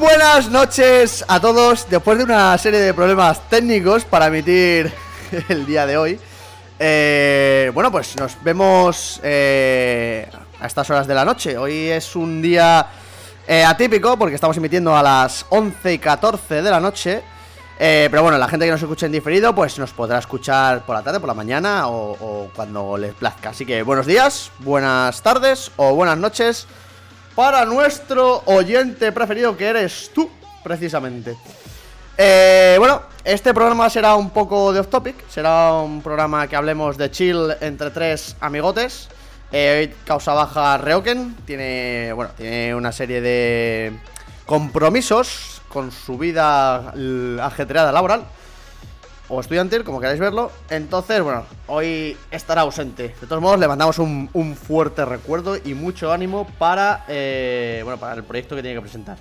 Buenas noches a todos. Después de una serie de problemas técnicos para emitir el día de hoy, eh, bueno, pues nos vemos eh, a estas horas de la noche. Hoy es un día eh, atípico porque estamos emitiendo a las 11 y 14 de la noche. Eh, pero bueno, la gente que nos escuche en diferido, pues nos podrá escuchar por la tarde, por la mañana o cuando les plazca. Así que buenos días, buenas tardes o buenas noches para nuestro oyente preferido que eres tú, precisamente. Eh, bueno, este programa será un poco de off topic, será un programa que hablemos de chill entre tres amigotes. Eh, hoy causa baja Reoken, tiene, bueno, tiene una serie de compromisos con su vida ajetreada laboral o estudiantil, como queráis verlo. Entonces, bueno, hoy estará ausente. De todos modos, le mandamos un, un fuerte recuerdo y mucho ánimo para, eh, bueno, para el proyecto que tiene que presentar.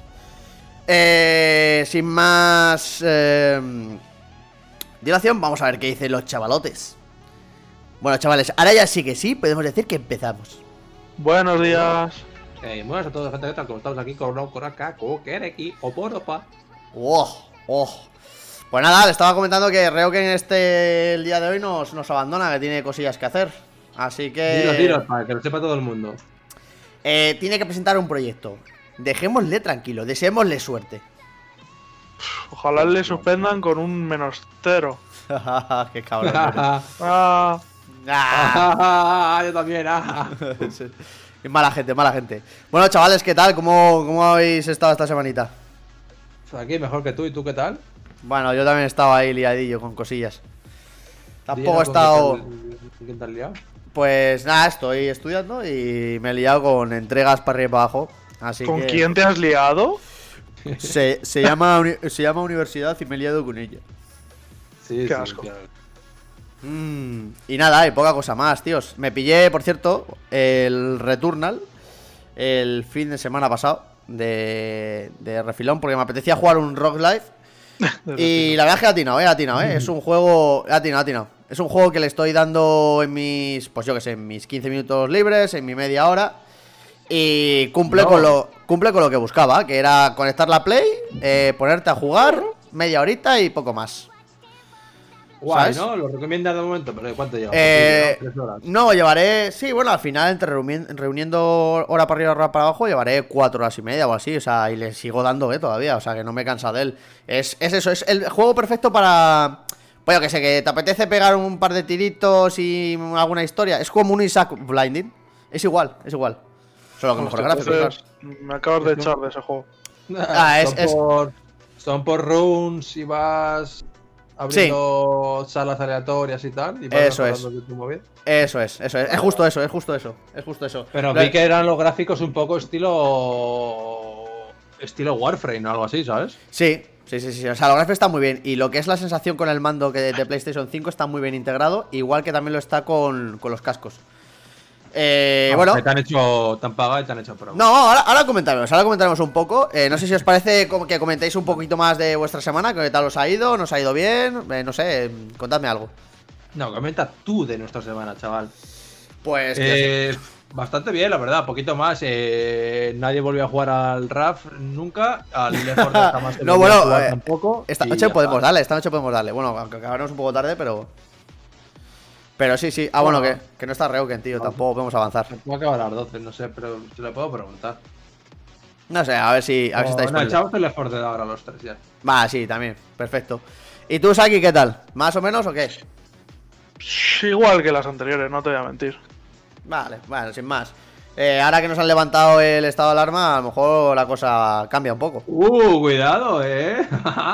Eh, sin más eh, dilación, vamos a ver qué dicen los chavalotes. Bueno, chavales, ahora ya sí que sí, podemos decir que empezamos. Buenos días. Eh, buenas a todos, gente, ¿qué tal? Como estamos aquí con con acá, con Kereki, o Poropa. ¡Oh! ¡Oh! Pues nada, le estaba comentando que Reoken este el día de hoy nos, nos abandona, que tiene cosillas que hacer. Así que. Dilos, dilos, para que lo sepa todo el mundo. Eh, tiene que presentar un proyecto. Dejémosle tranquilo, deseémosle suerte. Ojalá le suspendan con un menos cero. Qué cabrón. Ah, Ah. Yo también, ah. Sí. Mala gente, mala gente. Bueno, chavales, ¿qué tal? ¿Cómo, ¿Cómo habéis estado esta semanita? Pues Aquí mejor que tú, ¿y tú qué tal? Bueno, yo también estaba ahí liadillo con cosillas. Tampoco he estado. ¿con qué- ¿Quién te has liado? Pues nada, estoy estudiando y me he liado con entregas para arriba y para abajo. Así ¿Con que quién te has liado? Se, se llama, se llama universidad y me he liado con ella. Sí, Qué sí, asco. claro. Mm, y nada, y poca cosa más, tíos. Me pillé, por cierto, el Returnal el fin de semana pasado de, de refilón porque me apetecía jugar un Rock Life. y la verdad es que ha atinado, eh, ha atinado, eh. Es un juego. Ha atinado, ha atinado. Es un juego que le estoy dando en mis. Pues yo que sé, en mis 15 minutos libres, en mi media hora. Y cumple, No. con lo, cumple con lo que buscaba, que era conectar la Play, eh, ponerte a jugar media horita y poco más. Guay, ¿Sabes? ¿no? Lo recomiendas de momento, pero ¿de cuánto lleva? Eh, Tres horas. No, llevaré. Sí, bueno, al final, entre reuni- reuniendo hora para arriba, hora para abajo, llevaré cuatro horas y media o así. O sea, y le sigo dando, eh, todavía. O sea, que no me cansa de él. Es, es eso, es el juego perfecto para. Pues yo que sé, que te apetece pegar un par de tiritos y alguna historia. Es como un Isaac Blinding. Es igual, es igual. Solo con mejor gráfico. claro. Entonces, me acabas de echar de ese juego. Ah, es- son, es- Por, son por runes y vas abriendo salas aleatorias y tal. Y Eso es. Eso es, eso es. Es justo eso, es justo eso. Es justo eso. Pero Lo- vi que eran los gráficos un poco estilo. estilo Warframe o algo así, ¿sabes? Sí, sí, sí, sí. O sea, los gráficos están muy bien. Y lo que es la sensación con el mando que de, de PlayStation 5 está muy bien integrado. Igual que también lo está con, con los cascos. Eh, bueno. te han hecho. Te han pagado y te han hecho promo. No, ahora, ahora comentaremos, ahora comentaremos un poco. Eh, no sé si os parece que comentéis un poquito más de vuestra semana, qué tal os ha ido, nos ha ido bien, eh, no sé, contadme algo. No, comenta tú de nuestra semana, chaval. Pues que Eh, bastante bien, la verdad, poquito más. eh, nadie volvió a jugar al RAF nunca. Al Left 4 Dead jamás se No, volvió a bueno, jugar eh, tampoco. esta noche podemos darle, esta noche podemos darle. Bueno, aunque acabaremos un poco tarde, pero. Pero sí, sí. Ah, bueno, que, Bueno. que no está Reuken, tío, tampoco podemos avanzar. Va a acabar a las 12, no sé, pero te lo puedo preguntar. No sé, a ver si, a ver si está No, echamos el 4 Dead ahora los tres ya. Va, sí, también, perfecto. ¿Y tú, Saki, qué tal? ¿Más o menos o qué? Igual que las anteriores, no te voy a mentir. Vale, bueno, sin más. Eh, ahora que nos han levantado el estado de alarma, a lo mejor la cosa cambia un poco. Uh, cuidado, eh.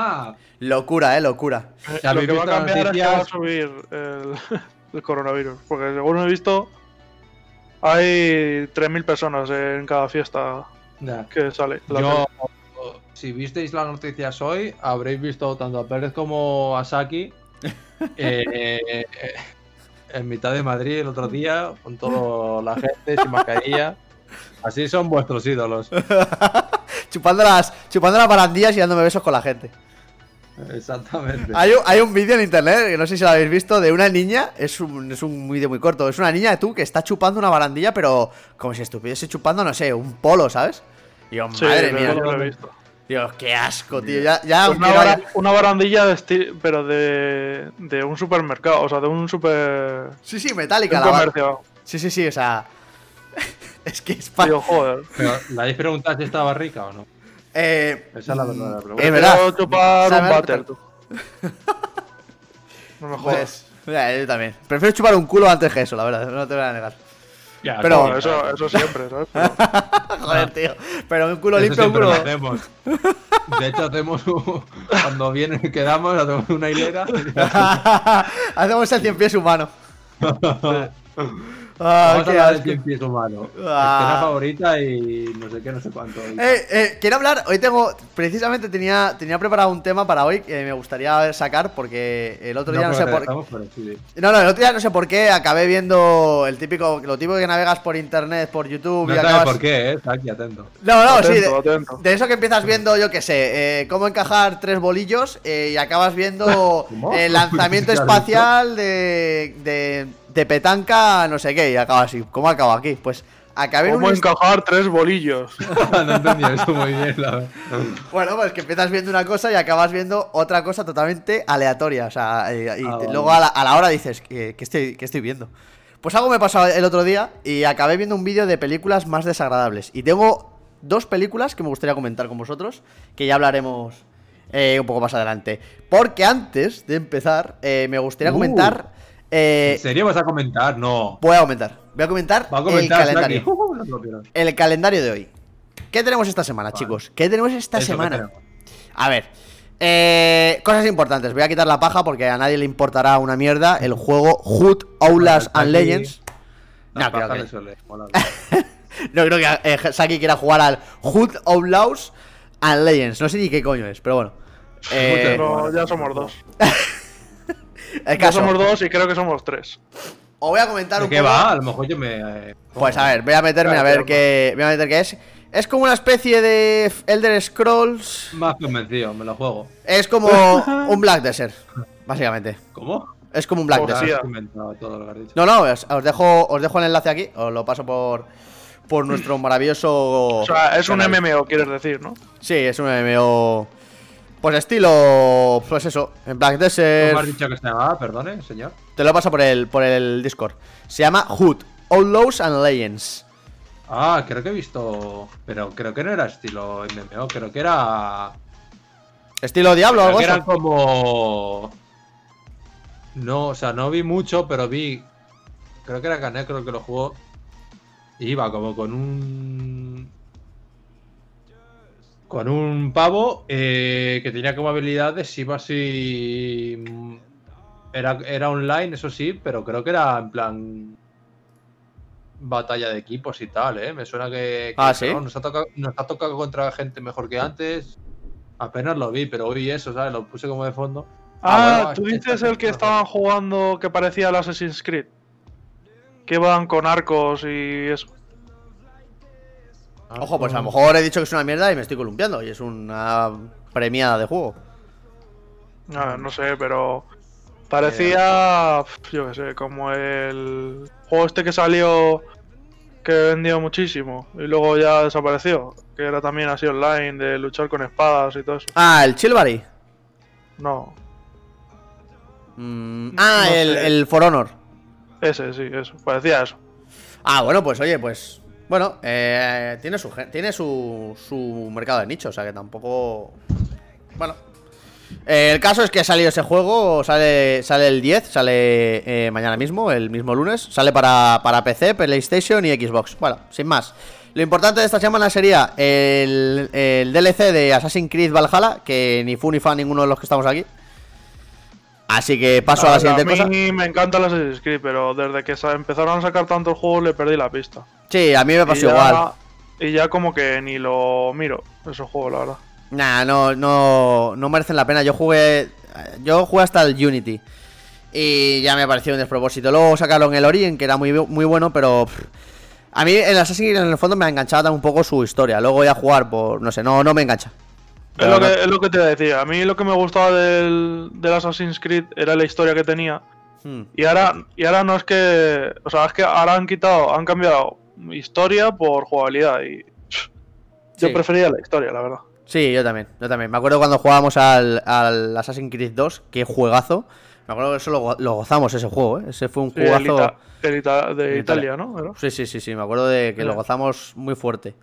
Locura, eh, locura. Lo que va a cambiar es que va a subir el, el coronavirus. Porque según he visto, hay 3.000 personas en cada fiesta Ya. que sale. La Yo, si visteis las noticias hoy, habréis visto tanto a Pérez como a Saki eh, eh, en mitad de Madrid el otro día, con toda la gente sin mascarilla. Así son vuestros ídolos. chupando las, chupando las barandillas y dándome besos con la gente. Exactamente. Hay un, hay un vídeo en internet, que no sé si lo habéis visto, de una niña, es un, es un vídeo muy corto, es una niña tú que está chupando una barandilla, pero como si estuviese chupando, no sé, un polo, ¿sabes? Y yo, Sí, madre de mía. lo he visto. Dios, qué asco, tío. Ya, ya Pues una, barandilla, de esti- pero de, de un supermercado, o sea, de un super. Sí, sí, de metálica un la comercio. Sí, sí, sí, o sea. es que es pa- Digo, joder. Pero, ¿Le habéis preguntado si estaba rica o no? Eh, Esa es la verdadera pregunta. Es verdad. Quiero chupar un váter, tú. No me jodas. pues. mira, yo también. Prefiero chupar un culo antes que eso, la verdad. No te voy a negar. Ya, pero- Bueno, eso, eso siempre, ¿sabes? Pero- Joder, tío. Pero un culo Eso limpio, un culo. lo hacemos. De hecho, hacemos un- cuando viene, quedamos, hacemos una hilera. Hacemos el cien pies humano. Ah, Vamos a qué hablar del asco. cien pies humano. Ah. Escena favorita y no sé qué, no sé cuánto. Eh, eh, quiero hablar, hoy tengo, precisamente tenía, tenía preparado un tema para hoy que me gustaría sacar porque el otro día no, sé por sí. No, no, el otro día no sé por qué acabé viendo el típico, lo típico que navegas por internet, por YouTube No y sabes acabas... por qué, eh. Está aquí atento. No, no, sí, de, atento. de eso que empiezas viendo, yo qué sé, eh, cómo encajar tres bolillos eh, y acabas viendo el lanzamiento ¿Qué espacial de, de, de petanca, no sé qué, y acaba así. ¿Cómo acabo aquí? Pues acabé en un... ¿Cómo encajar tres bolillos? no entendí eso muy bien, la verdad. Bueno, pues que empiezas viendo una cosa y acabas viendo otra cosa totalmente aleatoria. O sea, eh, y Ah, te- luego a la, a la hora dices, ¿qué, qué estoy, qué estoy viendo? Pues algo me pasó el otro día y acabé viendo un vídeo de películas más desagradables. Y tengo dos películas que me gustaría comentar con vosotros, que ya hablaremos eh, un poco más adelante. Porque antes de empezar, eh, me gustaría Uh. comentar... eh, ¿En serio vas a comentar? No. voy a comentar. Voy a comentar, Va a el calendario. Uh, no. El calendario de hoy. ¿Qué tenemos esta semana, Vale. chicos? ¿Qué tenemos esta Eso, ¿qué semana? tenemos? A ver, eh, cosas importantes. Voy a quitar la paja porque a nadie le importará una mierda el juego Hood, Outlast and aquí- Legends. No, creo que, no creo que eh, Saki quiera jugar al Hood, Outlaws and Legends. No sé ni qué coño es, pero bueno. Eh, ya somos dos. el caso, somos dos y creo que somos tres. os voy a comentar ¿De un qué poco. va? A lo mejor yo me. eh, Pues a ver, voy a meterme a ver claro. qué. Voy a meter qué es. Es como una especie de Elder Scrolls. Más convencido, me lo juego. Es como un Black Desert, básicamente. ¿Cómo? Es como un Black Desert. No, no, os, os dejo, os dejo el enlace aquí, os lo paso por, por nuestro maravilloso. O sea, es un. MMO, quieres decir, ¿no? Sí, es un MMO. Pues estilo. Pues eso, en Black ¿Cómo has Desert. dicho que se llamaba? Perdone, señor. Te lo paso por el, por el Discord. Se llama Hood, Outlaws and Legends. Ah, creo que he visto. Pero creo que no era estilo MMO, creo que era. Estilo Diablo o algo así. era como. No, o sea, no vi mucho, pero vi. Creo que era Canet, creo que lo jugó. Y iba como con un. Con un pavo eh, que tenía como habilidades, iba así. Era, era online, eso sí, pero creo que era en plan. Batalla de equipos y tal, ¿eh? Me suena que. que Ah, ¿sí? no, nos, ha tocado, nos ha tocado contra gente mejor que antes. Apenas lo vi, pero hoy eso, ¿sabes? Lo puse como de fondo. Ah, bueno, tú dices este- el que estaban jugando que parecía el Assassin's Creed. Que van con arcos y eso. Ah, Ojo, pues a lo mejor he dicho que es una mierda y me estoy columpiando. Y es una premiada de juego. Ah, no sé, pero parecía, pf, yo qué sé, como el juego este que salió que vendió muchísimo y luego ya desapareció, que era también así online de luchar con espadas y todo eso. Ah, el Chilbury. No, Mm, ah, No el, sé. el For Honor. ese sí, eso, parecía eso. Ah, bueno, pues oye, pues. Bueno, eh, tiene su tiene su, su mercado de nicho, o sea que tampoco. Bueno. Eh, el caso es que ha salido ese juego, sale, sale el 10, sale eh, mañana mismo, el mismo lunes. Sale para, para PC, PlayStation y Xbox. Bueno, sin más. Lo importante de esta semana sería el, el DLC de Assassin's Creed Valhalla, que ni fu ni fa ninguno de los que estamos aquí. Así que paso a la siguiente a cosa. mí me encanta el Assassin's Creed, pero desde que empezaron a sacar tantos juegos le perdí la pista. Sí, a mí me Y pasó ya- igual. Y ya como que ni lo miro, esos juegos, la verdad. Nah, no, no, no merecen la pena. Yo jugué, yo jugué hasta el Unity y ya me pareció un despropósito. Luego sacaron el Origin, que era muy, muy bueno, pero pff, a mí el Assassin's Creed en el fondo me ha enganchado un poco su historia. Luego voy a jugar por, no sé, no, no me engancha. Es lo, que, es lo que te decía. A mí lo que me gustaba del, del Assassin's Creed era la historia que tenía. Hmm. Y ahora, y ahora no es que. O sea, es que ahora han quitado, han cambiado historia por jugabilidad. Y pff, yo prefería la historia, la verdad. Sí, yo también, yo también. Me acuerdo cuando jugábamos al, al Assassin's Creed 2, qué juegazo. Me acuerdo que eso lo, go- lo gozamos ese juego, ¿eh? Ese fue un Sí, el. Ita- el Ita- de Italia. Italia, ¿no? Sí, sí, sí, sí, me acuerdo de que lo gozamos muy fuerte.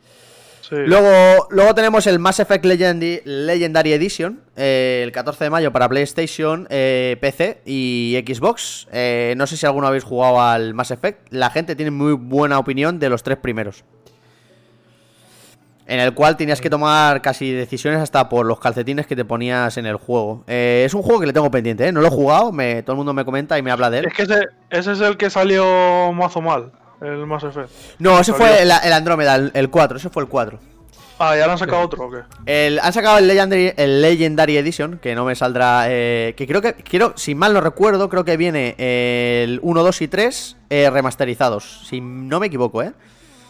Sí. Luego, luego tenemos el Mass Effect Legendary Edition, eh, el 14 de mayo para PlayStation, eh, PC y Xbox. Eh, no sé si alguno habéis jugado al Mass Effect. La gente tiene muy buena opinión de los tres primeros. En el cual tenías que tomar casi decisiones hasta por los calcetines que te ponías en el juego. Es un juego que le tengo pendiente, ¿eh? No lo he jugado, me, todo el mundo me comenta y me habla de él. Es que ese, ese es el que salió mazo mal, el Mass Effect. No, ese salió. fue el, el Andrómeda, el, el 4, ese fue el 4. Ah, ¿y ahora han sacado otro o qué? El- han sacado el Legendary, el Legendary Edition, que no me saldrá. eh, que creo que, quiero, si mal no recuerdo, creo que viene el 1, 2 y 3 eh, remasterizados. Si no me equivoco, ¿eh?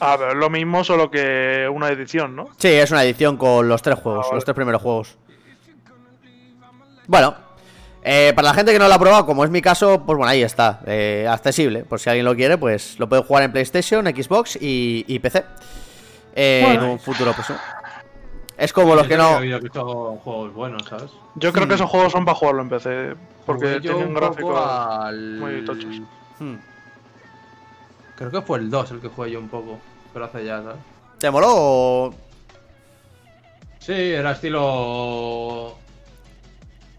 Ah, pero es lo mismo, solo que una edición, ¿no? Sí, es una edición con los tres juegos, Ah, vale. los tres primeros juegos. Bueno, eh, para la gente que no lo ha probado, como es mi caso, pues bueno, ahí está. eh, accesible. Por si alguien lo quiere, pues lo puede jugar en PlayStation, Xbox y, y PC. eh, Bueno. en un futuro próximo. Es como los que no. Ha habido visto juegos buenos, ¿sabes? Yo creo que Hmm. esos juegos son para jugarlo en PC, porque yo tienen un poco gráficos... al- muy tochos. Hmm. Creo que fue el 2 el que jugué yo un poco. Pero hace ya, ¿sabes? ¿Te moló o.? Sí, era estilo.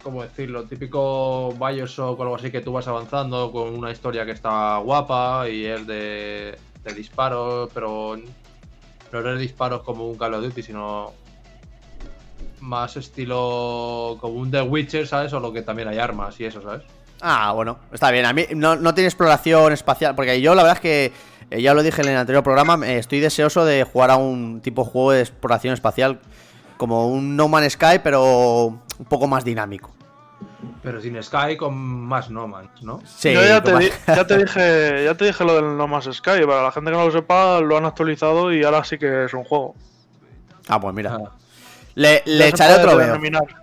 ¿Cómo decirlo? Típico Bioshock o algo así que tú vas avanzando con una historia que está guapa y es de, disparos, pero no eres disparos como un Call of Duty, sino más estilo como un The Witcher, ¿sabes? O lo que también hay armas y eso, ¿sabes? Ah, bueno, está bien. A mí no, no tiene exploración espacial, porque yo la verdad es que, eh, ya lo dije en el anterior programa, eh, estoy deseoso de jugar a un tipo de juego de exploración espacial, como un No Man's Sky, pero un poco más dinámico. Pero sin Sky con más No Man's, ¿no? Sí, Yo ya te, di- ya te dije ya te dije lo del No Man's Sky, para la gente que no lo sepa, lo han actualizado y ahora sí que es un juego. Ah, pues mira. Ah. Le, echaré otro veo.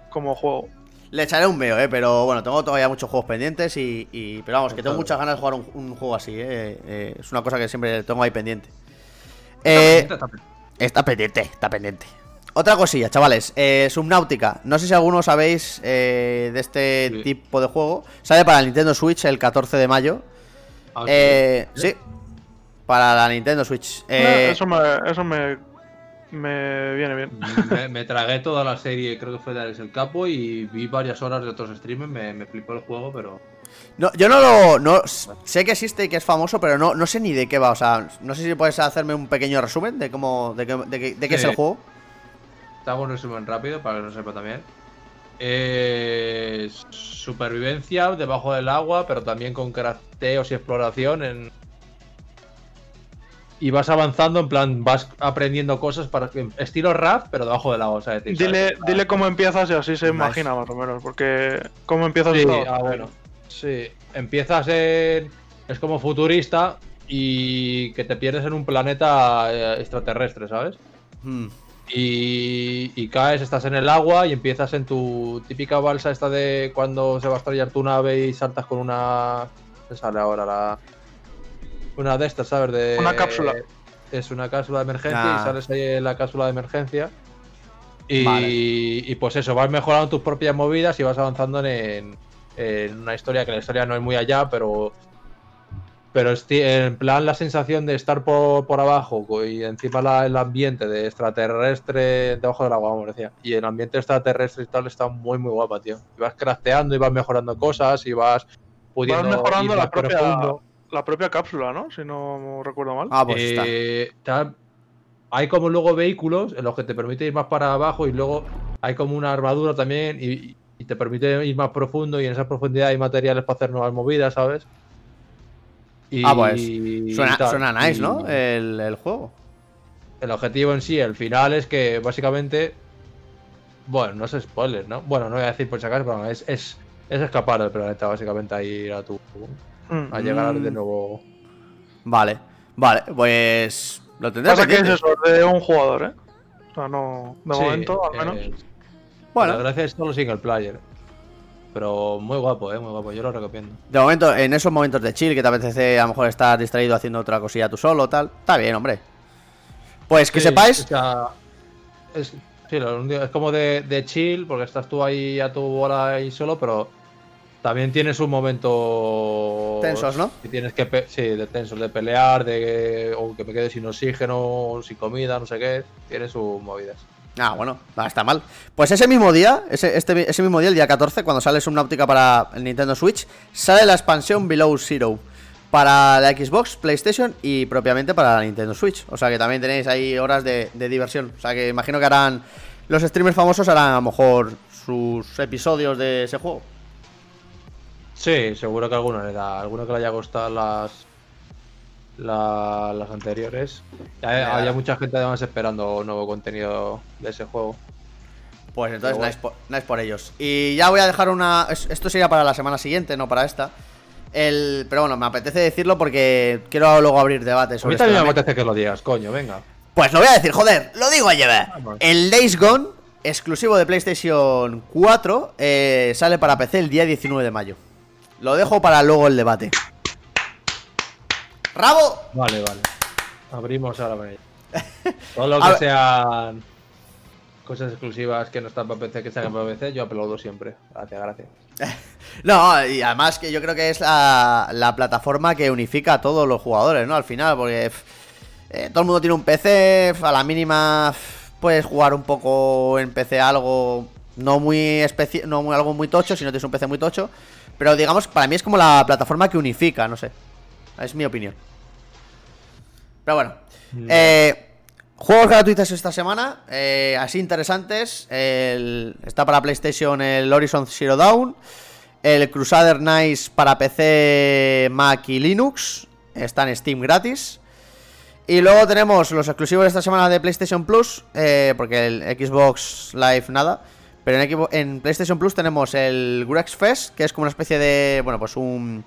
como juego. Le echaré un veo, eh, pero bueno, tengo todavía muchos juegos pendientes y, y- pero vamos, que tengo muchas ganas de jugar un, un juego así, eh, eh, es una cosa que siempre tengo ahí pendiente. Eh, Está pendiente, está pendiente. Otra cosilla, chavales. Eh, Subnautica. No sé si algunos sabéis eh, de este Sí. tipo de juego. Sale para la Nintendo Switch el 14 de mayo. Ah, sí. Eh, sí. Para la Nintendo Switch. Eh, eso me, eso me, me viene bien. me, me tragué toda la serie, creo que fue de Alex el Capo, y vi varias horas de otros streamers. Me, me flipó el juego, pero. no, yo no lo. No, sé que existe y que es famoso, pero no, no sé ni de qué va. O sea, no sé si puedes hacerme un pequeño resumen de cómo. de qué, de qué- de qué es el juego. Te hago un resumen rápido para que lo sepa también. Es supervivencia debajo del agua, pero también con crafteos y exploración. En... Y vas avanzando, en plan, vas aprendiendo cosas para que. Estilo rap, pero debajo del agua. O sea, decir, Dile, ¿sabes? dile cómo empiezas y así se imagina más o menos, porque cómo empiezas Sí, todo. ah, bueno. Sí, empiezas en. Es como futurista y que te pierdes en un planeta eh, extraterrestre, ¿sabes? Hmm. Y, y caes, estás en el agua y empiezas en tu típica balsa esta de cuando se va a estrellar tu nave y saltas con una... ¿Qué sale ahora? La... Una de estas, ¿sabes? De... Una cápsula. Es una cápsula de emergencia Ah. y sales ahí en la cápsula de emergencia. Y, Vale. y pues eso, vas mejorando tus propias movidas y vas avanzando en, en una historia que la historia no es muy allá, pero pero en plan la sensación de estar por, por abajo y encima la- el ambiente de extraterrestre debajo del agua, como decía. Y el ambiente extraterrestre y tal está muy muy guapa, tío. Y vas crafteando y vas mejorando cosas y vas pudiendo Vas mejorando ir la propia, profundo. la propia cápsula, ¿no? Si no recuerdo mal. Ah, pues está. Eh, hay como luego vehículos en los que te permite ir más para abajo y luego hay como una armadura también y, y te permite ir más profundo y en esa profundidad hay materiales para hacer nuevas movidas, ¿sabes? Y- Ah, pues, Suena, nice, Y ¿no? El, el juego. El objetivo en sí, el final es que básicamente... Bueno, no es spoiler, ¿no? Bueno, no voy a decir por si acaso, pero es, es, es escapar del planeta, básicamente, a ir a tu... Mm. a llegar Mm. de nuevo... Vale. Vale, pues. Lo tendré Pasa que es eso, de un jugador, ¿eh? O sea, no. De Sí, momento, al menos. eh, Bueno. La gracia es solo single player. Pero muy guapo, eh, muy guapo. Yo lo recomiendo. De momento, en esos momentos de chill que te apetece a lo mejor estar distraído haciendo otra cosilla tú solo, tal. Está bien, hombre. Pues que Sí, sepáis. o sea, es- Sí, como de, de chill, porque estás tú ahí a tu bola ahí solo, pero también tienes un momento. Tensos, ¿no? Que tienes que. pe- Sí, de tensos, de pelear, de. O que me quede sin oxígeno, sin comida, no sé qué. Tiene sus movidas. Ah, bueno, no está mal. Pues ese mismo día, ese, este, ese mismo día, el día 14, cuando sale Subnautica para el Nintendo Switch, sale la expansión Below Zero para la Xbox, PlayStation y propiamente para la Nintendo Switch. O sea que también tenéis ahí horas de, de diversión. O sea que imagino que harán. Los streamers famosos harán a lo mejor sus episodios de ese juego. Sí, seguro que alguno le da. Alguno que le haya gustado las. La- las anteriores. Ya. había mucha gente además esperando nuevo contenido de ese juego. Pues entonces, nice por, nice por ellos. Y ya voy a dejar una. es- Esto sería para la semana siguiente, no para esta. El, pero bueno, me apetece decirlo porque quiero luego abrir debate A sobre mí también esto me apetece que lo digas, coño, venga. Pues lo voy a decir, joder, lo digo lleve. Vamos. El Days Gone, exclusivo de PlayStation 4, eh, sale para PC el día 19 de mayo. Lo dejo para luego el debate. ¡Rabo! Vale, vale. Abrimos ahora con ello. Todo lo que sean cosas exclusivas que no están para PC, que salgan para PC, yo aplaudo siempre. Gracias, gracias. No, y además que yo creo que es la, la plataforma que unifica a todos los jugadores, ¿no? Al final, porque eh, todo el mundo tiene un PC, a la mínima puedes jugar un poco en PC algo no muy especial, no muy, algo muy tocho, si no tienes un PC muy tocho, pero digamos, para mí es como la plataforma que unifica, no sé. Es mi opinión. Pero bueno. Eh, juegos gratuitos esta semana, eh, así interesantes. El- está para PlayStation el Horizon Zero Dawn. El Crusader Knights para PC, Mac y Linux. Está en Steam gratis. Y luego tenemos los exclusivos de esta semana de PlayStation Plus. eh, porque el Xbox Live nada. Pero en, en PlayStation Plus tenemos el Grex Fest, que es como una especie de. Bueno, pues un.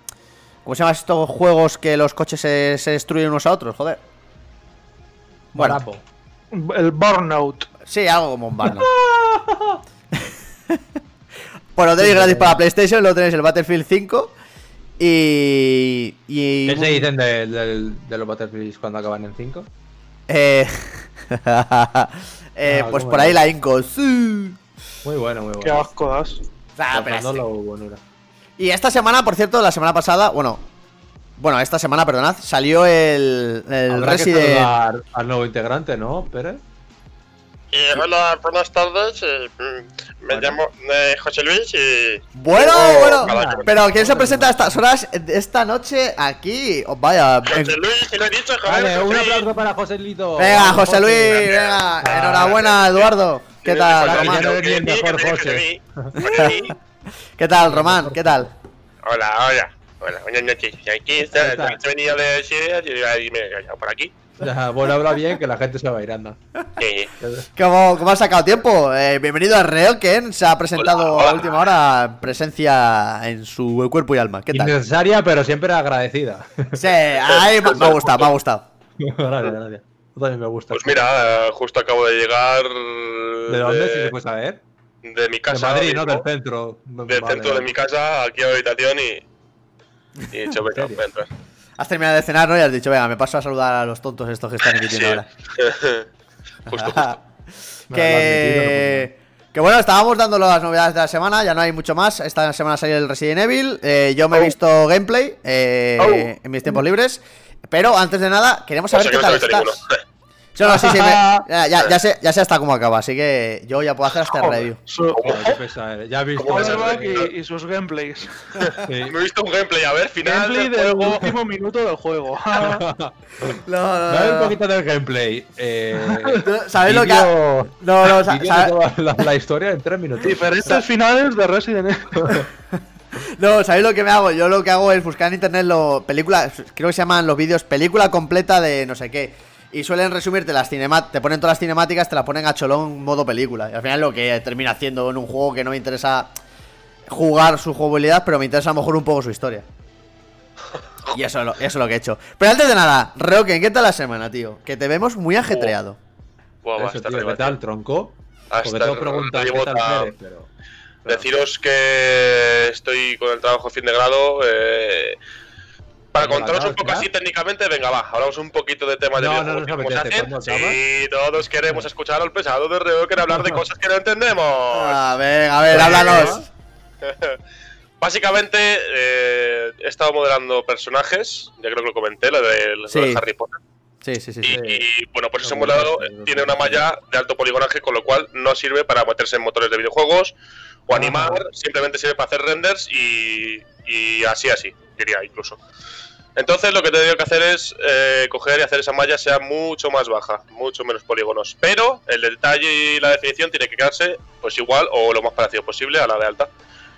¿Cómo se llaman estos juegos que los coches se, se destruyen unos a otros? Joder. Bueno. El Burnout. sí, algo como un Burnout. Pues lo tenéis gratis para PlayStation, luego tenéis el Battlefield 5 y... y ¿Qué se dicen de, los Battlefields cuando acaban en 5? Eh, eh, Ah, pues por ahí la Inco. sí. Muy bueno, muy Qué bueno. asco das. Ah, pero sí. Y esta semana, por cierto, la semana pasada, bueno, bueno, esta semana, perdonad, salió el, el Habrá que Resident... saludar al nuevo integrante, ¿no, Pérez? Eh, hola, buenas tardes. eh, mm, me llamo eh, José Luis y. Bueno, Oh, bueno, pero ¿quién se presenta a estas horas esta noche aquí? Oh, vaya, José Luis, lo he dicho, joder. Vale, un José. aplauso para José Lito. Venga, José Luis, venga, Ah, enhorabuena, Eduardo. ¿Qué tal, mejor que sí, José. ¿Qué tal, Román? ¿Qué tal? Hola, hola. Hola, buenas noches. Aquí está, está. he venido de Siria y me he callado por aquí. Ya, bueno, habla bien que la gente se va a ir, anda. Sí, ¿Cómo, cómo has sacado tiempo? Eh, bienvenido a Reoken, se ha presentado Hola, hola. a última hora presencia en su cuerpo y alma. ¿Qué tal? Innecesaria, pero siempre agradecida. Sí, ahí me, me ha gustado, me ha gustado. gracias, gracias. Yo también me gusta. Pues mira, eh, justo acabo de llegar. ¿De dónde? Si se puede saber. De mi De casa. Madrid, ¿no? Del centro. Del Vale, centro de mi casa, aquí a la habitación y. Y serio? voy a entrar. Has terminado de cenar, ¿no? Y has dicho, venga, me paso a saludar a los tontos estos que están emitiendo Sí. ahora. justo, justo. que, que bueno, estábamos dando las novedades de la semana, ya no hay mucho más. Esta semana salió el Resident Evil. eh, yo me he Oh. visto gameplay eh, Oh. en mis tiempos libres. Pero antes de nada, queremos O saber sea qué que tal estás. Sí, no, sí, sí, me- ya, ya, ya sé, ya sé hasta cómo acaba, así que yo ya puedo hacer este review. Su qué pesado eres. Ya has visto. Y, y sus gameplays. Sí. Me he visto un gameplay, a ver, final Gameplay del último minuto del juego. No, no, Dame un poquito del gameplay. Eh, ¿Sabéis lo que ha- No, no, sa- vídeo sa- de toda la, la historia en tres minutos. Diferentes finales de Resident Evil. No, ¿sabéis lo que me hago? Yo lo que hago es buscar en internet lo, películas, creo que se llaman los vídeos película completa de no sé qué. Y suelen resumirte las cinemáticas, te ponen todas las cinemáticas, te las ponen a cholón modo película. Y al final lo que termina haciendo en un juego que no me interesa jugar su jugabilidad, pero me interesa a lo mejor un poco su historia. Y eso es lo, eso es lo que he hecho. Pero antes de nada, Roken, ¿qué tal la semana, tío? Que te vemos muy ajetreado. Va a Eso, estar tío, arriba, ¿Qué tal, tío. tronco? Hasta Porque tengo preguntas. ¿Qué tal? Pero... Deciros que estoy con el trabajo fin de grado. eh, para ¿Cuándo contaros un poco así técnicamente, venga, va, hablamos un poquito de temas de No, no videojuegos nos podemos apetece, hacer. ¿cuándo Sí, todos queremos escuchar al pesado de Reo que hablar de cosas que no entendemos. A ver, a ver, háblanos. Básicamente, eh, he estado modelando personajes, ya creo que lo comenté, lo de, lo de Sí. Harry Potter. Sí, sí, sí. Y, sí. y, bueno, pues ese modelado tiene una malla de alto poligonaje, con lo cual no sirve para meterse en motores de videojuegos o animar, simplemente sirve para hacer renders y, y así, así, diría incluso. Entonces lo que he tenido que hacer es eh, coger y hacer esa malla sea mucho más baja, mucho menos polígonos. Pero el detalle y la definición tiene que quedarse pues igual o lo más parecido posible a la de alta.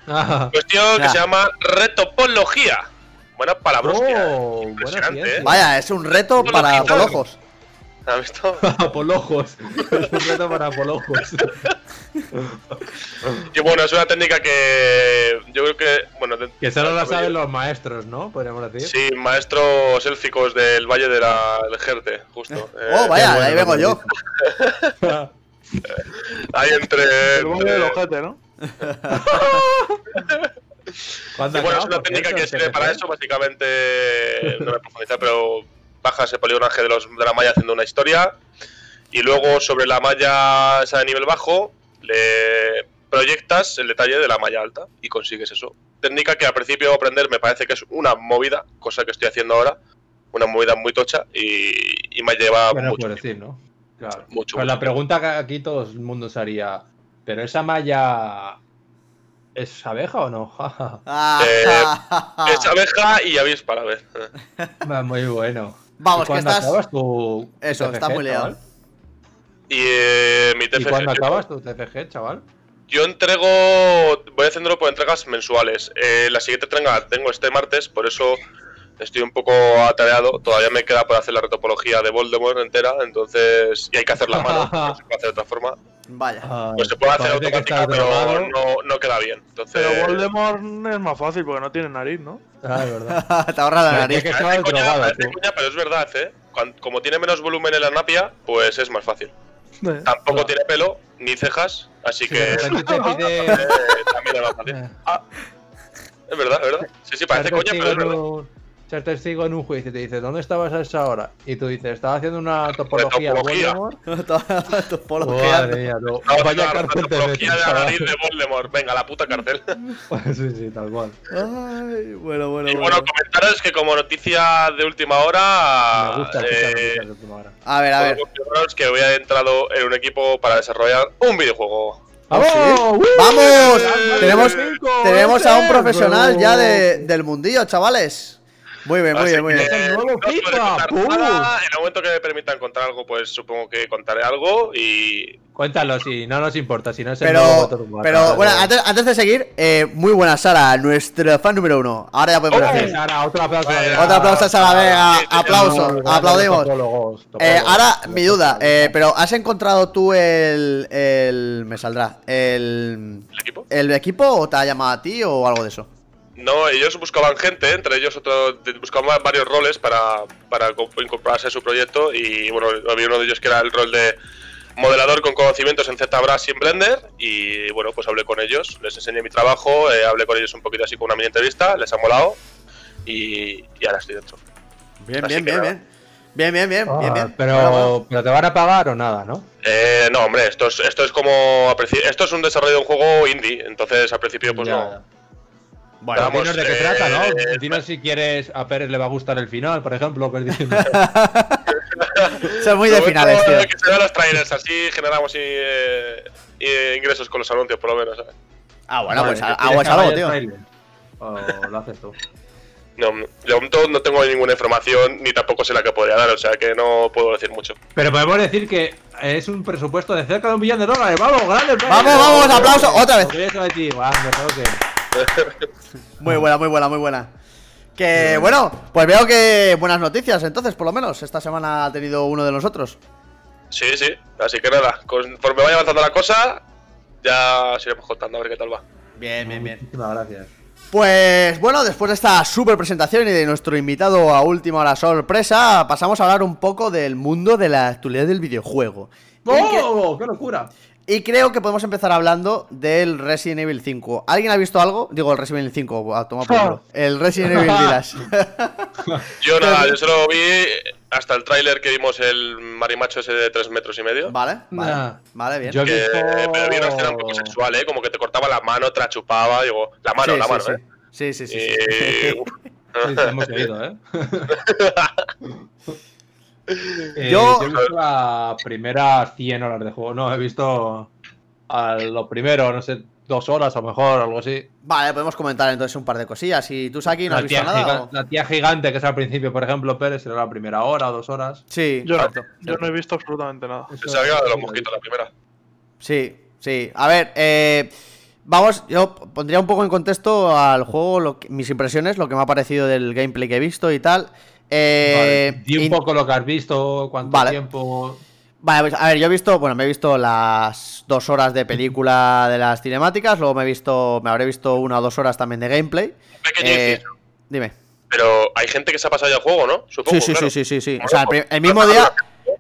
Ah, Cuestión Ya. que se llama retopología. Buena palabrosquia. Oh, buena Impresionante, ciencia. ¿eh? Vaya, es un reto para quitar. polojos. ¿Has visto? Apolojos. Es un reto para apolojos. Y bueno, es una técnica que yo creo que, bueno, de- Que solo la saben los maestros, ¿no? Podríamos decir. Sí, maestros élficos del Valle de la del Jerte, justo. Eh, Oh, vaya, bueno, ahí vengo yo. Ahí entre. El valle del ojete, ¿no? ¿Cuándo Y bueno, es una técnica que sirve para eso, básicamente. No voy a profundizar, pero bajas el poligonaje de, los, de la malla haciendo una historia. Y luego sobre la malla esa de nivel bajo, le proyectas el detalle de la malla alta y consigues eso. Técnica que al principio aprender me parece que es una movida, cosa que estoy haciendo ahora. Una movida muy tocha y, y me lleva Bueno, mucho tiempo. decir, ¿no? Claro. Mucho, Pues la pregunta que aquí todo el mundo se haría. ¿Pero esa malla es abeja o no? Ah, Eh, Es abeja y avispa a la vez. Muy bueno. Vamos, ¿Y que cuándo estás- acabas tu Eso, TFG, está muy liado. chaval? Y eh, mi ¿Y TFG. cuándo yo- acabas tu TFG, chaval? Yo entrego, voy haciéndolo por entregas mensuales. Eh, la siguiente entrega la tengo este martes, por eso estoy un poco atareado. Todavía me queda por hacer la retopología de Voldemort entera, entonces y hay que hacerla a mano, no se puede hacer de otra forma. Vaya. Pues se puede hacer automática, pero no, no queda bien. Entonces, Pero Voldemort es más fácil porque no tiene nariz, ¿no? Ah, es verdad. Te ahorra la nariz. que coña, drogado, parece tú. coña, pero es verdad, ¿eh? Como tiene menos volumen en la napia, pues es más fácil. Eh, Tampoco Claro. tiene pelo ni cejas, así que repente te pide. eh, también es más fácil. Es verdad, es verdad. Sí, sí, parece coña, pero es verdad. Ser testigo en un juicio y te dice, ¿dónde estabas a esa hora? Y tú dices, estaba haciendo una topología de Topología. Voldemort. Polos Madre mía, no. Vaya cárcel te topología metes, de la nariz de Voldemort. Venga, la puta cárcel. Sí, sí, tal cual. Ay, bueno, bueno, Y bueno. bueno, comentaros que como noticia de última hora, Me gusta eh, de última hora. A ver, a ver. que había entrado en un equipo para desarrollar un videojuego. ¡Vamos! ¡Uh! ¡Vamos! ¡Grande Tenemos, tenemos a un profesional ya de, del mundillo, chavales. Muy bien, muy bien, muy bien. Es el nuevo no. En el momento que me permitan contar algo, pues supongo que contaré algo y Cuéntalo, si no nos importa, si no es el Pero, nuevo Motor pero bueno, antes, antes de seguir, eh, muy buena Sara, nuestra fan número uno. Ahora ya podemos decir. Sara, otro aplauso. Vale. Otro aplauso a Sara, venga, Sí, sí, sí. aplauso, Muy buenos aplaudimos. Eh, ahora, mi duda, eh, pero ¿has encontrado tú el, el. Me saldrá. El. el equipo. ¿El equipo o te ha llamado a ti o algo de eso? No, ellos buscaban gente, entre ellos otro, buscaban varios roles para, para co- incorporarse a su proyecto y bueno, había uno de ellos que era el rol de modelador con conocimientos en ZBrush y en Blender y bueno, pues hablé con ellos, les enseñé mi trabajo, eh, hablé con ellos un poquito así con una mini entrevista, les ha molado y, y ahora estoy dentro. Bien, Así bien, bien, nada. bien. Bien, bien, bien, Ah, bien, bien. Pero, te van a pagar o nada, ¿no? Eh, no, hombre, esto es, esto es como... Esto es un desarrollo de un juego indie, entonces al principio pues Ya, no. ya. Bueno, Vamos, Dinos de qué eh, trata, ¿no? eh, Dinos si quieres, a Pérez le va a gustar el final, por ejemplo, que es diciendo. son muy de finales, tío. Que se vean los trailers, así generamos eh, eh, ingresos con los anuncios, por lo menos. ¿sabes? Ah, bueno, pues Vale, algo es ¿quieres que algo, vaya el tío. trailer? O lo haces tú. No, de momento no tengo ninguna información ni tampoco sé la que podría dar, o sea que no puedo decir mucho. Pero podemos decir que es un presupuesto de cerca de un millón de dólares. ¡Vamos, grande! Pérez! Vamos, vamos, aplauso, otra vez. Muy buena, muy buena, muy buena. Que bueno, pues veo que buenas noticias, entonces, por lo menos. Esta semana ha tenido uno de nosotros. Sí, sí, así que nada, conforme vaya avanzando la cosa, ya os iremos contando a ver qué tal va. Bien, bien, bien. Muchísimas gracias. Pues bueno, después de esta super presentación y de nuestro invitado a última hora sorpresa, pasamos a hablar un poco del mundo de la actualidad del videojuego. ¿En qué- ¡Oh! ¡Qué locura! Y creo que podemos empezar hablando del Resident Evil 5. ¿Alguien ha visto algo? Digo, el Resident Evil 5, a tomar por culo. El Resident Evil Village. Yo nada, yo solo vi hasta el tráiler que vimos el marimacho ese de 3 metros y medio. vale, vale, Nah. vale, bien. Yo Que, visto... pero vi una escena un poco sexual, ¿eh? Como que te cortaba la mano, te la chupaba, digo, la mano, sí, la sí, mano, sí. ¿eh? Sí, sí, sí. sí. Y. Sí, sí, hemos seguido, ¿eh? Eh, Yo- he visto las primeras 100 horas de juego. No, he visto a lo primero, no sé, dos horas a lo mejor, algo así. Vale, podemos comentar entonces un par de cosillas. ¿Y tú, Saki, no has La visto tía, nada? giga- o? la tía gigante que es al principio, por ejemplo, Pérez, era la primera hora o dos horas. Sí, Yo no, yo no he visto absolutamente nada. Que era de los mosquitos la primera. Sí, sí. A ver, eh, vamos, yo pondría un poco en contexto al juego lo que- mis impresiones, lo que me ha parecido del gameplay que he visto y tal. Eh, Vale, Di un in- poco lo que has visto, cuánto Vale. tiempo. Vale, pues, a ver, yo he visto, bueno, me he visto las dos horas de película de las cinemáticas, luego me he visto, me habré visto una o dos horas también de gameplay. Eh, inciso. dime. Pero hay gente que se ha pasado ya el juego, ¿no? Supongo, Sí, sí, claro. sí, sí, sí, sí. O sea, el, pues, el mismo día,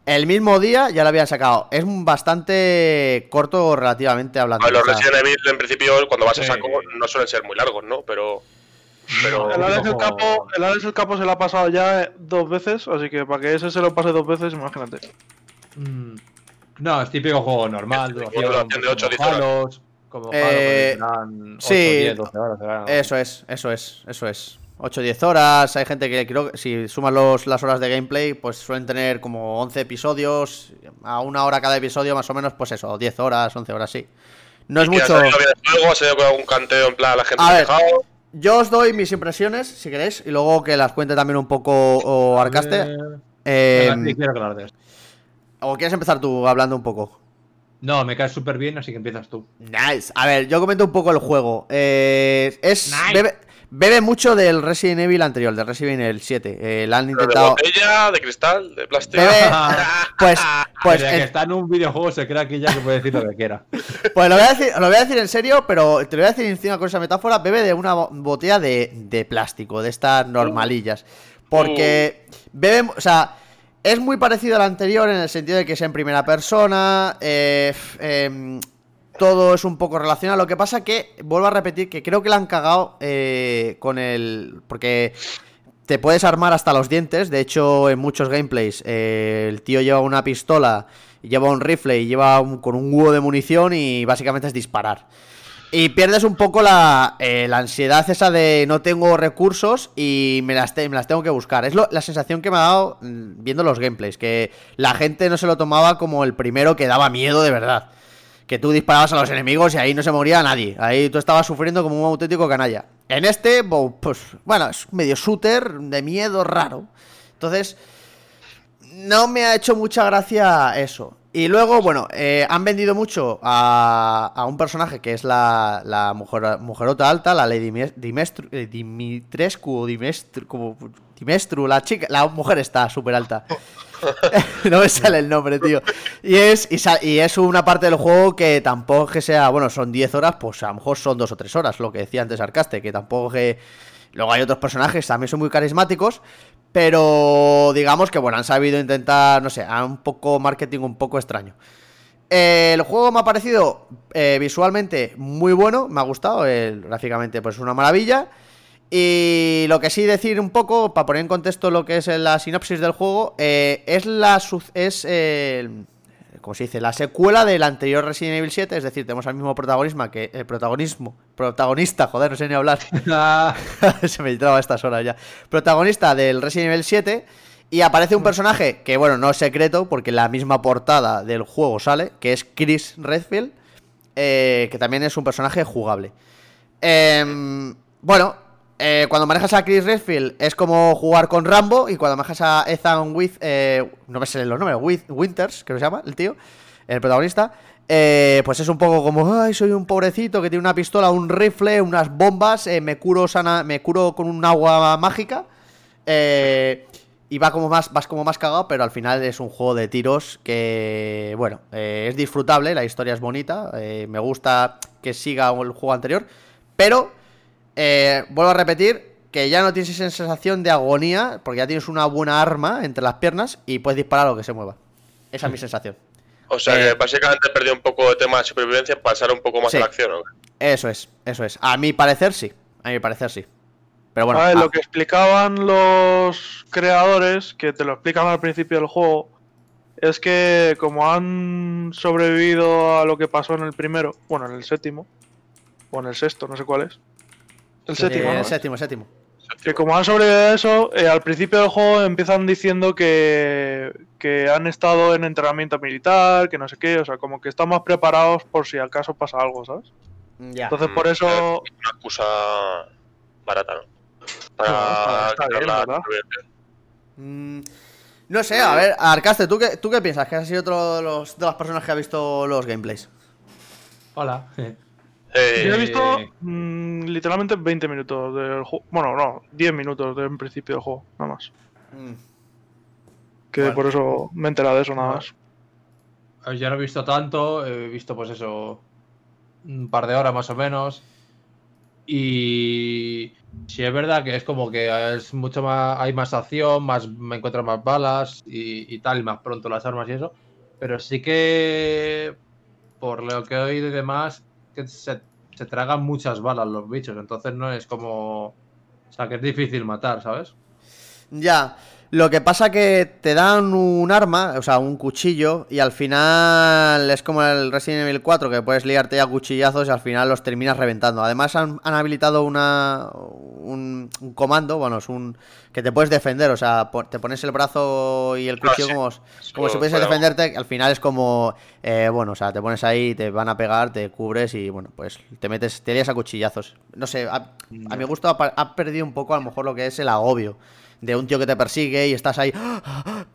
el mismo día ya lo habían sacado. Es bastante corto relativamente hablando. A ver, los Resident Evil, en principio, cuando vas a saco, no suelen ser muy largos, ¿no? Pero. Pero. El Alex el. Capo, el Alex el Capo se lo ha pasado ya eh, dos veces, así que para que ese se lo pase dos veces, imagínate. Mm, No, es típico juego normal. Duración, de pues, ocho, como diez horas. Halos, Como Eh, Halo, sí. 8, 10, 12 horas. Eso es, eso es, eso es. 8-10 horas, hay gente que creo que si sumas los, las horas de gameplay, pues suelen tener como 11 episodios, a una hora cada episodio más o menos, pues eso, 10 horas, 11 horas, sí. No es mucho... algún canteo en plan la gente A ver. quejado. Yo os doy mis impresiones, si queréis, y luego que las cuente también un poco o Arcaste. Eh, Eh, quiero de esto. ¿O quieres empezar tú hablando un poco? No, me caes súper bien, así que empiezas tú. Nice. A ver, yo comento un poco el juego. Eh, es Nice. bebe, bebe mucho del Resident Evil anterior, del Resident Evil 7. Eh, la han Pero de intentado... botella, de cristal, de plástico. Bebe, pues, pues, que en- está en un videojuego se crea que ya que puede decir lo que quiera. pues lo voy, a decir, lo voy a decir en serio, pero te lo voy a decir encima con esa metáfora. Bebe de una bo- botella de, de plástico, de estas normalillas. Porque bebe, o sea, es muy parecido al anterior en el sentido de que es en primera persona. eh, em, todo es un poco relacionado. Lo que pasa que, vuelvo a repetir, que creo que la han cagado eh, con el. Porque te puedes armar hasta los dientes. De hecho, en muchos gameplays, eh, el tío lleva una pistola, lleva un rifle y lleva un- con un huevo de munición y básicamente es disparar. Y pierdes un poco la, eh, ansiedad esa de no tengo recursos y me las, tengo que buscar. Es la sensación que me ha dado mm, viendo los gameplays, que la gente no se lo tomaba como el primero que daba miedo de verdad. Que tú disparabas a los enemigos y ahí no se moría nadie. Ahí tú estabas sufriendo como un auténtico canalla. En este, pues bueno, es medio shooter de miedo raro. Entonces, no me ha hecho mucha gracia eso. Y luego, bueno, eh, han vendido mucho a, a un personaje que es la, la mujer, mujerota alta, la Lady Dimestru, eh, Dimitrescu, o Dimestru, como Dimestru, la chica, la mujer está súper alta. no me sale el nombre, tío. Y es, y, sa- y es una parte del juego que tampoco que sea, bueno, son 10 horas, pues a lo mejor son 2 o 3 horas, lo que decía antes Arcaste, que tampoco que... Luego hay otros personajes, también son muy carismáticos, pero digamos que, bueno, han sabido intentar, no sé, un poco marketing un poco extraño. El juego me ha parecido eh, visualmente muy bueno, me ha gustado, gráficamente pues es una maravilla. Y lo que sí decir un poco, para poner en contexto lo que es la sinopsis del juego, eh, es la es eh, ¿cómo se dice? La secuela del anterior Resident Evil 7, es decir, tenemos al mismo protagonismo que el protagonismo, protagonista, joder, no sé ni hablar. Se me traba a estas horas ya. Protagonista del Resident Evil 7. Y aparece un personaje que, bueno, no es secreto, porque la misma portada del juego sale, que es Chris Redfield, eh, que también es un personaje jugable. Em, bueno, eh, cuando manejas a Chris Redfield es como jugar con Rambo, y cuando manejas a Ethan With, eh, no me salen los nombres, With Winters, que se llama el tío, el protagonista, eh, pues es un poco como, ay, soy un pobrecito que tiene una pistola, un rifle, unas bombas, eh, me curo sana, me curo con un agua mágica. eh, y va como más, vas como más cagado, pero al final es un juego de tiros que, bueno, eh, es disfrutable, la historia es bonita, me gusta que siga el juego anterior, pero eh, vuelvo a repetir que ya no tienes esa sensación de agonía, porque ya tienes una buena arma entre las piernas y puedes disparar a lo que se mueva. Esa es mi sensación. O sea Eh. que básicamente perdió un poco de tema de supervivencia, pasar un poco más Sí. a la acción. ¿no? Eso es, eso es. A mi parecer sí. A mi parecer sí. Pero bueno, A ver, ah, lo que explicaban los creadores, que te lo explican al principio del juego, es que como han sobrevivido a lo que pasó en el primero, bueno, en el séptimo, o en el sexto, no sé cuál es. El eh, séptimo, ¿no? séptimo, séptimo. Que como han sobrevivido a eso, eh, al principio del juego empiezan diciendo que, que han estado en entrenamiento militar, que no sé qué, o sea, como que están más preparados por si acaso pasa algo, ¿sabes? Ya. Entonces por eso... Una excusa barata, ¿no? Supervivencia. Mm, no sé, a ver, Arcaste, ¿tú qué, ¿tú qué piensas? Que has sido otro de, los, de las personas que ha visto los gameplays. Hola. Eh, Yo he visto mm, literalmente 20 minutos del juego. Bueno, no, 10 minutos del principio del juego, nada más. Mm, Que Bueno. por eso me he enterado de eso nada más. A ver, Yo no he visto tanto, he visto pues eso, un par de horas más o menos. Y sí es verdad que es como que es mucho más, hay más acción, más me encuentro más balas y, y tal, y más pronto las armas y eso. Pero sí que por lo que he oído y demás, que se, se tragan muchas balas los bichos, entonces no es como... O sea, que es difícil matar, ¿sabes? Ya, lo que pasa que te dan un arma, o sea, un cuchillo, y al final es como el Resident Evil 4, que puedes liarte a cuchillazos y al final los terminas reventando. Además han, han habilitado una, un, un comando, bueno, es un... que te puedes defender, o sea, te pones el brazo y el cuchillo sí. como, como si pudieses defenderte, al final es como, eh, bueno, o sea, te pones ahí, te van a pegar, te cubres y bueno, pues te metes, te lías a cuchillazos. No sé, a, a mi gusto ha, ha perdido un poco a lo mejor lo que es el agobio de un tío que te persigue y estás ahí.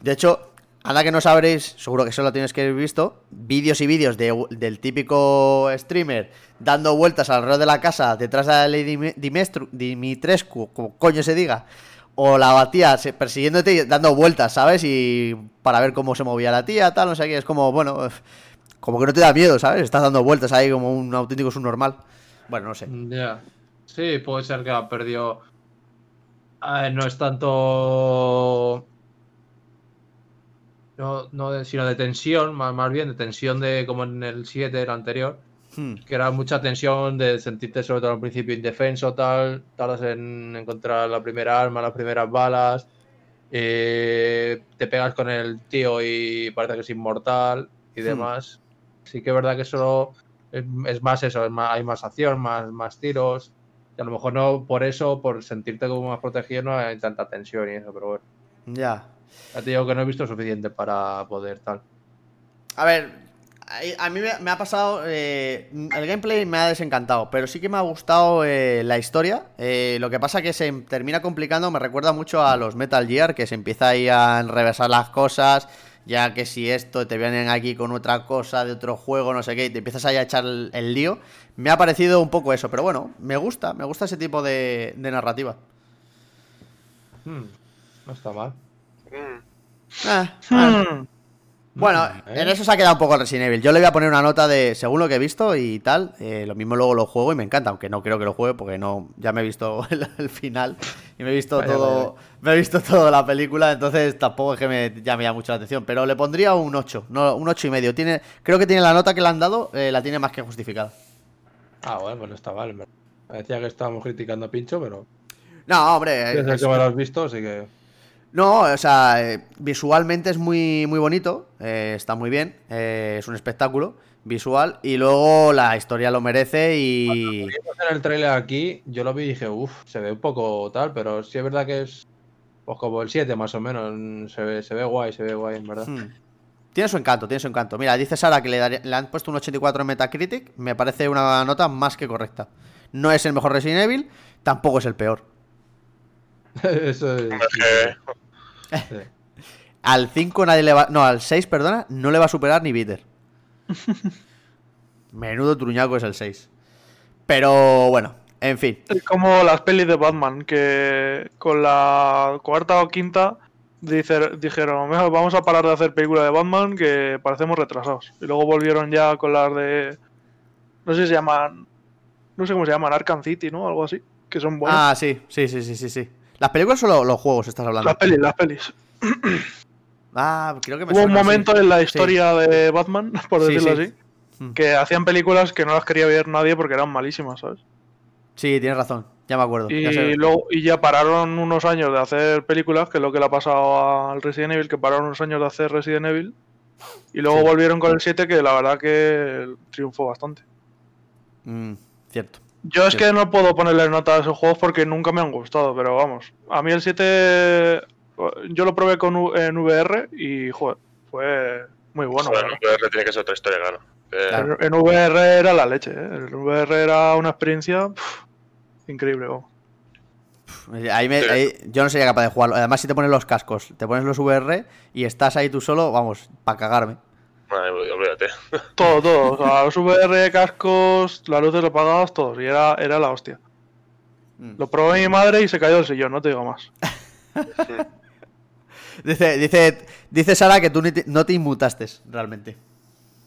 De hecho, anda que no sabréis, seguro que solo tienes que haber visto, vídeos y vídeos de- del típico streamer dando vueltas alrededor de la casa detrás de la Dimestru- Dimitrescu, como coño se diga. O la tía persiguiéndote y dando vueltas, ¿sabes? Y para ver cómo se movía la tía, tal, no sé qué. Es como, bueno, como que no te da miedo, ¿sabes? Estás dando vueltas ahí como un auténtico subnormal. Bueno, no sé. Ya. Sí, puede ser que ha perdido. No es tanto. No, no de- sino de tensión, más, más bien de tensión de como en el 7, el anterior. Hmm. Que era mucha tensión de sentirte, sobre todo al principio, indefenso, tal. Tardas en encontrar la primera arma, las primeras balas. eh, te pegas con el tío y parece que es inmortal y Hmm. demás. Sí que es verdad que es, es más eso, es más- hay más acción, más, más tiros. Y a lo mejor no por eso, por sentirte como más protegido, no hay tanta tensión y eso, pero bueno. Ya. Ya te digo que no he visto suficiente para poder tal. A ver, a, mí me, me ha pasado. eh, el gameplay me ha desencantado, pero sí que me ha gustado eh, la historia. Eh, lo que pasa que se termina complicando, me recuerda mucho a los Metal Gear, que se empieza ahí a enrevesar las cosas. Ya que si esto te vienen aquí con otra cosa de otro juego, no sé qué, y te empiezas ahí a echar el, el lío. Me ha parecido un poco eso, pero bueno, me gusta, me gusta ese tipo de, de narrativa. Hmm, no está mal. Mm. Ah, bueno. Hmm. Bueno, Mm, ¿eh? en eso se ha quedado un poco el Resident Evil. Yo le voy a poner una nota de, según lo que he visto y tal, eh, lo mismo luego lo juego y me encanta, aunque no creo que lo juegue porque no, ya me he visto el, el final y me he visto Vaya, todo, me he visto toda la película, entonces tampoco es que me llame ya mucho la atención, pero le pondría un 8, no, un 8 y medio. Tiene, creo que tiene la nota que le han dado, eh, la tiene más que justificada. Ah, bueno, pues no está mal. en. Decía que estábamos criticando a Pincho, pero No, hombre, desde es- que me lo has visto, así que. No, o sea, eh, visualmente es muy, muy bonito, eh, está muy bien, eh, es un espectáculo visual y luego la historia lo merece y... en el trailer aquí, yo lo vi y dije, uff, se ve un poco tal, pero sí es verdad que es pues como el 7 más o menos. Se ve, se ve guay, se ve guay, en verdad. Hmm. Tiene su encanto, tiene su encanto. Mira, dice Sara que le, daría- le han puesto un 84 en Metacritic, me parece una nota más que correcta. No es el mejor Resident Evil, tampoco es el peor. Eso es. Al 5 nadie le va... No, al 6, perdona, no le va a superar ni Bitter. Menudo truñaco es el 6. Pero bueno, en fin. Es como las pelis de Batman, que con la cuarta o quinta dice- dijeron, "Mejor vamos a parar de hacer películas de Batman que parecemos retrasados. Y luego volvieron ya con las de... No sé si se llaman... No sé cómo se llaman, Arkham City, ¿no? Algo así. Que son buenas. Ah, sí, sí, sí, sí, sí, sí. ¿Las películas o lo- los juegos estás hablando? las pelis, las pelis. Ah, creo que me Hubo un momento en la Sí. historia de Batman, por decirlo sí. así, Mm. que hacían películas que no las quería ver nadie porque eran malísimas, ¿sabes? Sí, tienes razón. Ya me acuerdo. Y ya luego y ya pararon unos años de hacer películas, que es lo que le ha pasado al Resident Evil, que pararon unos años de hacer Resident Evil. Y luego volvieron con el 7, que la verdad que triunfó bastante. Mm, cierto. Yo es que no puedo ponerle nota a esos juegos porque nunca me han gustado, pero vamos. A mí el 7 yo lo probé con U- en VR y joder, fue muy bueno. Joder, el VR tiene que ser otra historia, claro. Eh, Claro. En, en VR era la leche, ¿eh? En VR era una experiencia pf, increíble. vamos. Ahí me- ahí- yo no sería capaz de jugarlo. Además, si te pones los cascos, te pones los VR y estás ahí tú solo, vamos, para cagarme. Ay, olvídate. Todo, todo. O sea, los VR, cascos, las luces apagadas, todos. Y era, era la hostia. Mm. Lo probé mi madre y se cayó del sillón, no te digo más. Dice, dice, dice Sara que tú ni te- no te inmutaste realmente.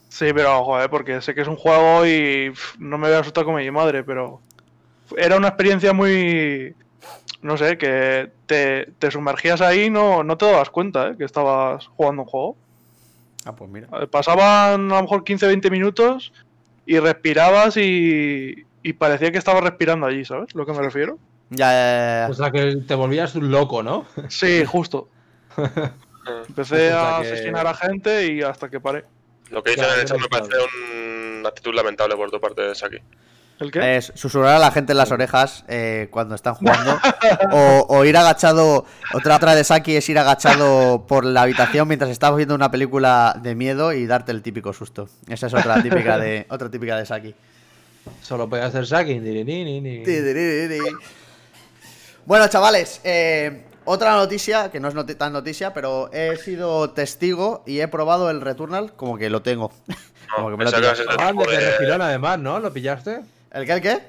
Sí, pero joder, porque sé que es un juego y no me voy a asustar como mi madre, pero era una experiencia muy... No sé, que te, te sumergías ahí y no, no te dabas cuenta ¿eh? que estabas jugando un juego. Ah, pues mira. Pasaban a lo mejor 15-20 minutos y respirabas y, y parecía que estabas respirando allí, ¿sabes? Lo que me refiero. Ya, ya, ya, O sea que te volvías un loco, ¿no? Sí, justo. Empecé O sea a que- asesinar a gente y hasta que paré. Lo que dicen Claro, en el chat me parece una actitud lamentable por tu parte, Saki. ¿El qué? Es susurrar a la gente en las orejas eh, cuando están jugando. o, o ir agachado. Otra otra de Saki es ir agachado por la habitación mientras estás viendo una película de miedo y darte el típico susto. Esa es otra típica de, otra típica de Saki. Solo podía hacer ni. Bueno, chavales, eh, otra noticia, que no es tan noticia, pero he sido testigo y he probado el Returnal como que lo tengo. como que me lo Ah, refilón además, ¿no? ¿Lo pillaste? ¿El qué, el qué?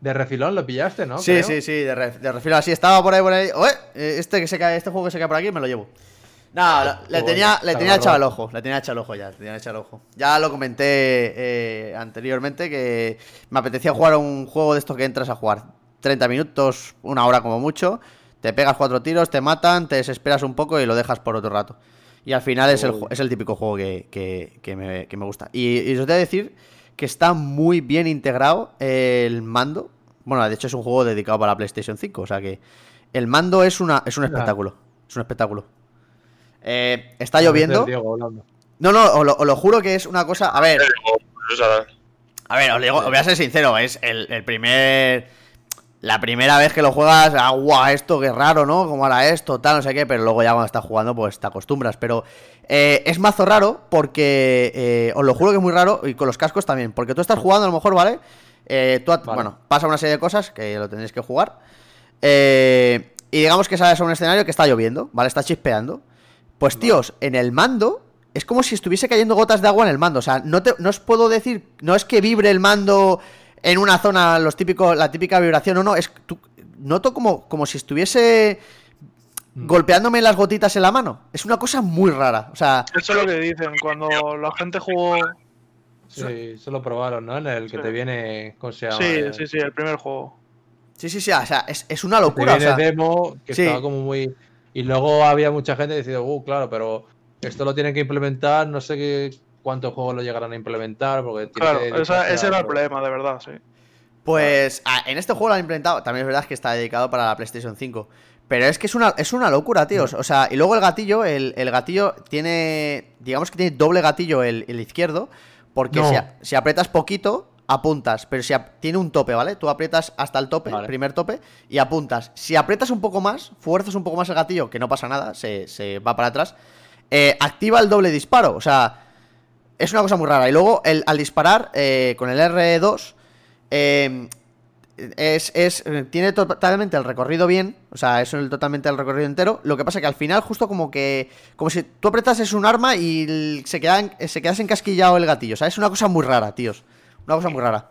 De refilón lo pillaste, ¿no? sí, Creo. sí, sí, de, de refilo así. Estaba por ahí, por ahí. Oye, eh, este, que se cae, este juego que se cae por aquí me lo llevo. No, lo- le tenía, le tenía echado el ojo, le tenía echado el ojo ya, le tenía echado el ojo. Ya lo comenté eh, anteriormente que me apetecía jugar un juego de estos que entras a jugar 30 minutos, una hora como mucho, te pegas cuatro tiros, te matan, te desesperas un poco y lo dejas por otro rato. Y al final es el, es el típico juego que, que- que me, que me gusta. Y, y os voy a decir que está muy bien integrado el mando. Bueno, de hecho es un juego dedicado para la PlayStation 5, o sea que el mando es, una, es un espectáculo. Es un espectáculo. Eh, está lloviendo. No, no, os lo, os lo juro que es una cosa. A ver, o sea, a ver, os, digo- os voy a ser sincero, es el, el primer. La primera vez que lo juegas, ah, guau, esto qué raro, ¿no? ¿Cómo hará esto? Tal, no sé qué, pero luego ya cuando estás jugando, pues te acostumbras. Pero eh, es mazo raro porque, eh, os lo juro que es muy raro, y con los cascos también, porque tú estás jugando a lo mejor, ¿vale? Eh, tú, Vale. bueno, pasa una serie de cosas que lo tendréis que jugar. eh, y digamos que sales a un escenario que está lloviendo, ¿vale? Está chispeando. Pues tíos, en el mando es como si estuviese cayendo gotas de agua en el mando. O sea, no, te, no os puedo decir, no es que vibre el mando en una zona, los típicos, la típica vibración, no, no, es tú- noto como, como si estuviese golpeándome las gotitas en la mano. Es una cosa muy rara. O sea, Eso es lo que dicen cuando la gente jugó. Sí, se lo probaron, ¿no? En el que Sí. te viene. ¿Cómo se llama? Sí, sí, sí, el primer juego. sí, sí, sí, o sea, es, es una Te locura. O sea, demo que sí. estaba como muy. Y luego había mucha gente diciendo, uh, claro, pero esto lo tienen que implementar, no sé qué, cuántos juegos lo llegarán a implementar, porque tiene Claro, que esa- ese era el problema, de verdad, sí. Pues ah, en este juego lo han implementado. También es verdad que está dedicado para la PlayStation 5. Pero es que es una, es una locura, tíos. O sea, y luego el gatillo, el, el gatillo tiene. Digamos que tiene doble gatillo el, el izquierdo. Porque No. si, a- si aprietas poquito, apuntas. Pero si tiene un tope, ¿vale? Tú aprietas hasta el tope, Vale. primer tope, y apuntas. Si aprietas un poco más, fuerzas un poco más el gatillo, que no pasa nada, se, se va para atrás. eh, activa el doble disparo. O sea, es una cosa muy rara. Y luego, el, al disparar eh, con el R2, eh, es, es- tiene to- totalmente el recorrido bien. O sea, es el- totalmente el recorrido entero. Lo que pasa que al final, justo como que. Como si tú apretases un arma y se, quedan, se encasquillado el gatillo. O sea, es una cosa muy rara, tíos. Una cosa muy rara.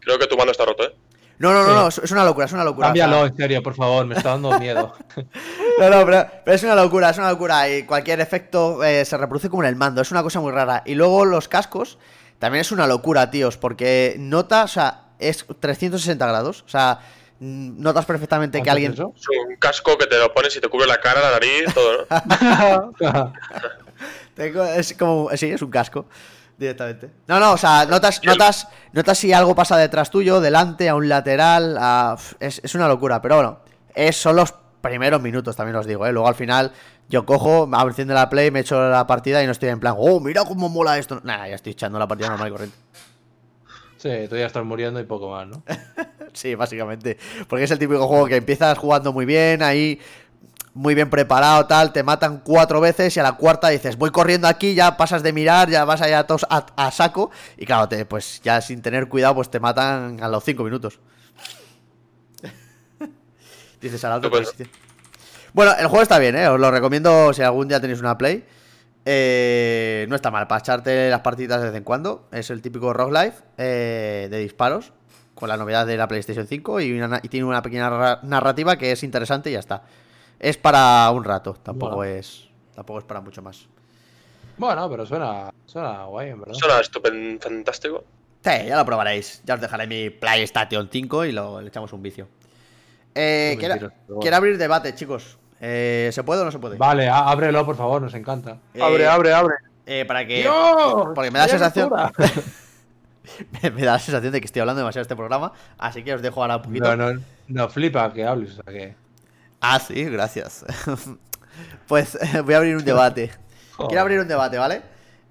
creo que tu mano está roto, ¿eh? No, no, no, es, una locura, es una locura. o sea, Cámbialo, en serio, por favor, me está dando miedo. No, no, pero, pero es una locura, es una locura. Y cualquier efecto eh, se reproduce como en el mando, es una cosa muy rara. Y luego los cascos también es una locura, tíos, porque nota, o sea, es 360 grados. O sea, mm, notas perfectamente que ¿Haces alguien... eso? Es un casco que te lo pones y te cubre la cara, la nariz, todo, ¿no? Tengo- es como... Sí, es un casco. Directamente. No, no, o sea, notas, notas, notas si algo pasa detrás tuyo, delante, a un lateral, a- es, es una locura, pero bueno, es, son los primeros minutos, también os digo, ¿eh? Luego al final yo cojo, abro enciendo la play, me echo la partida y no estoy en plan, oh, mira cómo mola esto. Nada, ya estoy echando la partida normal y corriente. Sí, tú ya estás muriendo y poco más, ¿no? Sí, básicamente. Porque es el típico juego que empiezas jugando muy bien, ahí muy bien preparado, tal, te matan cuatro veces y a la cuarta dices, voy corriendo aquí, ya pasas de mirar, ya vas allá a, tos- a, a saco y claro, te, pues ya sin tener cuidado, pues te matan a los cinco minutos. dices al alto. Sí. Bueno, el juego está bien, ¿eh? Os lo recomiendo si algún día tenéis una play. Eh, no está mal para echarte las partidas de vez en cuando. Es el típico roguelike eh, de disparos. Con la novedad de la PlayStation 5 y, una- y tiene una pequeña ra- narrativa que es interesante y ya está. Es para un rato, tampoco Bueno. es tampoco es para mucho más. Bueno, pero suena, suena guay, en verdad. Suena estupendo, fantástico. Sí, ya lo probaréis. Ya os dejaré mi PlayStation 5 y lo, le echamos un vicio. Eh, quiero, bueno. quiero abrir debate, chicos. Eh, ¿Se puede o no se puede? Vale, ábrelo, por favor, nos encanta. Eh, Abre, abre, abre. eh, para que. ¡Dios! porque me da ¡Qué sensación- me da la sensación de que estoy hablando demasiado de este programa. Así que os dejo ahora un poquito. No, no, no flipa que hables, o sea que. Ah, sí, gracias. pues eh, voy a abrir un debate. Quiero abrir un debate, ¿vale?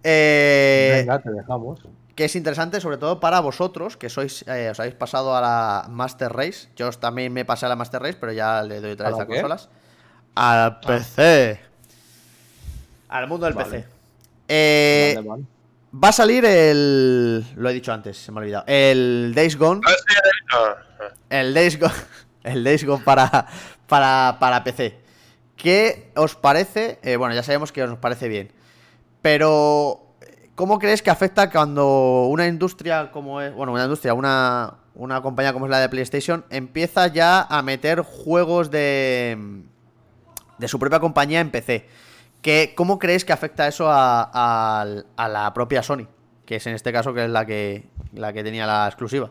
Eh, Venga, te dejamos. que es interesante sobre todo para vosotros que sois eh, os habéis pasado a la Master Race. Yo también me pasé a la Master Race, pero ya le doy otra ¿A vez a qué? consolas. Al PC. Al mundo del Vale. PC. Eh, Vale, vale. va a salir el. Lo he dicho antes, se me ha olvidado. El Days Gone. Ah, sí, ah, ah. El Days Gone, el Days Gone para, para, para PC. ¿Qué os parece? Eh, bueno, ya sabemos que os parece bien. Pero, ¿cómo crees que afecta cuando una industria como es. Bueno, una industria, una, una compañía como es la de PlayStation, empieza ya a meter juegos de. de su propia compañía en PC? ¿Qué, ¿Cómo crees que afecta eso a, a- a la propia Sony? Que es en este caso que es la que, la que tenía la exclusiva.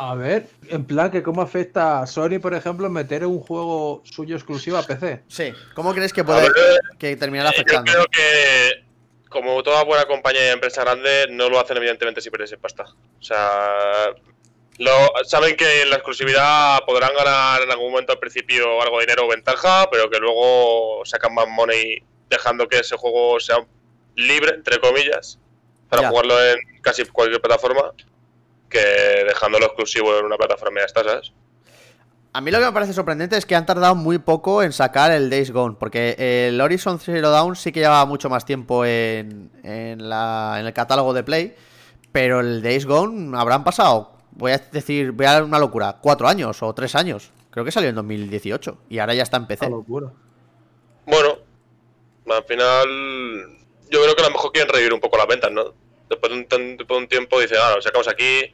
A ver, en plan, que cómo afecta a Sony, por ejemplo, meter un juego suyo exclusivo a PC. Sí, ¿cómo crees que puede ver, que terminará Eh, Yo afectando? creo que, como toda buena compañía y empresa grande, no lo hacen evidentemente si pierdes pasta. O sea, lo, saben que en la exclusividad podrán ganar en algún momento al principio algo de dinero o ventaja, pero que luego sacan más money dejando que ese juego sea libre, entre comillas, para Ya. jugarlo en casi cualquier plataforma, que dejándolo exclusivo en una plataforma ya está, ¿sabes? A mí lo que me parece sorprendente es que han tardado muy poco en sacar el Days Gone, porque el Horizon Zero Dawn sí que llevaba mucho más tiempo en, en, la- en el catálogo de Play, pero el Days Gone habrán pasado, voy a decir, voy a dar una locura, cuatro años o tres años. Creo que salió en 2018 y ahora ya está en PC. Una locura. Bueno, al final yo creo que a lo mejor quieren revivir un poco las ventas, ¿no? Después de un, tan- después de un tiempo dicen, ah, lo sacamos aquí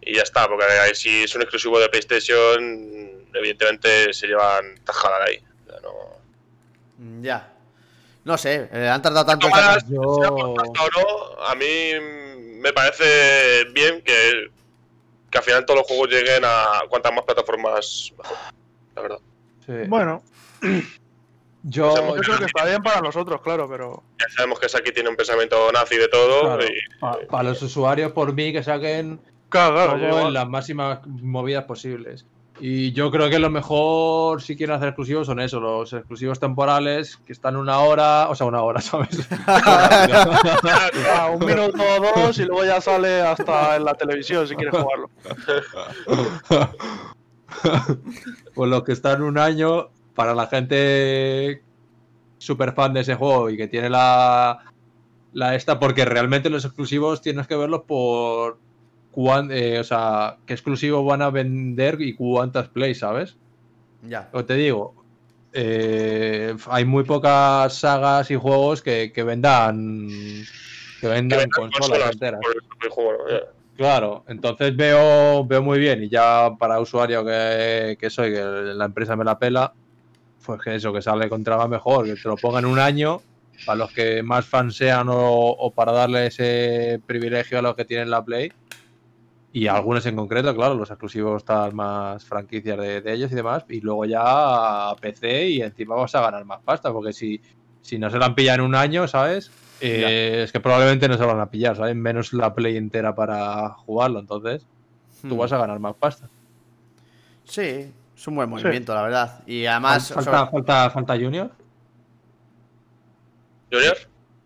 y ya está, porque ahí si es un exclusivo de PlayStation, evidentemente se llevan tajada ahí. O sea, no... Ya. No sé, eh, han tardado tanto sacar... Yo- o no, a mí me parece bien que, que al final todos los juegos lleguen a cuantas más plataformas mejor, la verdad. Sí. Bueno, yo, yo creo que está bien para nosotros, claro, pero. Ya sabemos que Saki tiene un pensamiento nazi de todo claro, y para los usuarios, por mí, que saquen Claro, claro. todo en las máximas movidas posibles. Y yo creo que lo mejor, si quieren hacer exclusivos, son eso, los exclusivos temporales que están una hora, o sea, una hora, ¿sabes? Ah, un minuto o dos y luego ya sale hasta en la televisión si quieres jugarlo. pues los que están un año, para la gente super fan de ese juego y que tiene la, la esta, porque realmente los exclusivos tienes que verlos por cuán, eh, o sea, qué exclusivos van a vender y cuántas plays, ¿sabes? Ya. Que te digo, eh, hay muy pocas sagas y juegos que, que vendan que que vendan vendan consolas, consolas enteras. Claro, entonces veo, veo muy bien y ya para usuario que, que soy, que la empresa me la pela, pues que eso, que sale contra mejor, que te lo pongan un año, para los que más fans sean o, o para darle ese privilegio a los que tienen la Play. Y algunos en concreto, claro, los exclusivos están más franquicias de, de ellos y demás. Y luego ya a PC y encima vas a ganar más pasta. Porque si, si no se la han pillado en un año, ¿sabes? Eh, es que probablemente no se la van a pillar, ¿sabes? Menos la play entera para jugarlo. Entonces, tú Hmm. vas a ganar más pasta. Sí, es un buen movimiento, la verdad. Y además. falta, sobre- falta, falta Junior. Junior.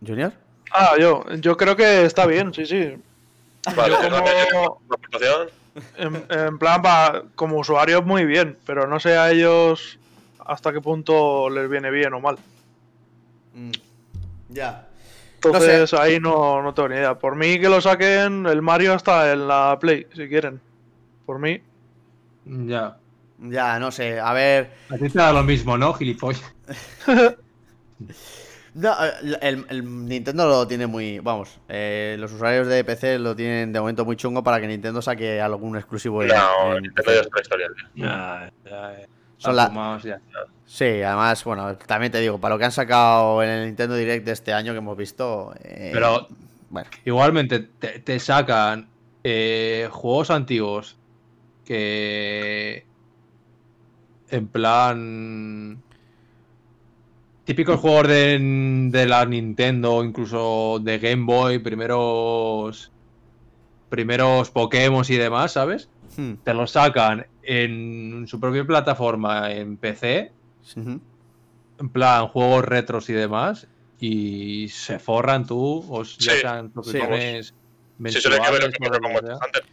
¿Junior? Ah, yo, yo creo que está bien, sí, sí. Vale. En, en plan, como usuario muy bien, pero no sé a ellos hasta qué punto les viene bien o mal. Mm, Ya. Entonces ahí no, no tengo ni idea. Por mí que lo saquen, el Mario está en la Play, si quieren. Por mí. Ya. Ya, no sé. A ver. A ti te da lo mismo, ¿no, gilipollas? No, el, el Nintendo lo tiene muy. Vamos, eh, los usuarios de PC lo tienen de momento muy chungo para que Nintendo saque algún exclusivo. No, en Nintendo ya es otra historia. tío. Ya, ya, ya. Son la- Fumados ya. Sí, además, bueno, también te digo, para lo que han sacado en el Nintendo Direct de este año que hemos visto. eh, Pero Bueno, igualmente te, te sacan eh, juegos antiguos que. En plan. Típicos juegos de, de la Nintendo, incluso de Game Boy, primeros. Primeros Pokémon y demás, ¿sabes? hmm, Te los sacan en su propia plataforma en PC, en plan juegos retros y demás, y se forran tú, o ya Sí, sean suscripciones Sí, mensuales que o pasa lo con que Monster sea. Hunter.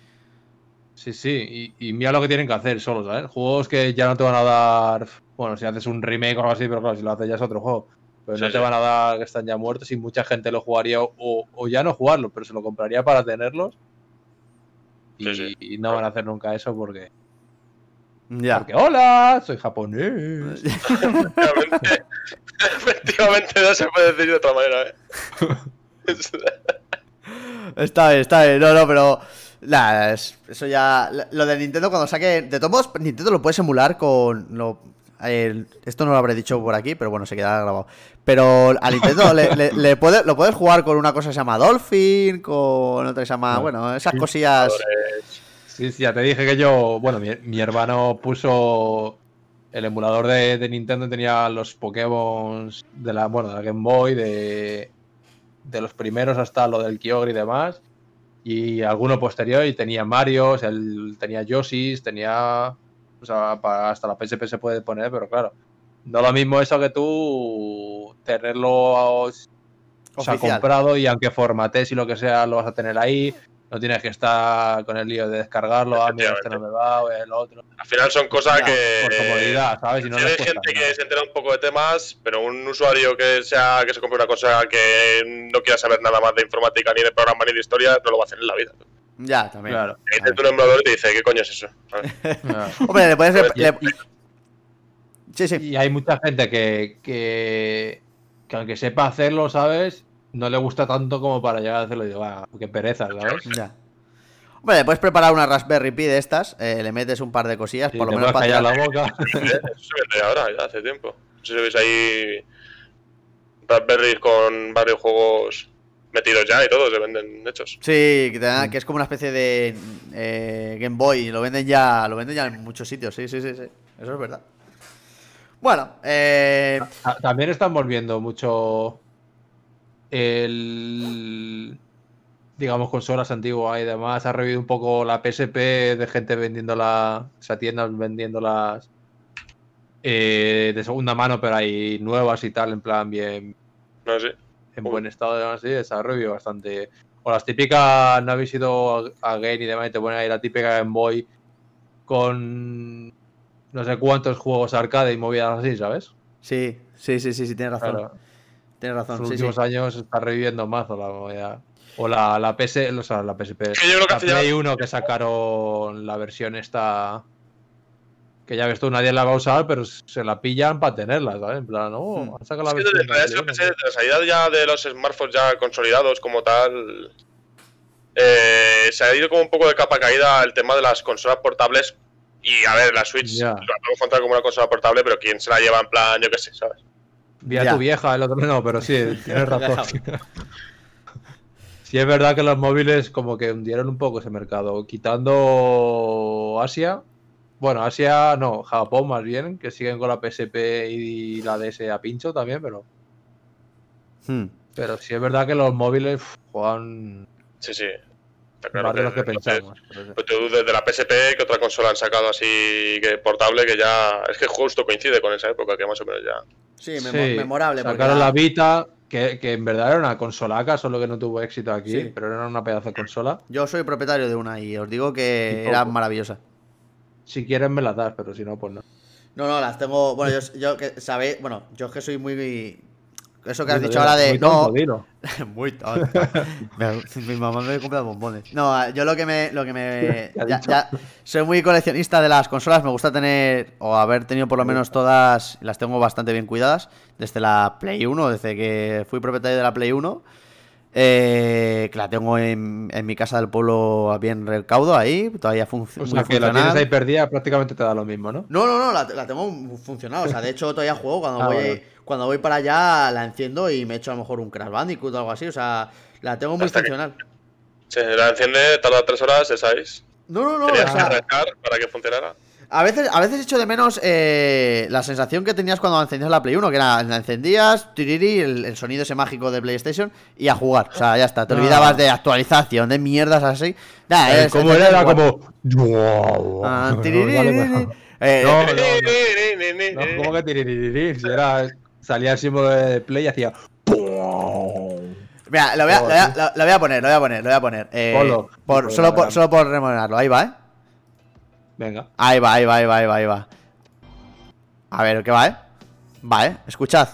Sí, sí, y, y mira lo que tienen que hacer solo, ¿sabes? Juegos que ya no te van a dar, bueno, si haces un remake o algo así, pero claro, si lo haces ya es otro juego. Pero Sí, no te sí. van a dar que están ya muertos y mucha gente lo jugaría o, o ya no jugarlo, pero se lo compraría para tenerlos. Y, Sí, sí. y no van a hacer nunca eso porque, Ya. porque ¡Hola! Soy japonés. Efectivamente, efectivamente no se puede decir de otra manera, ¿eh? Está bien, está bien. No, no, pero. Eso ya. Lo de Nintendo cuando saque. De todos modos, Nintendo lo puedes emular con. Lo, esto no lo habré dicho por aquí, pero bueno, se quedará grabado. Pero a Nintendo le, le- le puede- lo puedes jugar con una cosa que se llama Dolphin, con otra que se llama. No. Bueno, esas cosillas. Sí, sí, ya te dije que yo, bueno, mi, mi hermano puso el emulador de, de Nintendo, tenía los Pokémon de la, bueno, de la Game Boy, de, de los primeros hasta lo del Kyogre y demás, y alguno posterior, y tenía Mario, tenía Yoshis, tenía, o sea, para- hasta la PSP se puede poner, pero claro, no lo mismo eso que tú tenerlo, o sea, comprado y aunque formates y lo que sea, lo vas a tener ahí. No tienes que estar con el lío de descargarlo, ah, mira, este no me va, o el otro. Al final son cosas Ya, que. Por comodidad, ¿sabes? No Si les hay cuesta gente nada. que se entera un poco de temas, pero un usuario que sea que se compre una cosa que no quiera saber nada más de informática, ni de programa, ni de historia, no lo va a hacer en la vida. Ya, también. Claro. Te un emulador y te dice, ¿qué coño es eso? Hombre, le puedes. Le- Sí, sí. Y hay mucha gente que, que, que aunque sepa hacerlo, ¿sabes? No le gusta tanto como para llegar a hacerlo. Y digo, ah, qué pereza, ¿sabes? Ya. Hombre, le puedes preparar una Raspberry Pi de estas, eh, le metes un par de cosillas, Sí, por lo menos para callar tirar- la boca. Eso se vende ahora, ya hace tiempo. No sé si veis ahí Raspberry con varios juegos metidos ya y todos se venden hechos. Sí, que, es como una especie de eh, Game Boy. Lo venden ya, lo venden ya en muchos sitios. Sí, sí, sí, sí. Eso es verdad. Bueno, eh, Ta- También están volviendo mucho el digamos consolas antiguas y demás. Ha revivido un poco la PSP de gente vendiéndola, o sea, tiendas vendiéndolas eh, de segunda mano, pero hay nuevas y tal, en plan bien No sé. en Uy. buen estado y demás, sí, se ha revivido bastante. O las típicas, no habéis ido a, a Game y demás, y te ponen ahí la típica Game Boy con no sé cuántos juegos arcade y movidas así, ¿sabes? sí, sí, sí, sí, sí, tienes razón. Claro. Tienes En razón, los sí, sí. últimos años está reviviendo más o la movida. O la, la PS, o sea, la PSP. que yo creo que la ya- Play 1 que sacaron la versión esta. Que ya ves tú, nadie la va a usar, pero se la pillan para tenerla, ¿sabes? En plan, no, Hmm. han sacado la Es que versión. desde, para desde la PC, 1. desde la salida ya de los smartphones ya consolidados como tal, eh, se ha ido como un poco de capa caída el tema de las consolas portables. Y a ver, la Switch Ya. lo podemos contar como una consola portable, pero ¿quién se la lleva en plan, yo qué sé, ¿sabes? Vi a Ya. tu vieja, el otro no, pero sí, tienes razón. Sí es verdad que los móviles como que hundieron un poco ese mercado, quitando Asia. Bueno, Asia no, Japón más bien, que siguen con la PSP y la DS a pincho también, pero Hmm. pero sí es verdad que los móviles juegan Sí, sí. Claro más de lo que pensamos. Pues tú desde la PSP, que otra consola han sacado así que portable que ya. Es que justo coincide con esa época, que más o menos ya. Sí, Sí, memo- memorable. Sacaron la Vita, que, que en verdad era una consolaca, solo que no tuvo éxito aquí, Sí. pero era una pedazo de consola. Yo soy propietario de una y os digo que era maravillosa. Si quieren me la das, pero si no, pues no. No, no, las tengo. Bueno, yo, yo que sabéis. Bueno, yo es que soy muy. Eso que has dicho ahora de. muy no, tonto, dilo. muy tonto. Mi mamá me compra bombones. No, yo lo que me. Lo que me ya- soy muy coleccionista de las consolas. Me gusta tener. O haber tenido por lo menos todas. Las tengo bastante bien cuidadas. Desde la Play 1. Desde que fui propietario de la Play 1. Eh, que la tengo en, en mi casa del pueblo a bien recaudo ahí. Todavía funciona. O sea, que la tienes ahí perdida, prácticamente te da lo mismo, ¿no? No, no, no, la, la tengo funcionado. O sea, de hecho, todavía juego. Cuando, Ah, voy, vale. cuando voy para allá, la enciendo y me echo a lo mejor un Crash Bandicoot o algo así. O sea, la tengo muy Hasta que- funcional. Se la enciende, tarda tres horas, ya sabéis. No, no, no. O Tenías que arrancar para que funcionara. A veces, a veces echo de menos eh, la sensación que tenías cuando encendías la Play 1, que era la encendías, tiriri, el, el sonido ese mágico de PlayStation y a jugar. O sea, ya está. Te olvidabas de actualización, de mierdas así. Eh, es- ¿Cómo es- era? Como. Ah, No, tiriri, eh, No, no, no. ni, No, ni. ¿Cómo que tiririririr? Si era, salía el símbolo de play y hacía. Mira, lo voy, a, lo, voy a- lo- voy a poner, lo voy a poner, lo voy a poner. Eh, por, solo, por, solo por remodelarlo. Ahí va, ¿eh? Venga. Ahí va, ahí va, ahí va, ahí va, ahí va. A ver, ¿qué va, eh? Va, eh. Escuchad.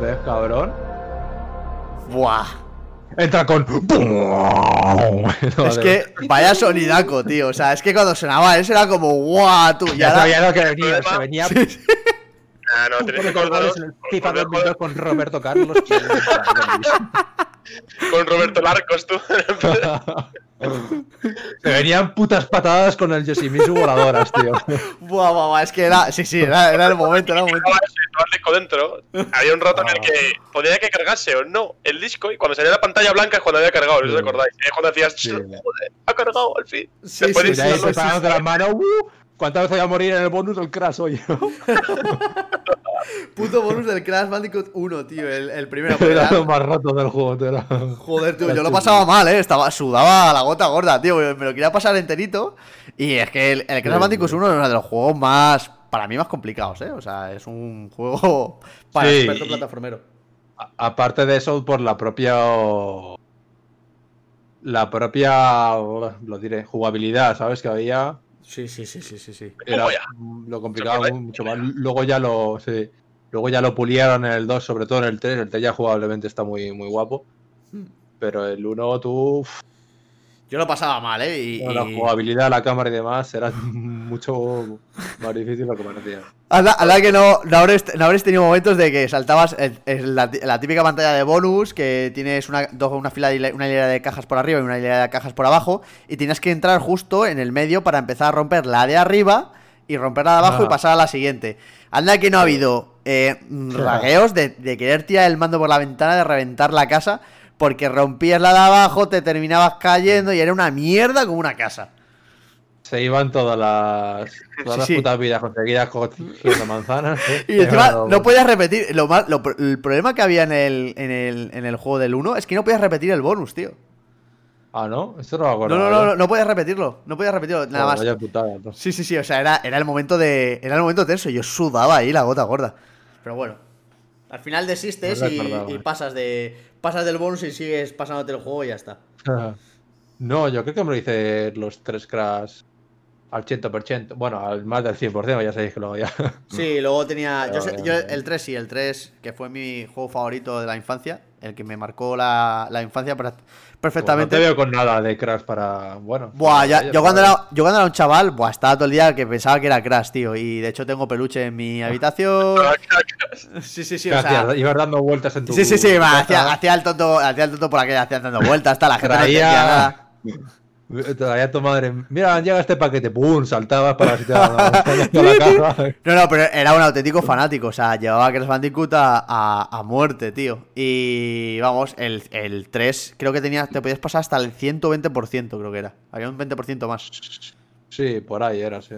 ¿Ves, cabrón? Buah. Entra con. Es que vaya sonidaco, tío. O sea, es que cuando sonaba eso era como guau, tú. Ya sabía lo que venía. Se venía. Ah, no, goles en el FIFA con, 2002 con Roberto Carlos. con Roberto Larcos, tú. Se venían putas patadas con el Yoshimitsu voladoras, tío. Buah, buah, buah. Es que era. Sí, sí, era, era el momento, era el momento. El disco dentro. Había un rato en el que podía que cargarse o no el disco y cuando salía la pantalla blanca es cuando había cargado, ¿no os Sí. acordáis? Es cuando decías, Sí. joder, ha cargado al fin. Sí, Después sí, de sí, de las manos. ¡uh! ¿Cuántas veces voy a morir en el bonus del crash hoy? Puto bonus del Crash Bandicoot 1, tío. El, el primero. Era lo más roto del juego, tío. era- Joder, tío, yo lo pasaba mal, eh. Estaba, sudaba la gota gorda, tío. Me lo quería pasar enterito. Y es que el, el Crash Sí, Bandicoot sí. 1 es uno de los juegos más. Para mí, más complicados, eh. O sea, es un juego para Sí, experto plataformero. A- Aparte de eso, por la propia. La propia. Lo diré, jugabilidad, ¿sabes? Que había. Sí, sí, sí, sí, sí, sí. Era, lo complicaba acordáis? mucho más. Luego ya lo. sí, luego ya lo pulieron en el 2, sobre todo en el 3. El 3 ya jugablemente está muy, muy guapo. Hmm. Pero el 1, tú. uf, Yo lo pasaba mal, eh. Y, la jugabilidad, la cámara y demás, era mucho más difícil lo que parecía. Anda, anda que no, no, habréis, no habréis tenido momentos de que saltabas en, en la, la típica pantalla de bonus, que tienes una, dos- una fila de, una hilera de cajas por arriba y una hilera de cajas por abajo, y tienes que entrar justo en el medio para empezar a romper la de arriba y romper la de abajo Ah. y pasar a la siguiente. Anda que no ha habido eh, ragueos de, de querer tirar el mando por la ventana, de reventar la casa, porque rompías la de abajo, te terminabas cayendo y era una mierda como una casa. Se iban todas las, todas Sí, las sí. putas vidas conseguidas cogiendo manzanas. ¿eh? Y encima no podías repetir. Lo más, lo el problema que había en el, en, el, en el juego del 1 es que no podías repetir el bonus, tío. Ah, ¿no? Esto no lo No, acuerdo. no, no, no, no podías repetirlo. No podías repetirlo, nada más. Vaya putada, ¿no? Sí, sí, sí. O sea, era, era el momento de. Era el momento tenso. Yo sudaba ahí la gota gorda. Pero bueno. Al final desistes No y, y pasas de. Pasas del bonus y sigues pasándote el juego y ya está. No, yo creo que me lo hice los tres crash al 100%. Bueno, al más del 100%, ya sabéis que lo ya. Sí, luego tenía. Yo, sé- el 3 sí, el 3, que fue mi juego favorito de la infancia. El que me marcó la, la infancia per- No perfectamente. te veo con nada de crash para. Bueno. Buah, para ya- ellos, yo, cuando para- era, yo cuando era un chaval, buah, estaba todo el día que pensaba que era Crash, tío. Y de hecho tengo peluche en mi habitación. Sí, sí, sí, ¿Qué o sea. Ibas dando vueltas en tu. Sí, sí, sí, va, casa. hacía, hacía el tonto, hacía el tonto por aquella, hacía dando vueltas, hasta la gente no Traía- entendía nada. Todavía tu madre. Mira, llega este paquete. ¡Pum! Saltabas para si te la caja. No, no, pero era un auténtico fanático. O sea, llevaba a Crash Bandicoot a, a- a muerte, tío. Y vamos, el, el 3 creo que tenía, te podías pasar hasta el 120%, creo que era. Había un 20% más. Sí, por ahí era, sí.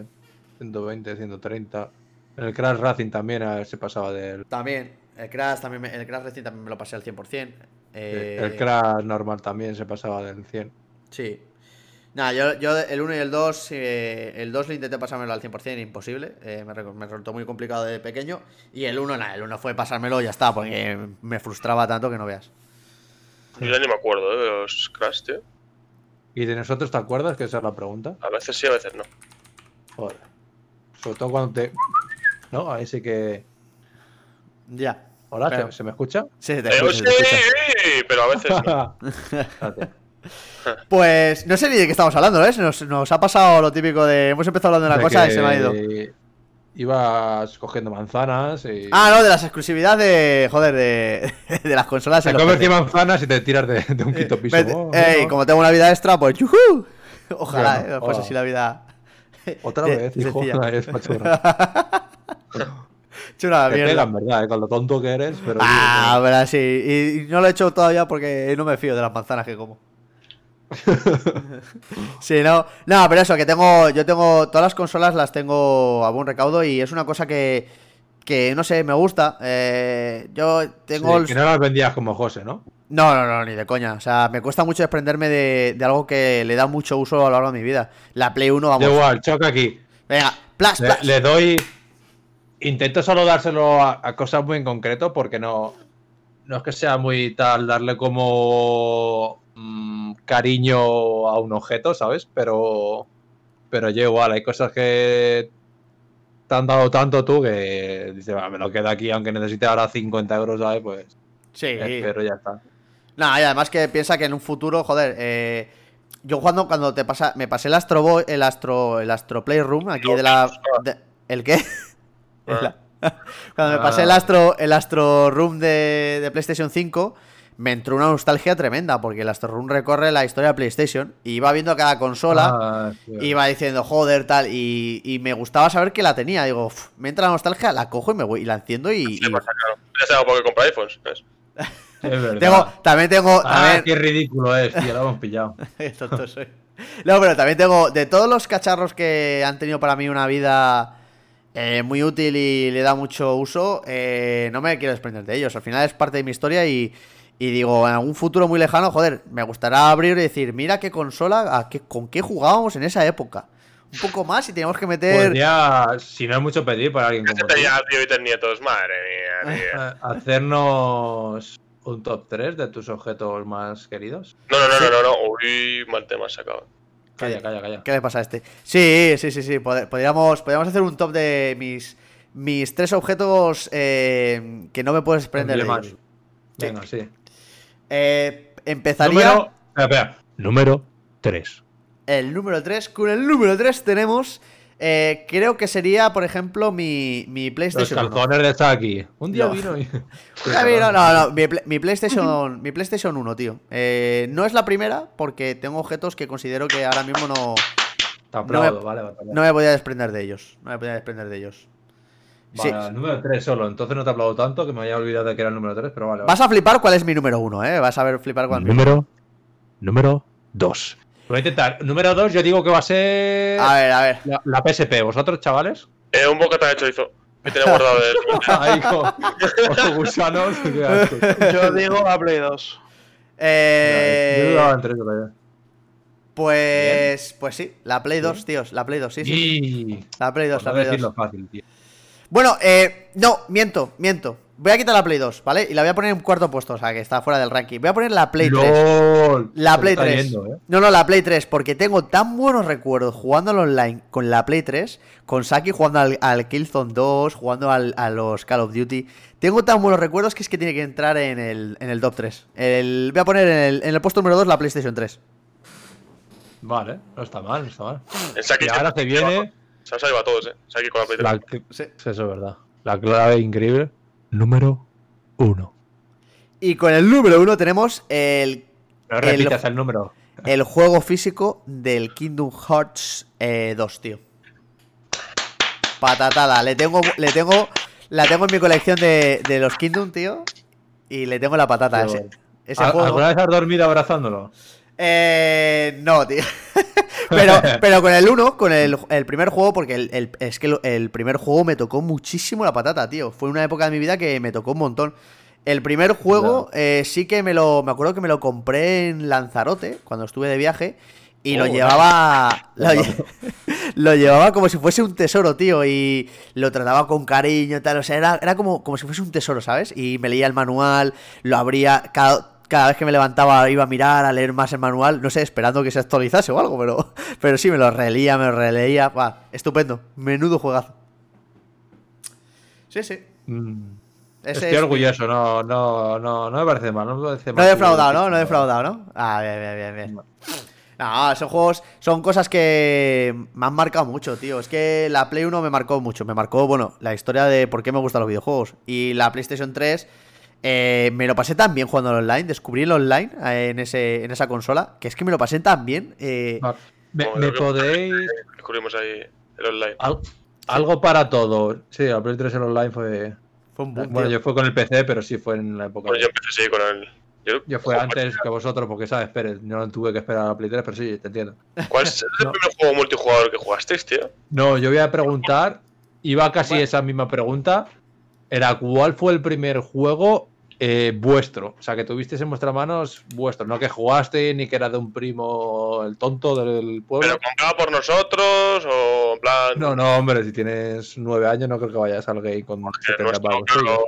120, 130. En el Crash Racing también eh, se pasaba del. También, el Crash, también me- el Crash recién también me lo pasé al 100%. Eh, El Crash normal también se pasaba del 100. Sí. Nada, yo, yo el 1 y el 2, eh, el 2 le intenté pasármelo al 100%, imposible. eh, me, me resultó muy complicado de pequeño. Y el 1, nada, el 1 fue pasármelo y ya está, porque me frustraba tanto que no veas. Yo ya ni me acuerdo ¿eh? de los Crash, tío. ¿Y de nosotros te acuerdas? Que esa es la pregunta. A veces sí, a veces no. Joder. Sobre todo cuando te. ¿No? Ahí sí que. Ya. Hola, Pero- ¿se, se me escucha? Sí, te Eh, escucho, sí, te escucho. pero a veces no. Pues no sé ni de qué estamos hablando, ¿eh? Nos, nos ha pasado lo típico de. Hemos empezado hablando de una De cosa y se me ha ido. Ibas cogiendo manzanas y. Ah, no, de las exclusividades de. Joder, de, de las consolas. Te comes PC. 100 manzanas y te tiras de, de un quinto piso. Oh, Ey, no. como tengo una vida extra, pues ¡yujú! Ojalá, Bueno, ¿eh? Pues oh. así la vida. Otra vez, hijo. Una vez. Chula Te mierda. pegan, ¿verdad? eh, Con lo tonto que eres, pero. Ah, pero sí. Y, y no lo he hecho todavía porque no me fío de las manzanas que como. sí, no. No, pero eso, que tengo. Yo tengo. Todas las consolas las tengo a buen recaudo y es una cosa que. Que no sé, me gusta. Eh, yo tengo. Sí, el- que no las vendías como José, ¿no? No, no, no, ni de coña. O sea, me cuesta mucho desprenderme de, de algo que le da mucho uso a lo largo de mi vida. La Play 1, Da vamos. igual, choca aquí. Venga, plas, Le, plas. le doy. Intento solo dárselo a, a cosas muy en concreto porque no. No es que sea muy tal darle como. Mm, cariño a un objeto, ¿sabes? Pero. Pero yo igual, hay cosas que. Te han dado tanto tú que dices, "Va, me lo quedo aquí, aunque necesite ahora 50 euros, ¿sabes? Pues. Sí. Pero ya está. No, y además que piensa que en un futuro, joder, eh, yo cuando, cuando te pasa, me pasé el Astro Boy, el Astro, el Astro Playroom aquí de la, de- ¿el qué? Ah. cuando me pasé el Astro, el Astro Room de, de PlayStation 5, me entró una nostalgia tremenda porque el Astro Room recorre la historia de PlayStation y iba viendo cada consola. Ah, sí. Iba diciendo, joder, tal, y, y me gustaba saber que la tenía. Digo, "Uf, me entra la nostalgia, la cojo y me voy, y la enciendo y. Sí, y- pasa, claro. Ya por qué compra iPhones. ¿sabes? Es verdad. Tengo, también tengo. Ah, también- qué ridículo es, tío, lo hemos pillado. Qué tonto soy. No, pero también tengo. De todos los cacharros que han tenido para mí una vida eh, muy útil y le da mucho uso, eh, no me quiero desprender de ellos. Al final es parte de mi historia y, y digo, en algún futuro muy lejano, joder, me gustaría abrir y decir, mira qué consola, a qué, con qué jugábamos en esa época. Un poco más y teníamos que meter. Podría, si no es mucho pedir para alguien ¿Qué como tú, ya tío y tus nietos? Madre mía, tío. eh, hacernos un top 3 de tus objetos más queridos. No, no, no, no, no, no. Uy, mal tema sacado. Calla, calla, calla. ¿Qué le pasa a este? Sí, sí, sí, sí. pod- Podríamos, podríamos hacer un top de mis, mis tres objetos eh, que no me puedes desprender de ellos. Venga, sí. Eh, empezaría Número, espera, espera. Número 3. el número 3. Con el número 3 tenemos. eh, creo que sería, por ejemplo, mi, mi Los PlayStation 1. calzones de Saki. Un día No. vino y... Ah, mira, no, no, mi, mi PlayStation, mi PlayStation 1, tío. Eh, no es la primera porque tengo objetos que considero que ahora mismo no, aplaudo, No me- vale, vale. no me podía desprender de ellos. No me podía desprender de ellos. Sí. Vale, número 3 solo. Entonces no te aplaudo tanto que me había olvidado de que era el número 3, pero vale. vale. Vas a flipar cuál es mi número 1, ¿eh? Vas a ver flipar cuál es mi Número. Número 2. Voy a intentar. Número 2, yo digo que va a ser. A ver, a ver. La, la PSP. ¿Vosotros, chavales? Eh, un bocata de chorizo. Me tenía guardado de Ahí con, con gusanos. Yo digo la Play 2. Eh, Yo dudaba entre eso todavía. pues, pues sí, la Play 2, tíos. La Play 2, sí, sí. Y. La Play 2, Por la no Play 2. decirlo fácil, tío. Bueno, eh, no, miento, miento. Voy a quitar la Play 2, ¿vale? Y la voy a poner en cuarto puesto, o sea, que está fuera del ranking. Voy a poner la Play 3. LOL. La Se Play está 3. yendo, ¿eh? No, no, la Play 3, porque tengo tan buenos recuerdos jugándolo online con la Play 3, con Saki jugando al, al Killzone 2, jugando al- a los Call of Duty. Tengo tan buenos recuerdos que es que tiene que entrar en el, en el top 3. El, voy a poner en el, en el puesto número 2 la PlayStation 3. Vale, no está mal, no está mal. El Y ahora se viene. Se han salido a todos, eh. Saki con la Play 3. La, Sí. sí, eso es verdad. La clave increíble. Número 1. Y con el número 1 tenemos el, No El- repitas el número. el juego físico del Kingdom Hearts eh, 2, tío. Patatada, le tengo, le tengo, la tengo en mi colección de, de los Kingdom, tío. Y le tengo la patata a ese, ese ¿Al- juego. ¿Alguna vez has dormido abrazándolo? Eh, no, tío. pero, pero con el 1, con el, el primer juego, porque el, el- es que el primer juego me tocó muchísimo la patata, tío. Fue una época de mi vida que me tocó un montón. El primer juego eh, sí que me lo. Me acuerdo que me lo compré en Lanzarote cuando estuve de viaje. Y lo Oh, llevaba. Lo, lle- lo llevaba como si fuese un tesoro, tío. Y lo trataba con cariño y tal. O sea, era, era como, como si fuese un tesoro, ¿sabes? Y me leía el manual, lo abría. Cada, cada vez que me levantaba iba a mirar, a leer más el manual. No sé, esperando que se actualizase o algo, pero, pero sí, me lo releía, me lo releía. Buah, estupendo. Menudo juegazo. Sí, sí. Mm. Ese Estoy es- orgulloso, no, no, no, no me parece mal. No, me parece No mal he que- defraudado, ¿no? No he defraudado, ¿no? Ah, bien, bien, bien, bien. No, esos juegos son cosas que me han marcado mucho, tío. Es que la Play 1 me marcó mucho. Me marcó, bueno, la historia de por qué me gustan los videojuegos. Y la PlayStation 3 eh, me lo pasé tan bien jugando al online. Descubrí el online eh, en, ese, en esa consola. Que es que me lo pasé tan bien. eh, Va. ¿Me, podéis...? Descubrimos ahí el online. Al- algo para todo. Sí, la Play 3 en online fue... fue un boom, Bueno, tío. yo fue con el PC, pero sí fue en la época... Yo empecé sí con el. Yo, Yo fue antes que vosotros, porque sabes, Pérez, no tuve que esperar a la Play 3, pero sí, te entiendo. ¿Cuál es el No. primer juego multijugador que jugasteis, tío? No, yo voy a preguntar, iba casi Bueno. esa misma pregunta, era ¿cuál fue el primer juego eh, vuestro? O sea, que tuvisteis en vuestras manos vuestro, no que jugaste ni que era de un primo el tonto del pueblo. ¿Pero comprado por nosotros o en plan.? No, no, hombre, si tienes nueve años no creo que vayas al gay con que 70 nuestro, pavos. claro,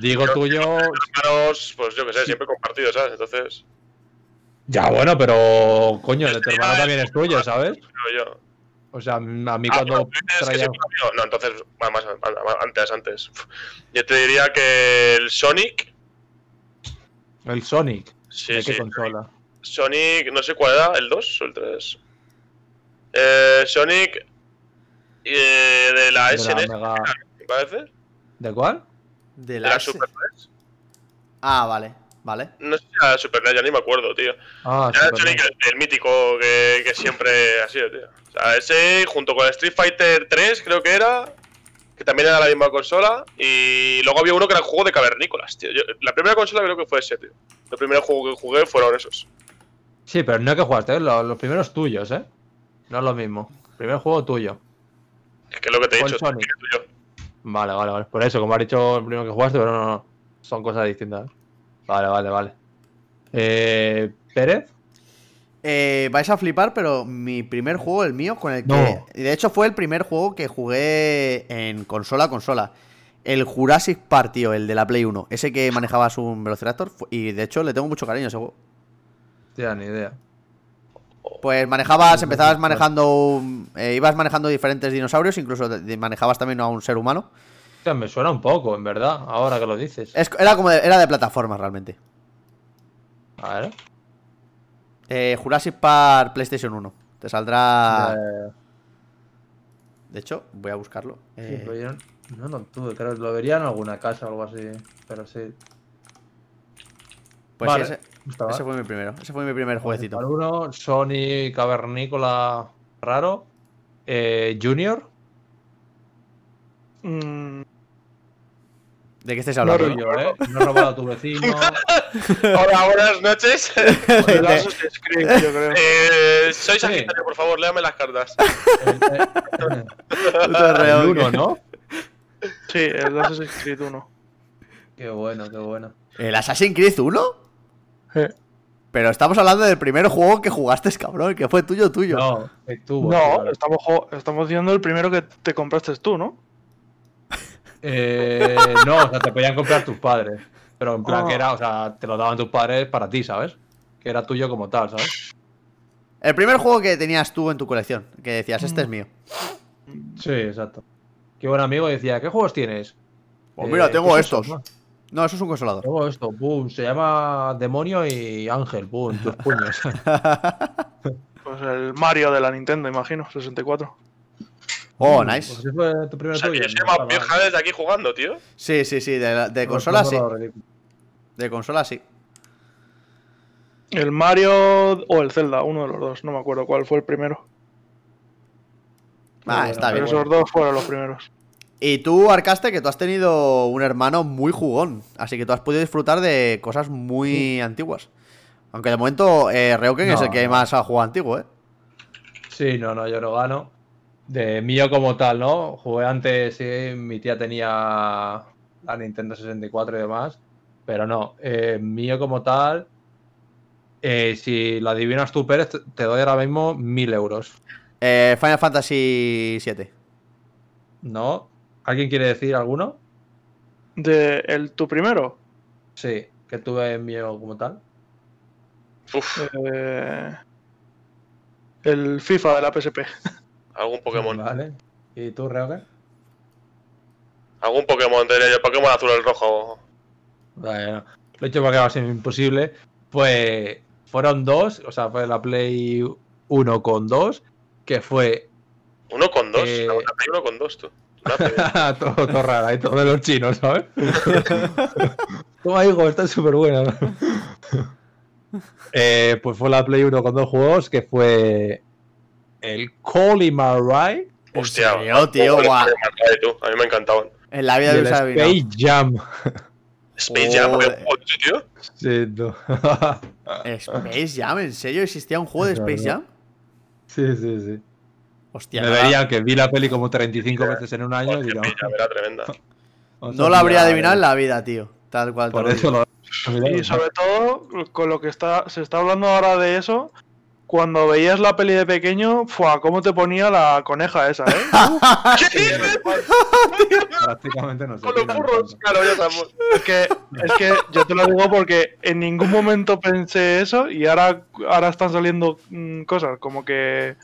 Digo yo- tuyo, hermanos, pues yo que sé, siempre compartido, ¿sabes? Entonces, ya bueno, pero coño, el de tu hermano también es tuyo, ¿sabes? yo. O sea, a mí Ah, cuando bueno, es que No, entonces, va más antes, antes. Yo te diría que el Sonic. El Sonic, Sí, ¿de qué sí. consola? Sonic, no sé cuál era, el 2 o el 3. Eh, Sonic. eh, de la De la SNES, Mega- me parece. ¿De cuál? De De la la S- Super NES. Ah, vale, vale. No sé si era la Super NES, ya ni me acuerdo, tío. Ah, Era el Super Sonic el, el mítico que, que siempre ha sido, tío. Sea, ese junto con el Street Fighter 3, creo que era. Que también era la misma consola. Y luego había uno que era el juego de cavernícolas, tío. Yo- la primera consola creo que fue ese, tío. El primer juego que jugué fueron esos. Sí, pero no es que jugaste, ¿eh? los, los primeros tuyos, ¿eh? No es lo mismo. Primer juego tuyo. Es que es lo que te he dicho. Sonic. que tuyo. Vale, vale, vale. Por eso, como has dicho el primero que jugaste, pero no, no. Son cosas distintas. Vale, vale, vale. Eh, ¿Pérez? Eh, vais a flipar, pero mi primer juego, el mío, con el que. No. y De hecho, fue el primer juego que jugué en consola a consola. El Jurassic Park, tío, el de la Play 1. Ese que manejabas un Velociraptor. Y de hecho, le tengo mucho cariño a ese juego. Tía, ni idea. Pues manejabas, empezabas manejando. un- eh, ibas manejando diferentes dinosaurios, incluso manejabas también a un ser humano. Tía, me suena un poco, en verdad, ahora que lo dices. Es- era como de, era de plataformas realmente. A ver. Eh, Jurassic Park PlayStation 1. Te saldrá. Eh, De hecho, voy a buscarlo. sí, Eh, pero yo no, no lo tuve, creo que lo vería en alguna casa o algo así. Pero sí. pues vale, sí, ese, fue mi primero. Ese fue mi primer jueguecito. Para uno, Sony Cavernícola Raro. Eh, Junior. Mm, ¿De qué estáis No, hablando? Soy yo, ¿eh? No he robado a tu vecino. Hola, buenas noches. Assassin's Creed, yo creo. Eh, soy Sagitario, por favor, léame las cartas. El, eh, Puto reo, el uno, que- ¿no? Sí, el Assassin's Creed 1. Qué bueno, qué bueno. ¿El Assassin's Creed 1? Eh, Pero estamos hablando del primer juego que jugaste, cabrón, que fue tuyo, tuyo. No, estuvo. No, claro. estamos, estamos diciendo el primero que te compraste tú, ¿no? Eh, no, o sea, te podían comprar tus padres. Pero en plan Ah. que era, o sea, te lo daban tus padres para ti, ¿sabes? Que era tuyo como tal, ¿sabes? El primer juego que tenías tú en tu colección, que decías, este es mío. Sí, exacto. Que un amigo decía, ¿qué juegos tienes? Pues Eh, mira, tengo ¿qué es eso? estos. No, No, eso es un consolador. Tengo esto, pum, se llama Demonio y Ángel, pum, tus puños. Pues el Mario de la Nintendo, imagino, 64. Oh, Pues nice. ese fue tu primer O sea, que yo soy más vieja desde aquí jugando, tío. Sí, sí, sí, de, la- de No, consola sí. De consola sí. El Mario o el Zelda, uno de los dos, no me acuerdo cuál fue el primero. Ah, está Pero bien. esos dos fueron los primeros. Y tú, Arcaste, que tú has tenido un hermano muy jugón. Así que tú has podido disfrutar de cosas muy antiguas. Aunque de momento eh, Reuken es el que más ha jugado antiguo, ¿eh? Sí, no, no, yo no gano. De mío como tal, ¿no? Jugué antes, sí, mi tía tenía la Nintendo 64 y demás, pero no, eh, mío como tal, eh, si lo adivinas tú, Pérez, te- te doy ahora mismo mil euros, Eh, Final Fantasy VII. ¿no? ¿Alguien quiere decir alguno? De el, tu primero, Sí, que tuve mío como tal. Uf, eh, el FIFA de la PSP. algún Pokémon. Vale. ¿Y tú, Reugen? Algún Pokémon, diré yo, Pokémon azul o el rojo. Vale, no. Lo he hecho porque va a ser imposible. Pues fueron dos, o sea, fue la Play 1 con dos, que fue Uno con dos. Eh. La Play uno con dos, tú. Una pena. todo, todo raro, ahí todo de los chinos, ¿sabes? Toma, hijo, está súper buena. Eh, pues fue la Play 1 con dos juegos, que fue el Colimarai ¿En Hostia, serio, tío? Guau. A mí me encantaban. En la y vida de. Space Jam. Space Jam, Joder. ¿qué juego, tío? Sí, no. ¿Space Jam? ¿En serio existía un juego de Space. Jam? sí, sí, sí. Hostia, Me la- vería que vi la peli como 35 veces en un año y Joder, no. Space Jam era tremenda. no lo habría adivinado en la vida, tío. Tal cual. Por eso lo. Y sobre todo, con lo que está, se está hablando ahora de eso, cuando veías la peli de pequeño, ¡fua! ¿Cómo te ponía la coneja esa, eh? ¿Qué? Prácticamente no sé. Con los burros. Claro, ya estamos. Es que, es que yo te lo digo porque en ningún momento pensé eso y ahora, ahora están saliendo mm, cosas como que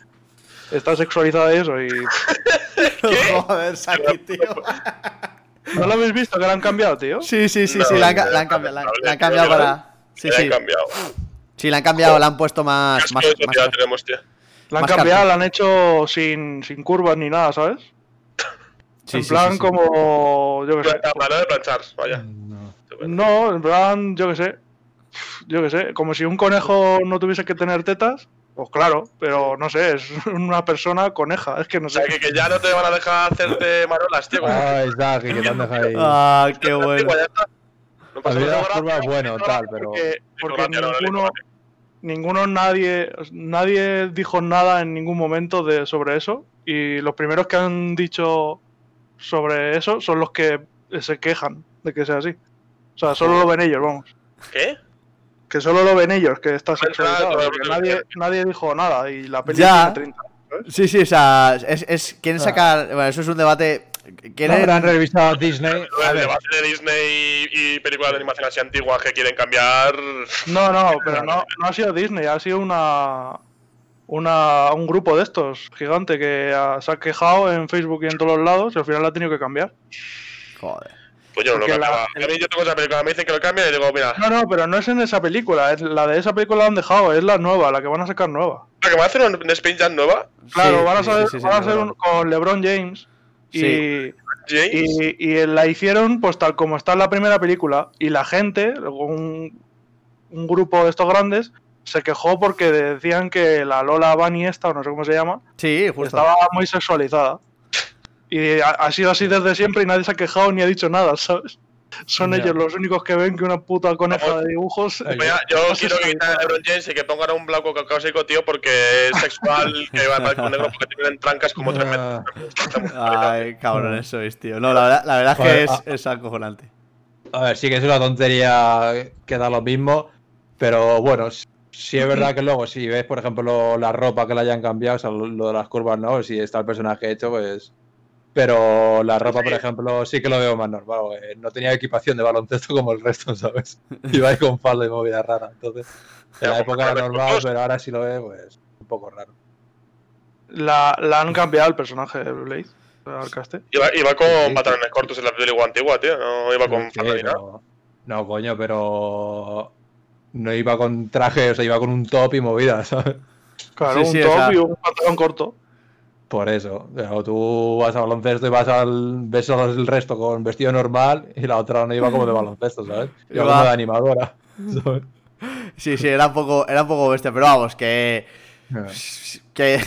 está sexualizada y eso. Y Joder, Saki, tío. ¿No lo habéis visto que la han cambiado, tío? Sí, sí, sí, No, sí, la han, la cambiado, la la han cambiado para... Sí, Me la sí, han cambiado. Sí, la han cambiado, la han puesto más... Más, tenemos, tío. La han Más cambiado, la han hecho sin, sin curvas ni nada, ¿sabes? sí, en sí, plan sí, sí. como... Yo qué sé. La mano de planchar, vaya. No. No, en plan, yo qué sé. Yo qué sé, como si un conejo no tuviese que tener tetas. Pues claro, pero no sé, es una persona coneja, es que no O sé. sea, que, que ya no te van a dejar hacerte marolas, tío. Ah, Isaac, que te han dejado ahí. Ah, qué bueno. Ya está. No A pasa mí nada. las curvas, bueno, tal, pero. Porque, ninguno, ninguno, nadie, nadie dijo nada en ningún momento de, sobre eso. Y los primeros que han dicho sobre eso son los que se quejan de que sea así. O sea, solo lo ven ellos, vamos. ¿Qué? Que solo lo ven ellos, que está sexualizado. claro, Porque claro. nadie, nadie dijo nada y la peli Ya. tiene 30. Sí, sí, o sea, es, es, quieren sacar... Bueno, eso es un debate... No Quieren... habrán revisado Disney. A ver, de Disney y, y películas de animación así antiguas que quieren cambiar. No, no, pero no, no ha sido Disney, ha sido una, una un grupo de estos gigante que se ha quejado en Facebook y en todos los lados y al final la ha tenido que cambiar. Joder. Pues yo no lo Porque la-. A mí yo tengo esa película, me dicen que lo cambien y digo, mira, No, no, pero no es en esa película, es la de esa película la han dejado, es la nueva, la que van a sacar nueva. ¿para que me hacer un Space Jam nueva? Claro, Sí, van a, sí, saber- sí, sí, van a hacer un- con LeBron James Sí. James. y, y la hicieron pues tal como está en la primera película y la gente, un, un grupo de estos grandes, se quejó porque decían que la Lola Bunny esta, o no sé cómo se llama, Sí, justo. estaba muy sexualizada. Y ha, ha sido así desde siempre y nadie se ha quejado ni ha dicho nada, ¿sabes? Son Ya. ellos los únicos que ven que una puta coneja Vamos. de dibujos. Mira, yo quiero quiten a LeBron James y que pongan a un blanco caucásico, tío, porque es sexual, que va a un negro porque tienen trancas como tres Ah. metros. Ay, cabrón, eso es, tío. No, la verdad, la verdad es que Joder, es, ah. es acojonante. A ver, sí que es una tontería que da lo mismo, pero bueno, sí es verdad que luego si ves, por ejemplo, la ropa que le hayan cambiado, o sea, lo de las curvas, ¿no? Si está el personaje hecho, pues... Pero la ropa, por ejemplo, sí que lo veo más normal. porque No tenía equipación de baloncesto como el resto, ¿sabes? Iba ahí con falda y movida rara. Entonces, en la época era pues, normal, pues, pero ahora sí lo ve, pues un poco raro. La, la han cambiado el personaje de Blade, Arcaste. Iba, iba con Sí, sí. pantalones cortos en la película antigua, tío. No iba con Sí, falda ni nada. pero- No, coño, pero... No iba con traje, o sea, iba con un top y movida, ¿sabes? Claro, Sí, un sí, o top sea- y un pantalón corto. Por eso. Pero tú vas a baloncesto y vas al. ves el resto con vestido normal y la otra no iba como de baloncesto, ¿sabes? Iba como de animadora. ¿sabes? Sí, sí, era un poco, era un poco bestia, pero vamos, que. que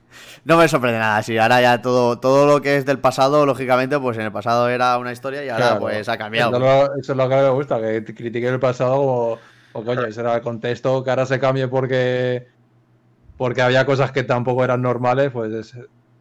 no me sorprende nada. Sí, ahora ya todo, todo lo que es del pasado, lógicamente, pues en el pasado era una historia y ahora Claro. pues ha Eso, cambiado. es lo- eso es lo que me gusta, que critiquen el pasado o, o, coño, ese era el contexto, que ahora se cambie porque porque había cosas que tampoco eran normales, pues es-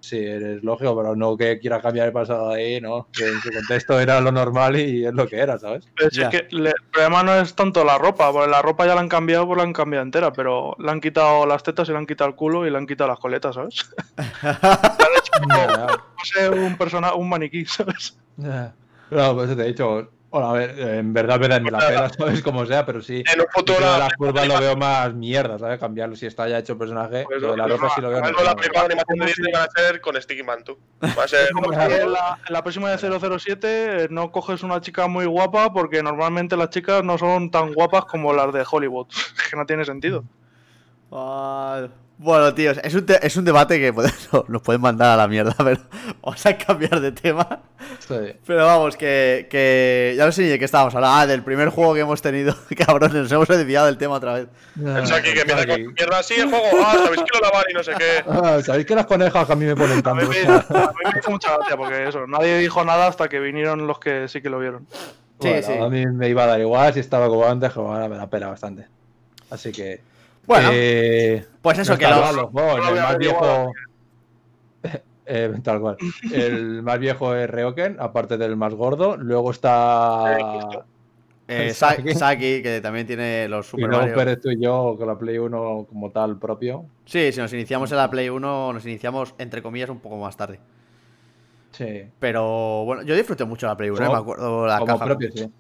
sí, es lógico, pero no que quieras cambiar el pasado ahí, no, que en su contexto era lo normal y es lo que era, ¿sabes? Es Ya. que le- el problema no es tanto la ropa, porque la ropa ya la han cambiado, pues la han cambiado entera, pero le han quitado las tetas y le han quitado el culo y le han quitado las coletas, ¿sabes? No sé, un persona, un maniquí, ¿sabes? No, pues eso te he dicho, bueno, a ver, en verdad me da ni la pena, ¿sabes? Como sea, pero sí. En un futuro. De las curvas lo veo más mierda, ¿sabes? Cambiarlo si está ya hecho el personaje. Pues lo de la ropa sí lo veo Algo la primera animación de Disney van a ser con Sticky Man, tú. Va a ser. Como si en la, en la próxima de 007 eh, no coges una chica muy guapa porque normalmente las chicas no son tan guapas como las de Hollywood. que no tiene sentido. Ah, bueno, tíos, es un, te- es un debate que puede- nos pueden mandar a la mierda, pero vamos a cambiar de tema. Sí. Pero vamos, que, que ya no sé ni de qué estábamos hablando. Ah, del primer juego que hemos tenido. Cabrón, nos hemos desviado del tema otra vez. Saki que empieza con mierda así el juego. Ah, sabéis que lo lavan y no sé qué. Ah, ¿Sabéis que las conejas que a mí me ponen A mí, tanto? me, a mí me hizo mucha gracia porque eso, nadie dijo nada hasta que vinieron los que sí que lo vieron. Sí, Bueno, sí. A mí me iba a dar igual si estaba como antes, que ahora me da pena bastante. Así que. Bueno, eh, pues eso, que los- los el más viejo. eh, tal cual. El más viejo es Reoken, aparte del más gordo. Luego está. Eh, eh, Saki. Sa- Saki, que también tiene los Y Super luego Mario. Pérez tú y yo con la Play 1 como tal propio. Sí, si nos iniciamos en la Play 1, nos iniciamos, entre comillas, un poco más tarde. Sí. Pero bueno, yo disfruté mucho la Play 1, Como- eh, me acuerdo la como caja. propio, sí.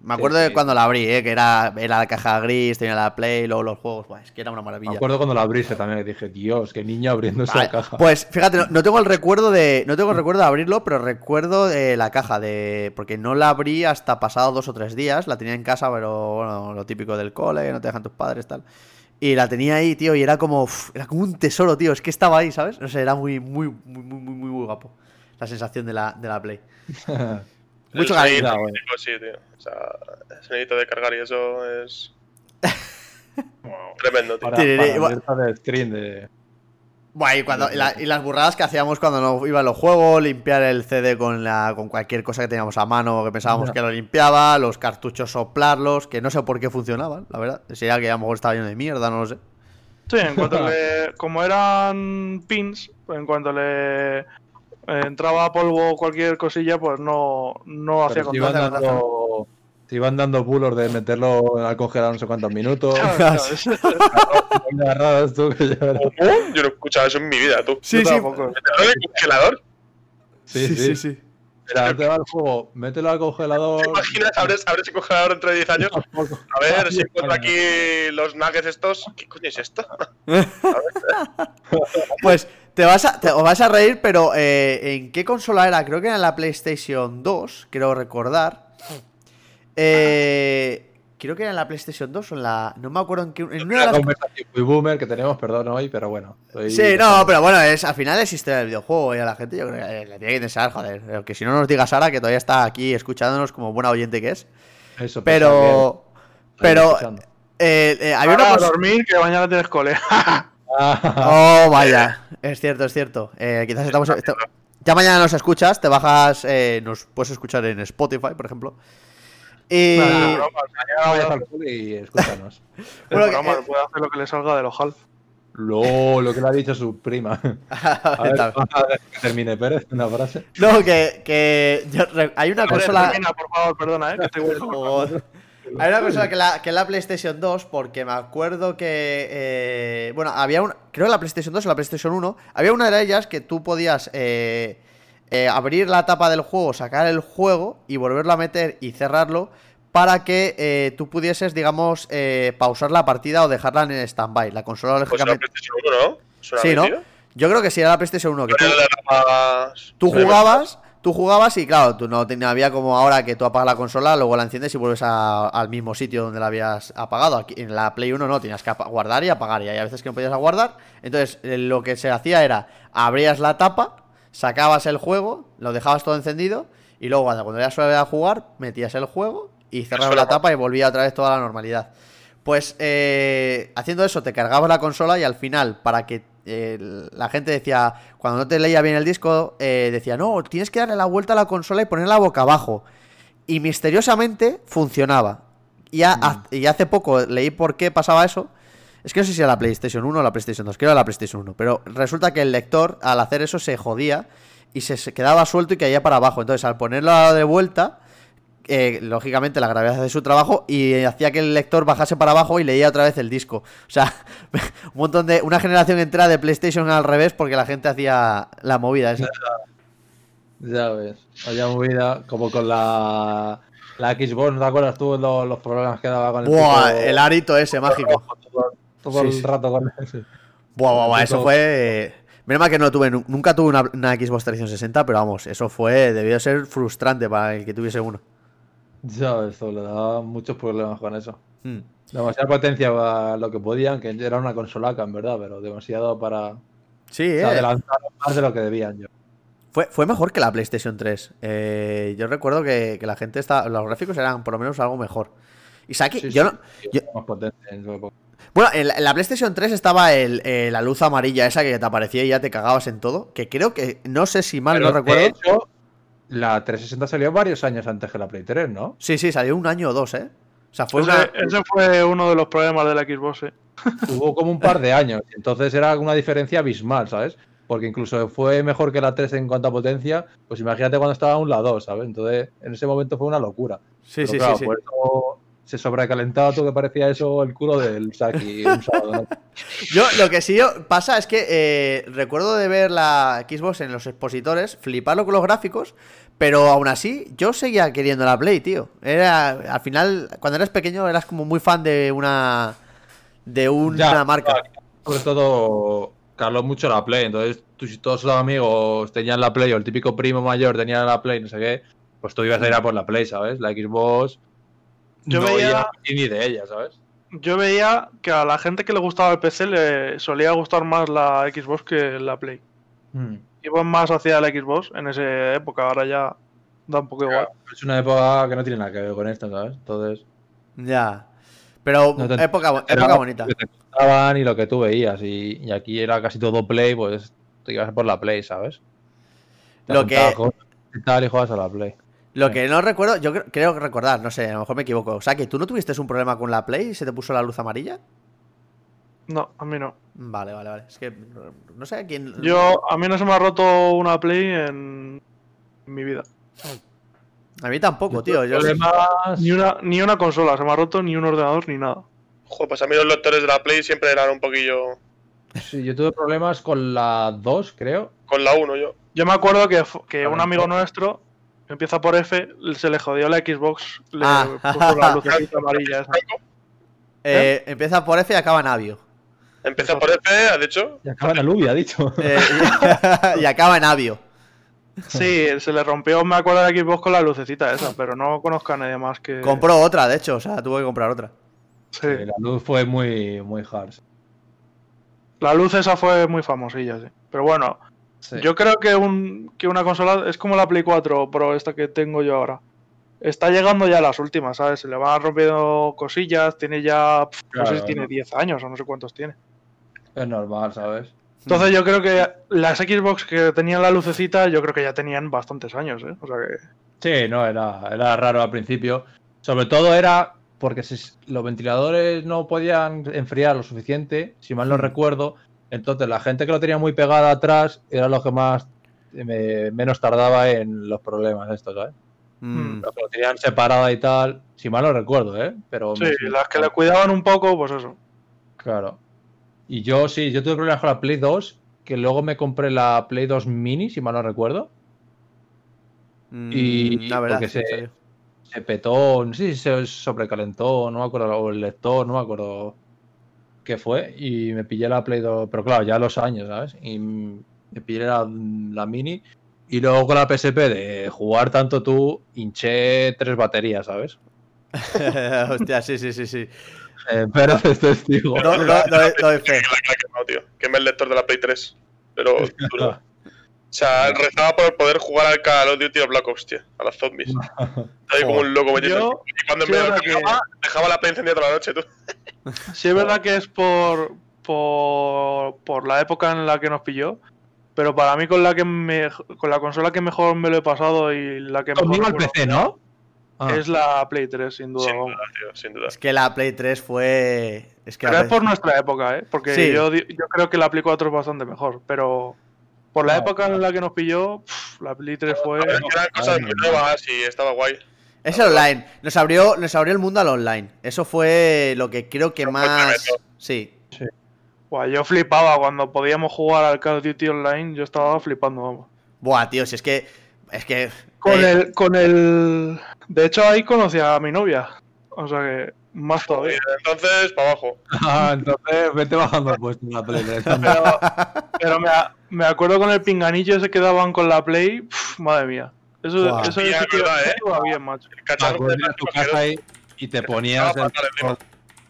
Me acuerdo Sí, de cuando la abrí, eh, que era, era la caja gris, tenía la Play, luego los juegos, buah, es que era una Me maravilla. acuerdo cuando la abriste también, que dije, Dios, qué niño abriendo Vale, esa caja. Pues fíjate, no, no tengo el recuerdo de. No tengo el recuerdo de abrirlo, pero recuerdo de la caja de. Porque no la abrí hasta pasado dos o tres días. La tenía en casa, pero bueno, lo típico del cole, no te dejan tus padres, tal. Y la tenía ahí, tío, y era como. uf, era como un tesoro, tío. Es que estaba ahí, ¿sabes? No sé, era muy, muy, muy, muy, muy, muy, muy guapo. La sensación de la, de la Play. Mucho cariño. bueno. típico, sí, tío. O sea, el sonido de cargar y eso es. Tremendo, tío. Para, para alerta de screen de... Buah, y, cuando, y, la- y las burradas que hacíamos cuando no iban los juegos, limpiar el CD con, la, con cualquier cosa que teníamos a mano que pensábamos que lo limpiaba, los cartuchos soplarlos, que no sé por qué funcionaban, la verdad. Sería que a lo mejor estaba lleno de mierda, no lo sé. Sí, en cuanto le. Como eran pins, en cuanto le. Eh, entraba polvo o cualquier cosilla, pues no, no hacía Pero te iban, contacto. dando, te iban dando bulos de meterlo al congelador no sé cuántos minutos. agarrados tú, que. Yo no he escuchado eso en mi vida, tú. Sí, sí. ¿Meterlo en el congelador? Sí, sí, sí. Mira, te va el juego, mételo al congelador. ¿Te imaginas? Abres, abres el congelador dentro de 10 años. A ver si encuentro aquí los nuggets estos. ¿Qué coño es esto? Pues te vas a, te, os vas a reír, pero eh, ¿en qué consola era? Creo que era en la PlayStation 2, creo recordar. Eh, creo que era en la PlayStation 2 o en la... No me acuerdo en qué... En una de las conversación muy boomer que tenemos, perdón hoy, pero bueno. Sí, no, pero bueno, es, al final es historia del videojuego y a la gente yo creo que le tiene que interesar, joder. Que si no nos diga Sara, que todavía está aquí escuchándonos como buena oyente que es. Eso, Pero. pensaba Pero. escuchando. eh, eh, había una a dormir que mañana tienes cole. Oh, vaya. Es cierto, es cierto. Eh, quizás estamos. esta- Ya mañana nos escuchas, te bajas. eh, nos puedes escuchar en Spotify, por ejemplo. Y. Mañana cole y escúchanos. el Bueno, que- programa, puede hacer lo que le salga del ojal. Lo, lo que le ha dicho su prima. A ver, a ver que termine Pérez una frase. no, que. que yo hay una Joder, consola. termina, por favor, perdona, eh, que estoy. Hay una cosa que la, que la PlayStation 2, porque me acuerdo que. eh, bueno, había una. Creo que la PlayStation 2 o la PlayStation 1. Había una de ellas que tú podías eh, eh, abrir la tapa del juego, sacar el juego y volverlo a meter y cerrarlo. Para que eh, tú pudieses, digamos, eh, pausar la partida o dejarla en stand-by. La consola, Pues lógicamente. PlayStation 1, ¿no? Sí, ¿no? Yo creo que sí era la PlayStation 1. Que tú, jugabas, tú jugabas y claro, tú no tenía, había como ahora que tú apagas la consola, luego la enciendes y vuelves a- al mismo sitio donde la habías apagado. Aquí en la Play 1 no, tenías que guardar y apagar y hay a veces que no podías guardar. Entonces eh, lo que se hacía era abrías la tapa, sacabas el juego, lo dejabas todo encendido y luego cuando, ya suele a jugar metías el juego y cerrabas la tapa y volvía otra vez toda la normalidad. Pues eh, haciendo eso, te cargabas la consola y al final, para que eh, la gente decía, cuando no te leía bien el disco, eh, decía, no, tienes que darle la vuelta a la consola y ponerla boca abajo. Y misteriosamente funcionaba. Y, ha- ha- y hace poco leí por qué pasaba eso. Es que no sé si era la PlayStation 1 o la PlayStation 2, creo que era la PlayStation 1. Pero resulta que el lector, al hacer eso, se jodía y se, se quedaba suelto y caía para abajo. Entonces, al ponerlo de vuelta, eh, lógicamente la gravedad hace su trabajo y hacía que el lector bajase para abajo y leía otra vez el disco. O sea, un montón de. Una generación entera de PlayStation al revés porque la gente hacía la movida esa. Ya ves. Vaya movida, como con la, la Xbox, ¿no te acuerdas tú los, los problemas que daba con el Buah, el arito ese mágico. todo, todo Sí, el rato con ese. Buah, buah, buah, eso fue. Menos mal que no lo tuve, nu- nunca tuve una, una Xbox 360, pero vamos, eso fue, debió de ser frustrante para el que tuviese uno. Ya tú, le daba muchos problemas con eso. Hmm. Demasiada potencia para lo que podían, que era una consolaca en verdad, pero demasiado para. Sí, eh. adelantaron más de lo que debían yo. Fue, fue mejor que la PlayStation 3. Eh, yo recuerdo que, que la gente está. Los gráficos eran por lo menos algo mejor. Y Saki, Sí, yo sí, no. sí, yo- más potente en su época. Bueno, en la, PlayStation 3 estaba el, eh, la luz amarilla esa que te aparecía y ya te cagabas en todo. Que creo que. No sé si mal Pero, no recuerdo. Hecho, la 360 salió varios años antes que la Play 3, ¿no? Sí, sí, salió un año o dos, ¿eh? O sea, fue Ese, una. ese fue uno de los problemas de la Xbox. eh. Hubo como un par de años. y Entonces era una diferencia abismal, ¿sabes? Porque incluso fue mejor que la 3 en cuanto a potencia. Pues imagínate cuando estaba aún la 2, ¿sabes? Entonces, en ese momento fue una locura. Sí, Pero sí, claro, sí, sí. por eso se sobrecalentaba todo que parecía eso el culo del Saki un sábado, ¿no? Yo, lo que sí yo- pasa es que eh, recuerdo de ver la Xbox en los expositores, fliparlo con los gráficos, pero aún así yo seguía queriendo la Play, tío. Era, al final, cuando eras pequeño, eras como muy fan de una. de una Ya, marca. Sobre todo, caló mucho la Play. Entonces, tú, si todos tus amigos tenían la Play o el típico primo mayor tenía la Play, no sé qué, pues tú ibas a ir a por la Play, ¿sabes? La Xbox. Yo no veía- ni de ella, ¿sabes? Yo veía que a la gente que le gustaba el PC le solía gustar más la Xbox que la Play. Hmm. Iban más hacia la Xbox en esa época, ahora ya da un poco igual. Es una época que no tiene nada que ver con esto, ¿sabes? Entonces, Ya. Pero No te- época, era época bonita. Lo que te contaban y lo que tú veías. Y, y aquí era casi todo Play, pues te ibas a por la Play, ¿sabes? Te Lo que- y tal y juegas a la Play. Lo que no recuerdo, yo cre- creo recordar, no sé, a lo mejor me equivoco. O sea, que tú no tuviste un problema con la Play y se te puso la luz amarilla. No, a mí no. Vale, vale, vale. Es que no sé quién. Yo, a mí no se me ha roto una Play en mi vida. A mí tampoco, tío. Yo Problemas- Ni una, ni una consola, se me ha roto ni un ordenador ni nada. Joder, pues a mí los lectores de la Play siempre eran un poquillo. Sí, yo tuve problemas con la 2, creo. Con la 1 yo. Yo me acuerdo que, que A un amigo nuestro, empieza por F, se le jodió la Xbox, le Ah. puso la lucecita amarilla esa. Eh, Empieza por F y acaba en Avio. Empieza por F, ha dicho. Y acaba en aluvia, ha dicho. Eh, y, y acaba en Avio. Sí, se le rompió, me acuerdo de la Xbox con la lucecita esa, pero no conozco a nadie más que. Compró otra, de hecho, o sea, tuvo que comprar otra. Sí. Sí, la luz fue muy, muy hard. La luz esa fue muy famosilla, sí. Pero bueno, Sí. yo creo que, un, que una consola es como la Play 4 Pro, esta que tengo yo ahora. Está llegando ya a las últimas, ¿sabes? Se le van rompiendo cosillas, tiene ya. no sé si tiene no. 10 años o no sé cuántos tiene. Es normal, ¿sabes? Entonces yo creo que las Xbox que tenían la lucecita, yo creo que ya tenían bastantes años, ¿eh? O sea que. Sí, no, era, era raro al principio. Sobre todo era porque si- los ventiladores no podían enfriar lo suficiente, si mal no Hmm. recuerdo. Entonces la gente que lo tenía muy pegada atrás era lo que más me- menos tardaba en los problemas estos, ¿sabes? Mm. Los que lo tenían separada y tal, si mal no recuerdo, ¿eh? Pero Sí, me- las que le cuidaban un poco, pues eso. Claro. Y yo sí, yo tuve problemas con la Play 2, que luego me compré la Play 2 Mini, si mal no recuerdo. Mm, Y la verdad, porque sí, se- se petó, no sé si se sobrecalentó, no me acuerdo, o el lector, no me acuerdo qué fue, y me pillé la Play 2, pero claro, ya los años, ¿sabes? Y me pillé la, la Mini, y luego con la PSP de jugar tanto tú, hinché tres baterías, ¿sabes? Hostia, sí, sí, sí, sí. Eh, pero es testigo. No, no, no, doy fe. Que la que. Quemé el lector de la Play 3. Pero duro. sea, rezaba por poder jugar al Call of Duty o Black Ops, tío, a los zombies. Ahí como un loco metiendo. Y cuando sí, me verdad que- dejaba, dejaba la play encendida toda la noche, tú. Sí, es verdad que es por, por, por la época en la que nos pilló. Pero para mí con la que me, con la consola que mejor me lo he pasado y la que mejor Conmigo el PC, ¿no? Ah. es la Play 3, sin duda. Sin duda, tío, sin duda. Es que la Play 3 fue. Es que Pero la es por nuestra época, ¿eh? Porque Sí. yo, yo creo que la Play 4 es bastante mejor. Pero por la Ah. época en la que nos pilló, pff, la Play 3 fue. A ver, que eran cosas muy nuevas y estaba guay. Es el online. Nos abrió, nos abrió el mundo al online. Eso fue lo que creo que más. tremendo. Sí. Buah, yo flipaba cuando podíamos jugar al Call of Duty Online. Yo estaba flipando, vamos. Buah, tío, si es que. Es que. Con eh, el, con el. De hecho, ahí conocí a mi novia. O sea que, más todavía. entonces, para abajo. Ah, entonces vete bajando el puesto en la Play 3. Pero, pero me, me acuerdo con el pinganillo ese que daban con la Play. pf, madre mía. Eso, Buah. eso es verdad, ¿eh? iba bien, macho. El cacharro de tu casa y, y te ponías el, encima.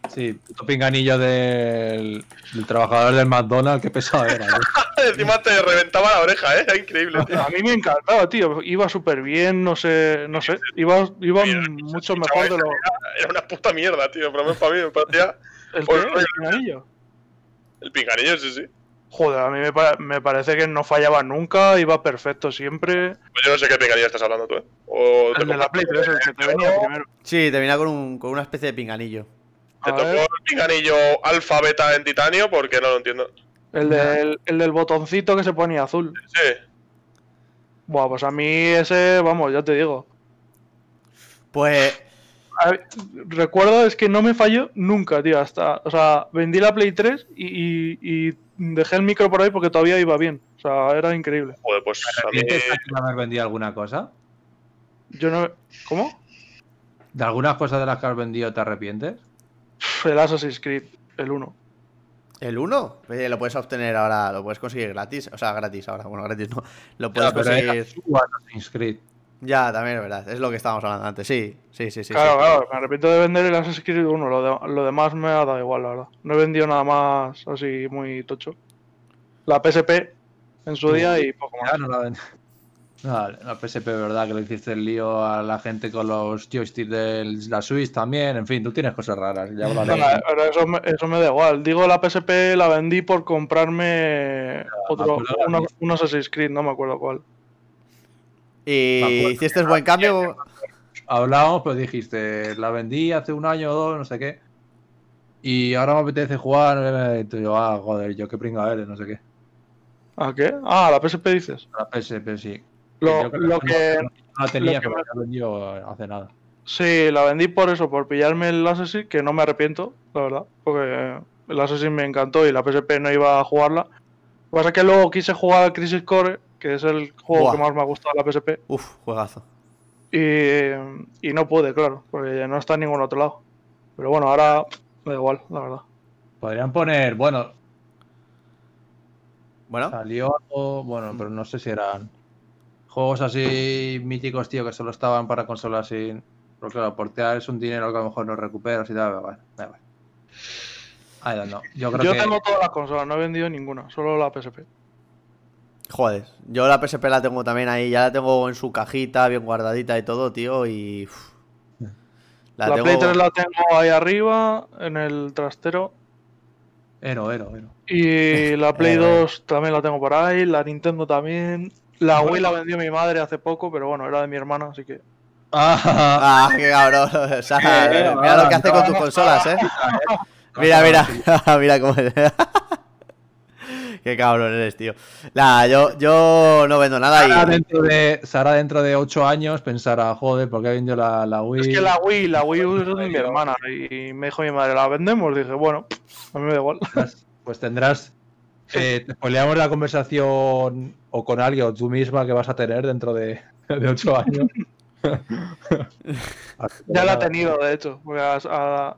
sí, puto pinganillo del, del trabajador del McDonald's, qué pesado era. Encima te reventaba la oreja, ¿eh? Era increíble, tío. A mí me encantaba, tío. Iba súper bien, no sé, no sé. Iba, iba Mira, mucho mejor de lo. Era una puta mierda, tío. Pero para mí me parecía. ¿El Pues, qué? ¿El pinganillo? El pinganillo, sí, sí. Joder, a mí me, pa- me parece que no fallaba nunca, iba perfecto siempre. Pues yo no sé qué pinganillo estás hablando tú, ¿eh? O te El de la Play 3, el que te venía primero. Sí, te venía con, un, con una especie de pinganillo. Te A tocó ver. el pinganillo alfa beta en titanio porque no lo entiendo. El del, el del botoncito que se ponía azul. Sí. Buah, pues a mí ese, vamos, ya te digo. Pues. A ver, recuerdo es que no me falló nunca, tío. Hasta, o sea, vendí la Play 3 y, y- y dejé el micro por ahí porque todavía iba bien. O sea, era increíble. Joder, pues a mí. ¿Arrepientes de haber vendido alguna cosa? Yo no. ¿Cómo? ¿De algunas cosas de las que has vendido te arrepientes? El Assassin's Creed, el 1. ¿El 1? Oye, lo puedes obtener ahora, lo puedes conseguir gratis. O sea, gratis ahora. Bueno, gratis no. Lo puedes pero era conseguir. su Assassin's Creed. Ya, también es verdad. Es lo que estábamos hablando antes. Sí, sí, sí, sí. claro, sí. claro, me arrepiento de vender el Assassin's Creed 1. Lo, de- lo demás me ha dado igual, la verdad. No he vendido nada más así muy tocho. La PSP en su día y poco más. Ya no la ven- No, la PSP, ¿verdad? Que le hiciste el lío a la gente con los joysticks de la Switch también. En fin, tú tienes cosas raras. Ya No, pero eso, me, eso me da igual. Digo, la PSP la vendí por comprarme otro, uno- un Assassin's Creed, no me acuerdo cuál. ¿Y hiciste buen cambio? Hablábamos, pero dijiste, la vendí hace un año o dos, no sé qué. Y ahora me apetece jugar. Y yo, ah, joder, yo qué pringa eres, no sé qué. ¿A qué? Ah, la PSP dices. La PSP, sí. Lo, lo que. no la tenía, que me- la vendido hace nada. Sí, la vendí por eso, por pillarme el Assassin, que no me arrepiento, la verdad. Porque el Assassin me encantó y la PSP no iba a jugarla. Lo que pasa es que luego quise jugar al Crisis Core, que es el juego Buah. que más me ha gustado de la PSP. Uf, juegazo. Y, y no pude, claro, porque no está en ningún otro lado. Pero bueno, ahora da igual, la verdad. Podrían poner, bueno, Bueno, salió algo, bueno, pero no sé si eran juegos así míticos, tío, que solo estaban para consolas sin. Pero claro, portear es un dinero que a lo mejor no recuperas y tal, bueno, da igual. I don't know. Yo creo Yo que. tengo todas las consolas, no he vendido ninguna, solo la PSP. Joder. Yo la PSP la tengo también ahí. Ya la tengo en su cajita, bien guardadita y todo, tío. Y. uf. La, La, tengo. Play 3 la tengo ahí arriba, en el trastero. Ero, ero, ero. Y la Play Eh, 2 también la tengo por ahí, la Nintendo también. La Wii la vendió mi madre hace poco, pero bueno, era de mi hermana, así que. Ah, Ah, qué cabrón. O sea, mira lo que hace con tus consolas, eh. Mira, mira. mira cómo es. Qué cabrón eres, tío. Nada, yo, yo no vendo nada Sara y. dentro de Sara dentro de 8 años pensará, joder, ¿por qué ha vendido la, la Wii? Es que la Wii, la Wii U es de mi hermana. Y me dijo mi madre, ¿la vendemos? Dije, bueno, a mí me da igual. Pues tendrás. eh, te spoileamos la conversación o con alguien o tú misma que vas a tener dentro de, de 8 años. Ya la he nada. tenido, de hecho. Porque a, a,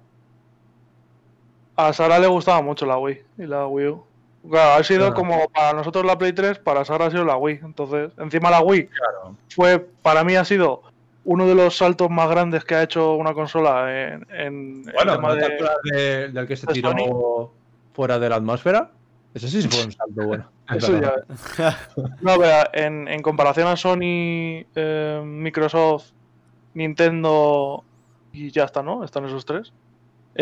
a Sara le gustaba mucho la Wii y la Wii U. Claro, ha sido Claro. como para nosotros la Play 3, para Sara ha sido la Wii. Entonces, encima la Wii Claro. fue, para mí ha sido uno de los saltos más grandes que ha hecho una consola en, en el Bueno, tema ¿no te de- de- del que se de tiró Sony? fuera de la atmósfera? Ese sí fue un salto bueno. Eso ya. No, pero en, en comparación a Sony, eh, Microsoft, Nintendo y ya está, ¿no? Están esos tres.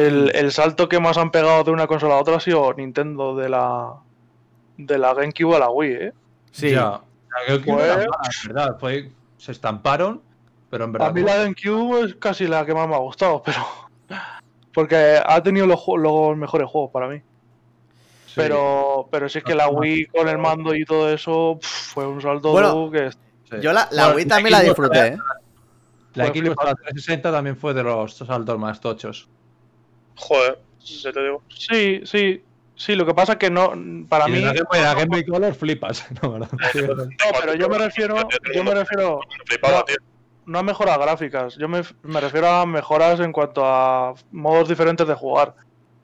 El, el salto que más han pegado de una consola a otra ha sido Nintendo de la de la GameCube a la Wii, ¿eh? Sí. Ya. La GameCube Pues- era mala, en verdad. Fue, se estamparon, pero en verdad. A mí la GameCube es casi la que más me ha gustado, pero porque ha tenido los, los mejores juegos para mí. sí. Pero, pero sí es que la Wii con el mando y todo eso pf, fue un salto Bueno, que Sí. Yo la, la Bueno, Wii también la disfruté, ¿eh? La fue Xbox flipante. 360 también fue de los saltos más tochos. Joder, ya te digo. Sí, sí, sí. Lo que pasa es que no, para Y mí, en la Game Boy- Color flipas. No, pero yo me refiero, yo me refiero No. tío. no a mejoras gráficas. Yo me, me refiero a mejoras en cuanto a modos diferentes de jugar.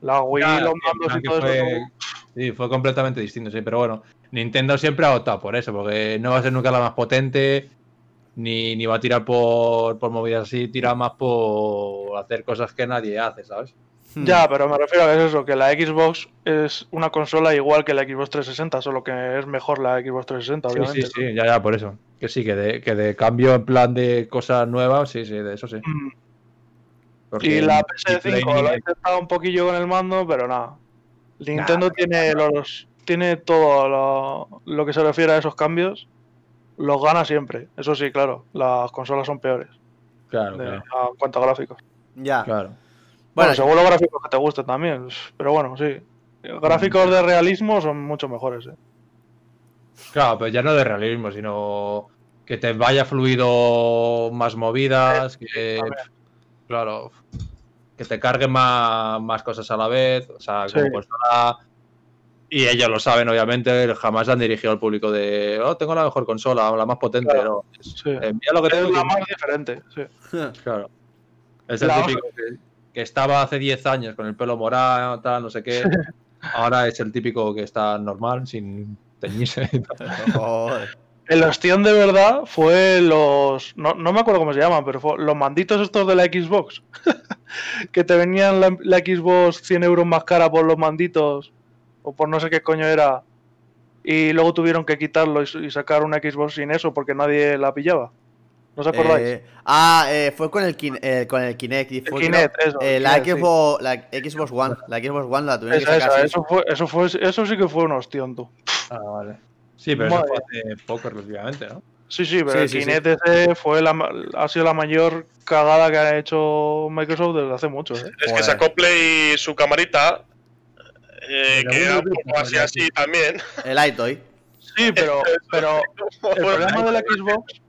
La Wii, los mandos y todo eso. fue- Sí, fue completamente distinto, sí, pero bueno, Nintendo siempre ha optado por eso, porque no va a ser nunca la más potente, ni, ni va a tirar por, por movidas así, tira más por hacer cosas que nadie hace, ¿sabes? Hmm. Ya, pero me refiero a que es eso, que la Xbox es una consola igual que la Xbox 360, solo que es mejor la Xbox 360, Sí, obviamente. sí, sí, ya, ya, por eso. Que sí, que de, que de cambio en plan de cosas nuevas, sí, sí, de eso sí. Mm. Porque Y la ni Play PS5 ni- lo he intentado un poquillo con el mando, pero nada. Nintendo tiene los tiene todo lo, lo que se refiere a esos cambios, los gana siempre. Eso sí, claro, las consolas son peores Claro, de- claro, en cuanto a gráficos. Ya. claro. Bueno, Bueno, según los gráficos que te gusten también, pero bueno, sí. Gráficos de realismo son mucho mejores. ¿eh? Claro, pero ya no de realismo, sino que te vaya fluido más movidas, que claro, que te carguen más, más cosas a la vez, o sea, como Sí. consola y ellos lo saben obviamente, jamás han dirigido al público de, oh, tengo la mejor consola, la más potente, Claro. no. Sí. Eh, mira lo que Es tengo la que- más diferente. Sí. Claro. Es el La típico que, que estaba hace 10 años con el pelo morado, tal, no sé qué. Ahora es el típico que está normal, sin teñirse. y tal. Joder. El ostión de verdad fue los. No, no me acuerdo cómo se llaman, pero fue los manditos estos de la Xbox. que te venían la, la Xbox 100 euros más cara por los manditos. O por no sé qué coño era. Y luego tuvieron que quitarlo y, y sacar una Xbox sin eso porque nadie la pillaba. ¿No os acordáis? Eh, ah, eh, fue con el, Kin- eh, con el Kinect. Y fue, Kinect, creo, eso, eh, el la, Kinect, sí. Xbox, la Xbox One. La Xbox One la tuvieron que Esa, sacar. esa, sí. eso, fue, eso, fue, eso sí que fue un ostión, tú. Ah, vale. Sí, pero eso fue hace poco relativamente, ¿no? Sí, sí, pero Sí, el sí, sí. Kinect ese fue la, ha sido la mayor cagada que ha hecho Microsoft desde hace mucho. ¿eh? Es Joder. que sacó Play su camarita, eh, que era un poco así así también. El iToy. Sí, pero, pero el problema de la Xbox,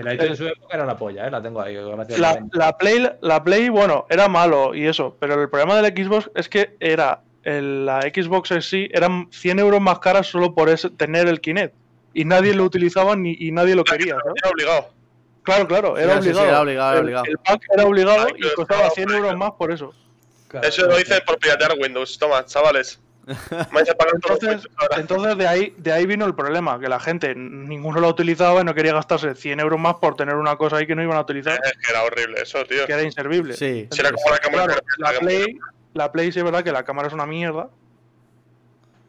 El iTunes de su época era la polla, ¿eh? La tengo ahí, la, la Play, la Play, bueno, era malo y eso, pero el problema de la Xbox es que era el- la Xbox en sí eran 100 euros más caras solo por ese- tener el Kinect y nadie lo utilizaba ni, y nadie lo quería. ¿sabes? Era obligado. Claro, claro, Sí, era sí, sí, obligado. era obligado, era El- obligado. El, pack era obligado Ay, y costaba estaba 100 por euros más por eso. Claro, Eso lo dicen por piratear Windows. Toma, chavales. Vais a pagar todos los Entonces, Windows ahora. entonces de ahí de ahí vino el problema, que la gente ninguno lo utilizaba y no quería gastarse 100 euros más por tener una cosa ahí que no iban a utilizar, Es que era horrible eso, tío. que era inservible. Sí. Si era como la cámara Claro, que la Play, la Play sí es verdad que la cámara es una mierda,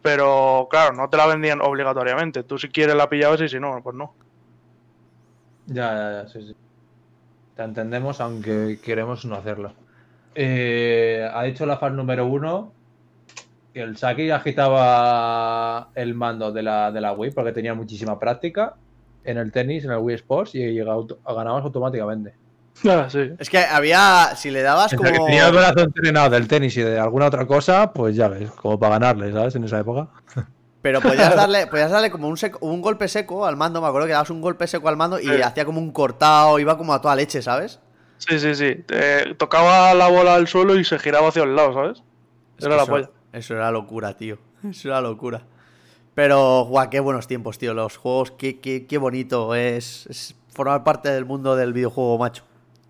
pero claro, no te la vendían obligatoriamente. Tú si quieres la pillabas y si no, pues no. Ya, ya, ya, sí, sí. Te entendemos, aunque queremos no hacerlo. Eh, ha dicho la fan número uno que el Saki agitaba el mando de la, de la Wii porque tenía muchísima práctica en el tenis, en el Wii Sports y llegaba ganabas automáticamente. Ah, sí. Es que había. Si le dabas como. que tenía el brazo entrenado del tenis y de alguna otra cosa, pues ya ves, como para ganarle, ¿sabes? En esa época. Pero podías darle, podías darle como un, seco- un golpe seco al mando. Me acuerdo que dabas un golpe seco al mando y Sí. hacía como un cortado. Iba como a toda leche, ¿sabes? Sí, sí, sí. Tocaba la bola al suelo y se giraba hacia un lado, ¿sabes? Es Era que la eso, polla. Eso era locura, tío. Eso era locura. Pero, guau, qué buenos tiempos, tío. Los juegos, qué, qué, qué bonito es, es formar parte del mundo del videojuego, macho.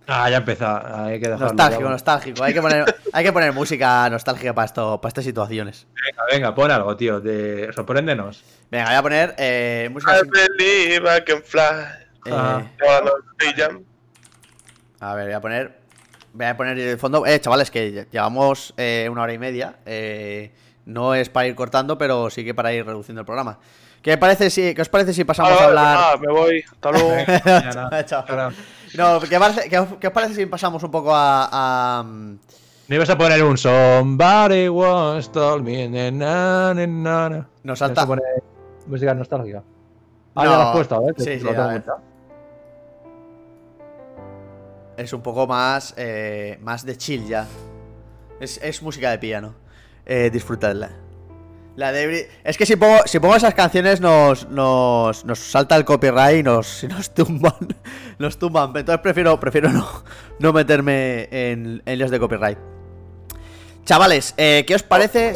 Ah, ya empezó. Hay que dejarlo. Nostálgico, ya. nostálgico. Hay que poner, hay que poner música nostálgica para, esto, para estas situaciones. Venga, venga, pon algo, tío. De... Sorpréndenos. Venga, voy a poner eh, música. I believe I can fly. eh, Ah. A ver, voy a poner. Voy a poner el fondo. Eh, chavales, que lle- llevamos eh, una hora y media. Eh, No es para ir cortando, pero sí que para ir reduciendo el programa. ¿Qué, parece si, ¿qué os parece si pasamos Ah, a hablar? nada, me voy. Hasta luego. Chao. No, ¿qué, parece- qué os- qué os parece si pasamos un poco a. a, No ibas a poner un Somebody once told me na, na, na. Nos salta. Música nostálgica. Ah, No, ya lo has puesto, ver. sí, sí, a ver. Es un poco más. eh, más de chill ya. Es, es música de piano. Eh, disfrutadla. La de Es que si pongo, si pongo esas canciones nos, nos, nos salta el copyright y nos, nos tumban. Nos tumban. Entonces prefiero, prefiero no, no meterme en, en líos de copyright. Chavales, eh, ¿qué os parece?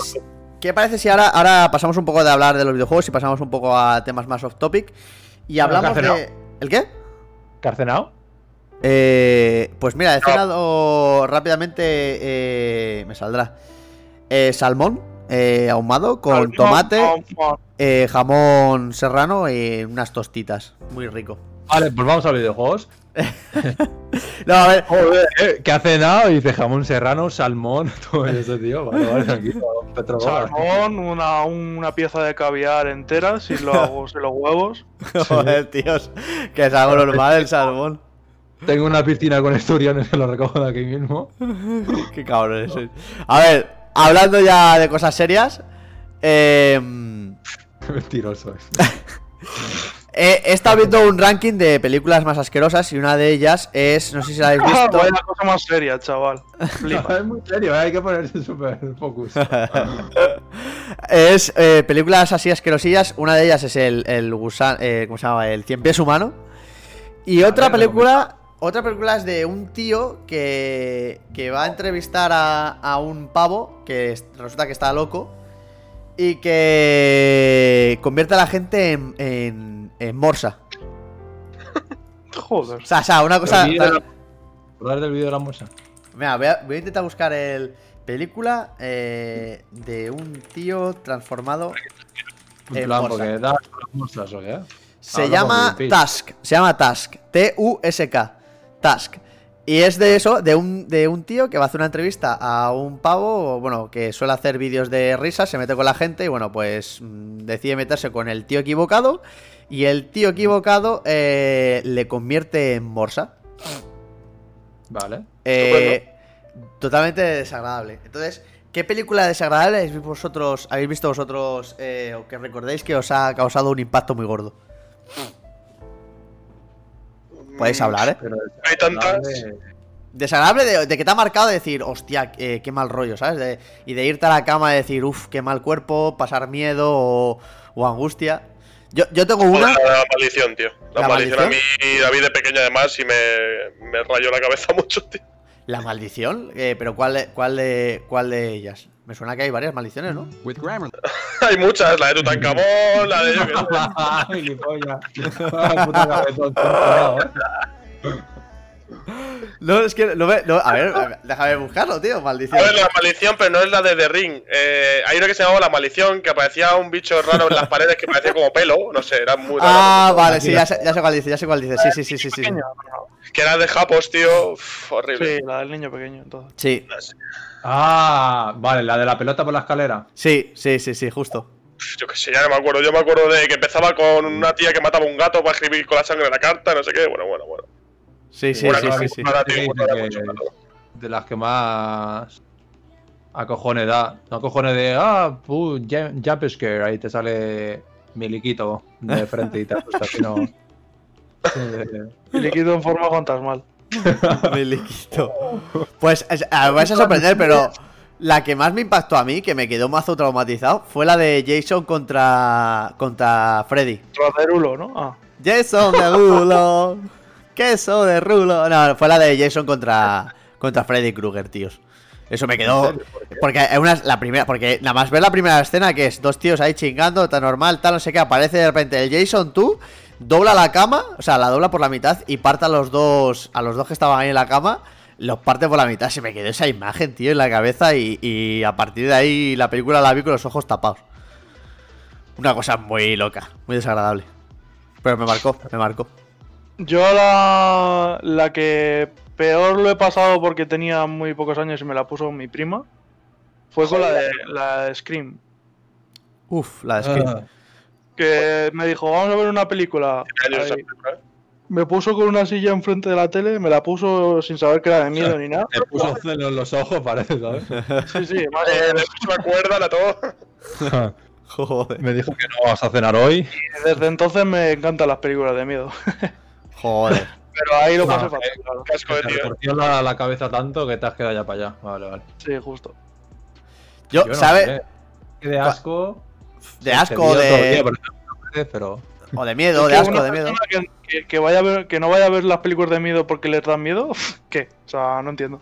¿Qué parece si ahora, ahora pasamos un poco de hablar de los videojuegos y pasamos un poco a temas más off topic? Y hablamos ¿qué hace, de. ¿El qué? ¿Carcenao? Eh, pues mira, he cenado rápidamente. eh, me saldrá. eh, salmón eh, ahumado con tomate, eh, jamón serrano y unas tostitas. Muy rico. Vale, pues vamos a los videojuegos. No, a ver. Joder, eh, ¿qué ha cenado? Y dice jamón serrano, salmón, todo eso, tío. Vale, vale, tranquilo. Salmón, una, una pieza de caviar entera, sin los, sin los huevos. Joder, tíos. Que es algo normal el salmón. Tengo una piscina con esturiones que lo recojo de aquí mismo. Qué cabrones sois. A ver, hablando ya de cosas serias. Eh, Mentiroso. he, he estado viendo un ranking de películas más asquerosas y una de ellas es. No sé si la habéis visto. Vaya cosa más seria, chaval. Flipa. es muy serio, eh, hay que ponerse súper focus. es eh, películas así asquerosillas. Una de ellas es el, el gusan, eh, ¿cómo se llama? El cien pies humano. Y A otra ver, película. Otra película es de un tío que, que va a entrevistar a, a un pavo que es- resulta que está loco y que convierte a la gente en, en, en morsa. Joder. O sea, o sea, una cosa. El vídeo de tan- la- ¿Hablar del vídeo de la moza? Mira, voy a, voy a intentar buscar el película eh, de un tío transformado. En plan, morsa. porque da las mostras o qué. Se llama. Task. Se llama Task. T-U-S-K. Task. Y es de eso, de un, de un tío que va a hacer una entrevista a un pavo, bueno, que suele hacer vídeos de risas, se mete con la gente y bueno, pues mm, decide meterse con el tío equivocado y el tío equivocado eh, le convierte en morsa. Vale. Eh, totalmente desagradable. Entonces, ¿qué película desagradable habéis visto vosotros, habéis visto vosotros eh, o que recordéis que os ha causado un impacto muy gordo? Podéis hablar, ¿eh? Pero Hay tantas. Desagradable de, de que te ha marcado de decir, hostia, eh, qué mal rollo, ¿sabes? De- y de irte a la cama y decir, uff, qué mal cuerpo, pasar miedo o, o angustia. Yo, yo tengo una. La, la maldición, tío. La, ¿La maldición, maldición? a mí, David de pequeño además, y me, me rayó la cabeza mucho, tío. La maldición, eh, pero ¿cuál de, cuál, de, ¿cuál de ellas? Me suena que hay varias maldiciones, ¿no? With. Hay muchas, la de Tutankamón, la de puta cabezón. No, es que. no me- no, a ver, a ver, déjame buscarlo, tío, A maldición. ver, la maldición, pero no es la de The Ring. Eh, hay una que se llamaba La Maldición, que aparecía un bicho raro en las paredes que parecía como pelo. No sé, era muy raro. Ah, vale, sí, ya sé, ya sé cuál dice, ya sé cuál dice. Sí, sí, sí, sí, sí. Que era de japos, tío. Uf, horrible. Sí, la del niño pequeño, entonces. Sí, Ah, vale, la de la pelota por la escalera. sí, sí, sí, sí, justo. Yo qué sé, ya no me acuerdo. Yo me acuerdo de que empezaba con una tía que mataba a un gato para escribir con la sangre de la carta, no sé qué. Bueno, bueno, bueno. Sí, sí, sí, sí, sí. De las que más. Acojones da. No acojones de. Ah, pu, jump scare. Ahí te sale Miliquito de frente y te sino. Eh, Y le quito en forma fantasmal. Me liquito. Pues es- vais a sorprender, pero la que más me impactó a mí, que me quedó mazo traumatizado, fue la de Jason contra contra Freddy. Tracerulo, ¿no? Ah. Jason de Rulo. Queso de Rulo. No, fue la de Jason contra contra Freddy Krueger, tíos. Eso me quedó. Porque es una, la primera, porque nada más ver la primera escena que es dos tíos ahí chingando, tan normal, tal, no sé qué, aparece de repente el Jason tú, dobla la cama, o sea, la dobla por la mitad y parte a los dos, a los dos que estaban ahí en la cama, los parte por la mitad. Se me quedó esa imagen, tío, en la cabeza y, y a partir de ahí la película la vi con los ojos tapados. Una cosa muy loca, muy desagradable. Pero me marcó, me marcó. Yo la, la que peor lo he pasado porque tenía muy pocos años y me la puso mi prima fue con la de, la de Scream. Uf, la de Scream. Ah, Que me dijo, vamos a ver una película. Me puso con una silla enfrente de la tele, me la puso sin saber que era de miedo ni nada. Te puso celo en los ojos, parece, ¿sabes? Sí, sí, más Eh, le puso una cuerda, la todo. Joder, Me dijo que no vas a cenar hoy. desde entonces me encantan las películas de miedo. Joder. Pero ahí lo pasé fatal, claro. Casco de tío. la, la cabeza tanto que te has quedado ya para allá. Vale, vale. Sí, justo. Yo, no ¿sabes? sé. Que De asco. De asco, día, de. Pero. O de miedo, de asco, de miedo. Que, que- que vaya a ver, que no vaya a ver las películas de miedo porque les dan miedo, ¿qué? O sea, no entiendo.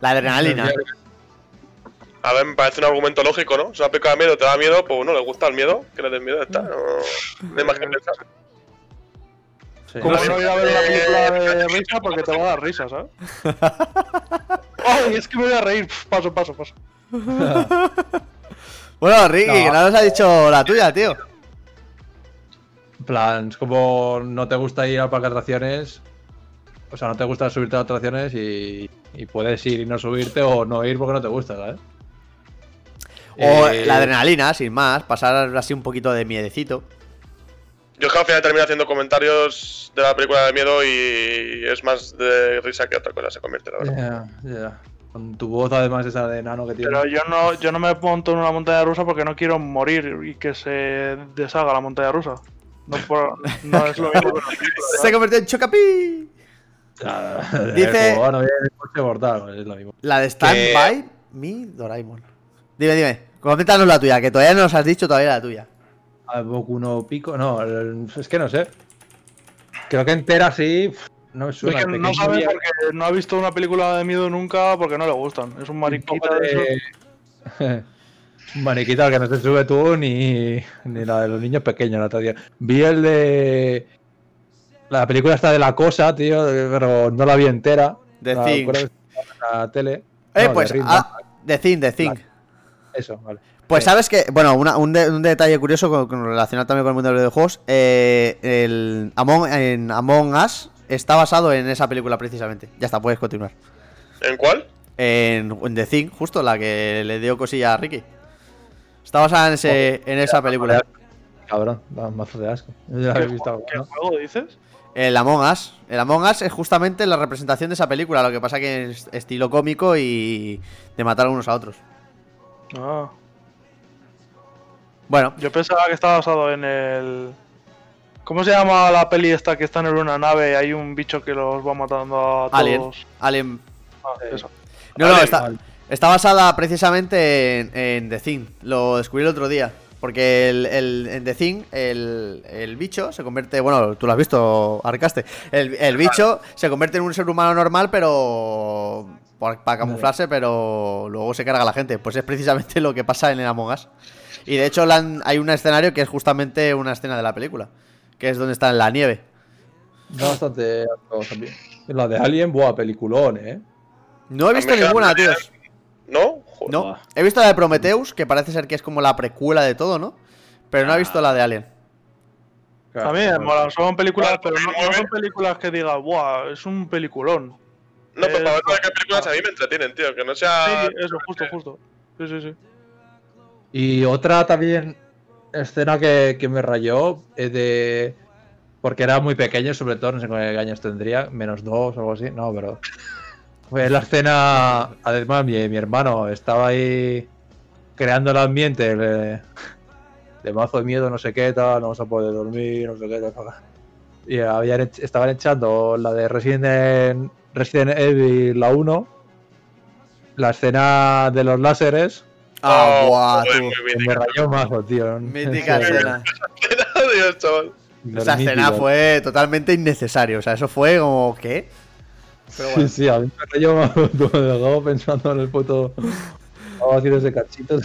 La adrenalina. A ver, me parece un argumento lógico, ¿no? Si una película de miedo te da miedo, pues uno le gusta el miedo, que le den miedo, está. No, no hay más que pensar. Sí. Como no ir a ver una película de risa porque te va a dar risa, ¿sabes? Ay, es que me voy a reír. Paso, paso, paso. Bueno, Ricky, No. que no nos ha dicho la tuya, tío. En plan, es como no te gusta ir al parque de atracciones. O sea, no te gusta subirte a atracciones y, y puedes ir y no subirte o no ir porque no te gusta, ¿sabes? O Eh, la adrenalina, sin más. Pasar así un poquito de miedecito. Yo es que al final termino haciendo comentarios de la película de miedo y es más de risa que otra cosa se convierte, la verdad. Ya, ya. Con tu voz además esa de nano que tiene. Pero yo no, yo no me monto en una montaña rusa porque no quiero morir y que se deshaga la montaña rusa. No, por- no es lo mismo que una película, Se convirtió en Chocapi. Dice- Bueno, es lo mismo. La de Stand Que- By Me Doraemon. Dime, dime. Coméntanos la tuya, que todavía no nos has dicho todavía la tuya. A Boku no Pico, no, es que no sé. Creo que entera sí. No me Es suena. que no sabe día- porque no ha visto una película de miedo nunca porque no le gustan. Es un un mariquita de de- Maniquita que no te sube tú ni, ni la de los niños pequeños la otra día. Vi el de. La película esta de la cosa, tío, pero no la vi entera. La, que estaba en la tele. Eh, No, de pues, Ritmo. ah, The Thing, The Thing. Eso, vale. Pues Sí. sabes que, bueno, una- un, de- un detalle curioso con, con- relacionado también con el mundo de los videojuegos, eh, el Among, en Among Us está basado en esa película precisamente. Ya está, puedes continuar. ¿En cuál? En, en The Thing, justo la que le dio cosilla a Ricky. Está basada en, ese, en esa película. Cabrón, da un mazo de asco. Ya ¿Qué, he visto juego, qué juego dices? El Among Us. El Among Us es justamente la representación de esa película, lo que pasa que es estilo cómico y de matar unos a otros. Ah, Bueno, yo pensaba que estaba basado en el. ¿Cómo se llama la peli esta que están en una nave y hay un bicho que los va matando a todos? Alien. Alien. Ah, eso. No, no, Alien. está, está basada precisamente en, en The Thing. Lo descubrí el otro día. Porque el, el- en The Thing, el, el bicho se convierte. Bueno, tú lo has visto, Arcaste. El, el bicho se convierte en un ser humano normal, pero. Para camuflarse, pero luego se carga a la gente. Pues es precisamente lo que pasa en el Among Us. Y de hecho, hay un escenario que es justamente una escena de la película. Que es donde está en la nieve. Da bastante también. La de Alien, buah, peliculón, eh. No he visto ninguna, tíos. ¿No? Joder. No, he visto la de Prometheus, que parece ser que es como la precuela de todo, ¿no? Pero no he visto la de Alien. Claro, A mí me molan, son películas, Claro, pero no, no 2009. son películas que diga, ¡buah! Es un peliculón. No, pero Eh, para ver todas las películas a mí me entretienen, tío. Que no sea. Sí, eso, justo, justo. Sí, sí, sí. Y otra también escena que, que me rayó es de. Porque era muy pequeño, sobre todo, no sé cuántos años tendría, menos dos o algo así, no, pero. Fue la escena. Además, mi, mi hermano estaba ahí creando el ambiente de, de mazo de miedo, no sé qué, tal, no vamos a poder dormir, no sé qué, tal. Y habían, estaban echando la de Resident, Resident Evil, la 1, la escena de los láseres, Ah, Oh, tú. muy que me rayó mazo, tío. Mítica escena. Dios, chaval. Esa escena fue totalmente innecesario. O sea, eso fue como, ¿qué? Pero Sí, bueno. sí, a mí me rayó mazo, tú, me dejó pensando en el puto. Estaba haciendo ese cachito.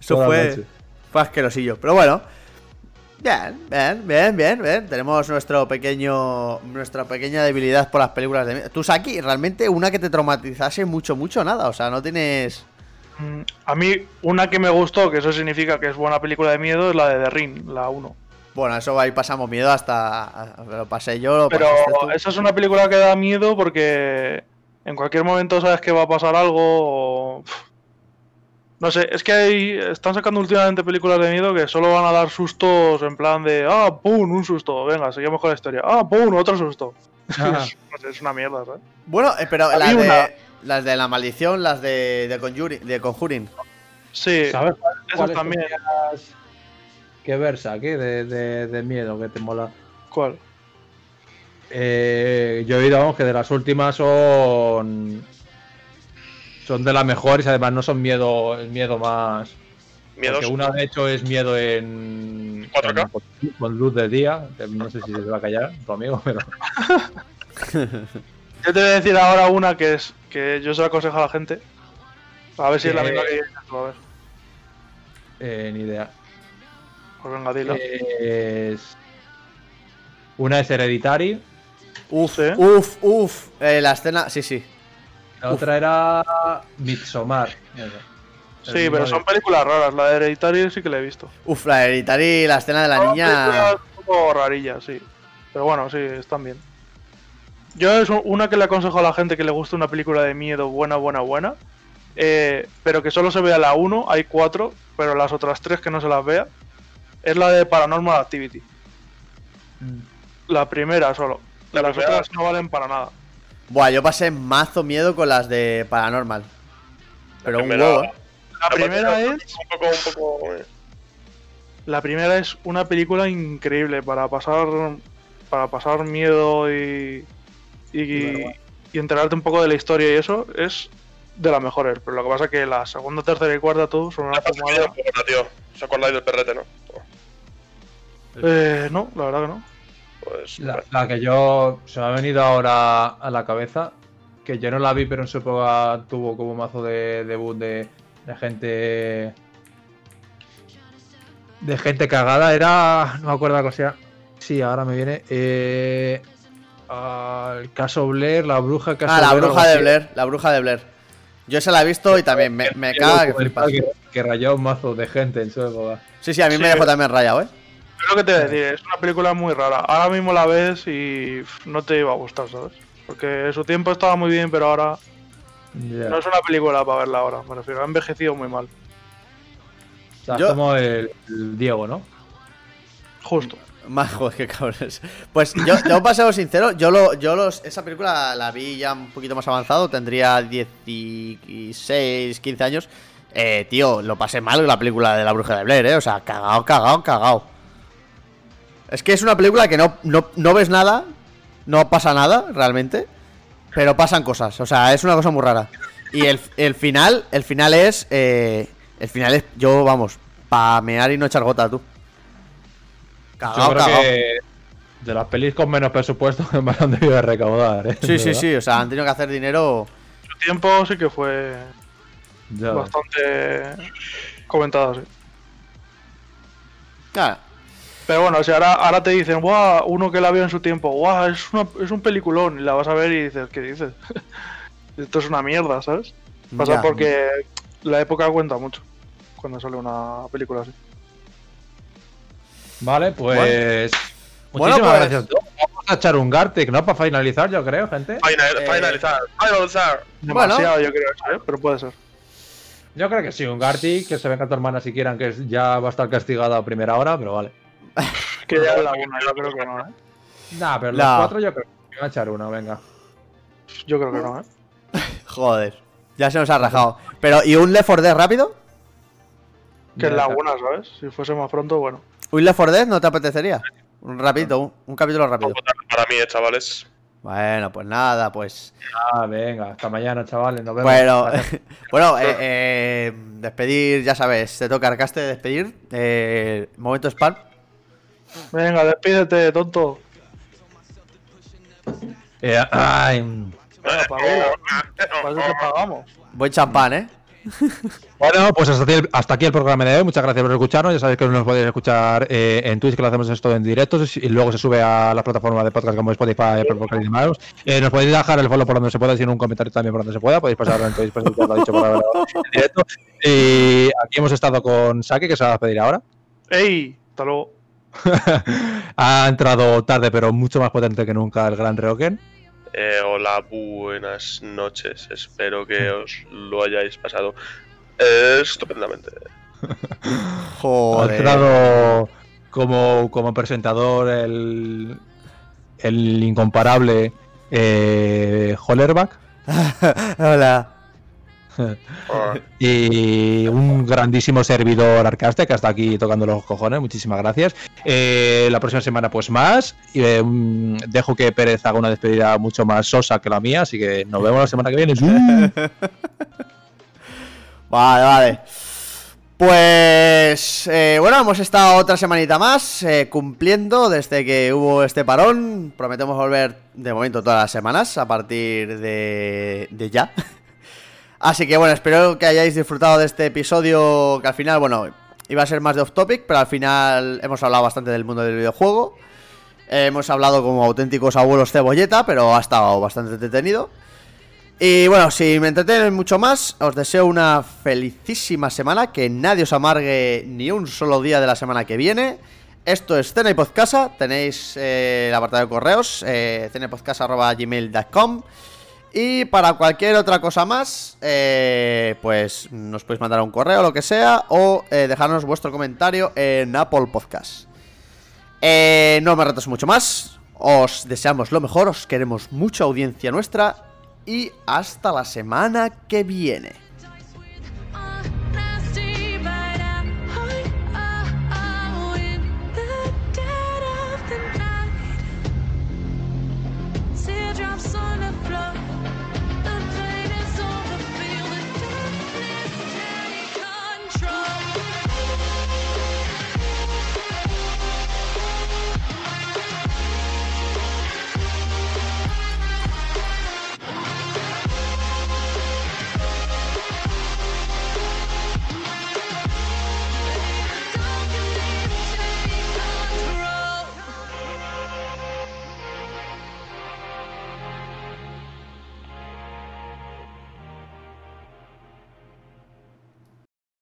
Eso fue, fue asquerosillo. Pero bueno. Bien, bien, bien, bien, bien. Tenemos nuestro pequeño, nuestra pequeña debilidad por las películas de miedo. Tú, Saki, realmente una que te traumatizase mucho, mucho, nada. O sea, no tienes... Mm, A mí, una que me gustó, que eso significa que es buena película de miedo, es la de The Ring, la 1. Bueno, eso ahí pasamos miedo hasta... Lo pasé yo, lo Pero tú. esa es una película que da miedo porque en cualquier momento sabes que va a pasar algo o... No sé, es que hay, están sacando últimamente películas de miedo que solo van a dar sustos en plan de, ah, pum, un susto, venga, seguimos con la historia, ah, pum, otro susto. Ah, No sé, es una mierda, ¿sabes? Bueno, eh, pero Había las una- de, las de la maldición, las de, de, Conjuring, de Conjuring. Sí, ¿Sabes esas cuáles también. que versa aquí de, de, de miedo que te mola? ¿Cuál? Eh, yo he oído vamos, que de las últimas son. Son de las mejores, además no son miedo, el miedo más. Miedos. Porque una de hecho es miedo en. 4K. Con, con luz del día. No sé si se va a callar tu amigo, pero. Yo te voy a decir ahora una que es que yo se la aconsejo a la gente. A ver si es la Eh. misma que dices tú, a ver. eh, ni idea. Pues venga, dilo. Es. Una es Hereditary. Uf, Sí. uf, uf. Eh, la escena, sí, sí. La otra era. Midsommar. sí, pero son películas raras. La de Hereditary sí que la he visto. Uf, la Hereditary, la escena de la Son niña. películas un poco rarillas, sí. Pero bueno, sí, están bien. Yo es un- una que le aconsejo a la gente que le guste una película de miedo buena, buena, buena. eh, pero que solo se vea la 1, hay 4, pero las otras 3 que no se las vea. Es la de Paranormal Activity. La primera solo. La las primera- otras no valen para nada. Buah, yo pasé mazo miedo con las de Paranormal. Pero un primera- huevo, ¿eh? La primera es Un poco, un poco. eh, La primera es una película increíble para pasar para pasar miedo y y, y enterarte un poco de la historia y eso es de las mejores. Pero lo que pasa es que la segunda, tercera y cuarta tú son una fumada. tío. ¿Os acordáis del perrete, no? Eh, no, la verdad que no. Pues. La, la que yo se me ha venido ahora a la cabeza, que yo no la vi, pero en su época tuvo como mazo de debut de, de gente. de gente cagada. Era. no me acuerdo la cosa. Sí, ahora me viene. Eh, el caso Blair, la bruja caso Ah, la Blair, bruja de. Blair, la bruja de Blair. Yo se la he visto y también me, me caga que. Que, que rayó un mazo de gente en su época. Sí, sí, a mí me dejó también rayado, ¿eh? Es lo que te voy a decir, es una película muy rara. Ahora mismo la ves y no te iba a gustar, ¿sabes? Porque en su tiempo estaba muy bien, pero ahora no es una película para verla ahora. Me refiero, ha envejecido muy mal. O sea, Yo- como el, el Diego, ¿no? Justo. Más joder, qué cabrones. Pues yo, yo para ser sincero, yo, lo, yo los, esa película la vi ya un poquito más avanzado, tendría 16, 15 años. Eh, tío, lo pasé mal con la película de la bruja de Blair, eh. O sea, cagao, cagao, cagao. Es que es una película que no, no, no ves nada, no pasa nada realmente, pero pasan cosas. O sea, es una cosa muy rara. Y el, el final, el final es. eh, el final es. Yo, vamos, pa' mear y no echar gota, tú. Yo Cagao, creo cagao. que de las pelis con menos presupuesto que más han debido de recaudar. ¿eh? Sí, sí, ¿Verdad? sí, o sea, han tenido que hacer dinero. Su tiempo sí que fue Ya bastante comentado, sí. Claro. Pero bueno, si ahora, ahora te dicen, guau, uno que la vio en su tiempo, guau, es, una, es un peliculón, y la vas a ver y dices, ¿qué dices? Esto es una mierda, ¿sabes? Pasa Ya. porque la época cuenta mucho cuando sale una película así. Vale, pues. Bueno, Muchísimas pues- gracias a. Vamos a echar un Gartic, ¿no? Para finalizar, yo creo, gente. Final, Eh, Finalizar. Finalizar. Bueno. Demasiado, yo creo, eso, ¿eh? pero puede ser. Yo creo que sí, un Gartic, que se venga tu hermana si quieran, que es- ya va a estar castigada a primera hora, pero vale. Que ya es la una, yo creo que no, ¿eh? Nah, pero No. los cuatro yo creo que van a echar una, venga. Yo creo que no, ¿eh? Joder. Ya se nos ha rajado. Pero, ¿y un Left 4 Dead rápido? Que es Ya la está. una, ¿sabes? Si fuese más pronto, bueno. ¿Un Left 4 Dead no te apetecería? Un rapidito, un, un capítulo rápido. Para mí, eh, chavales. Bueno, pues nada, pues. Ah, venga, hasta mañana, chavales, nos vemos. Bueno, bueno, eh, eh, despedir, ya sabes, te toca Arcaste despedir. Eh, momento spam. Venga, despídete, tonto. Eh, ay, Venga, pagamos. Buen champán, ¿eh? Bueno, pues hasta aquí, el, hasta aquí el programa de hoy. Muchas gracias por escucharnos. Ya sabéis que nos podéis escuchar eh, en Twitch, que lo hacemos esto en directo. Y luego se sube a las plataformas de podcast como Spotify, Apple Podcast y demás. Eh, nos podéis dejar el follow por donde se pueda, y en un comentario también por donde se pueda. Podéis pasar en Twitch, pues, ya lo he dicho por haberlo en directo. Y aquí hemos estado con Saki, que se va a pedir ahora. ¡Ey! Hasta luego. ha entrado tarde, pero mucho más potente que nunca el gran Reoken. Eh, hola, buenas noches. Espero que os lo hayáis pasado Eh, estupendamente. Ha Joder. entrado como, como presentador el, el incomparable eh, Hollerback Hola. Y un grandísimo servidor Arcaste que está aquí tocando los cojones. Muchísimas gracias. Eh, la próxima semana, pues más. Y, eh, mm, dejo que Pérez haga una despedida mucho más sosa que la mía, así que nos vemos la semana que viene. Vale, vale. Pues eh, bueno, hemos estado otra semanita más cumpliendo desde que hubo este parón. Prometemos volver de momento todas las semanas a partir de ya. Así que bueno, espero que hayáis disfrutado de este episodio que al final, bueno, iba a ser más de off topic, pero al final hemos hablado bastante del mundo del videojuego. Eh, hemos hablado como auténticos abuelos cebolleta, pero ha estado bastante entretenido. Y bueno, si me entretienen mucho más, os deseo una felicísima semana, que nadie os amargue ni un solo día de la semana que viene. Esto es Cena y Podcasa, tenéis eh, el apartado de correos, eh, cenapodcasa.gmail.com Y para cualquier otra cosa más, eh, pues nos podéis mandar un correo, lo que sea, o eh, dejarnos vuestro comentario en Apple Podcast. Eh, no me retraso mucho más, os deseamos lo mejor, os queremos mucha audiencia nuestra y hasta la semana que viene.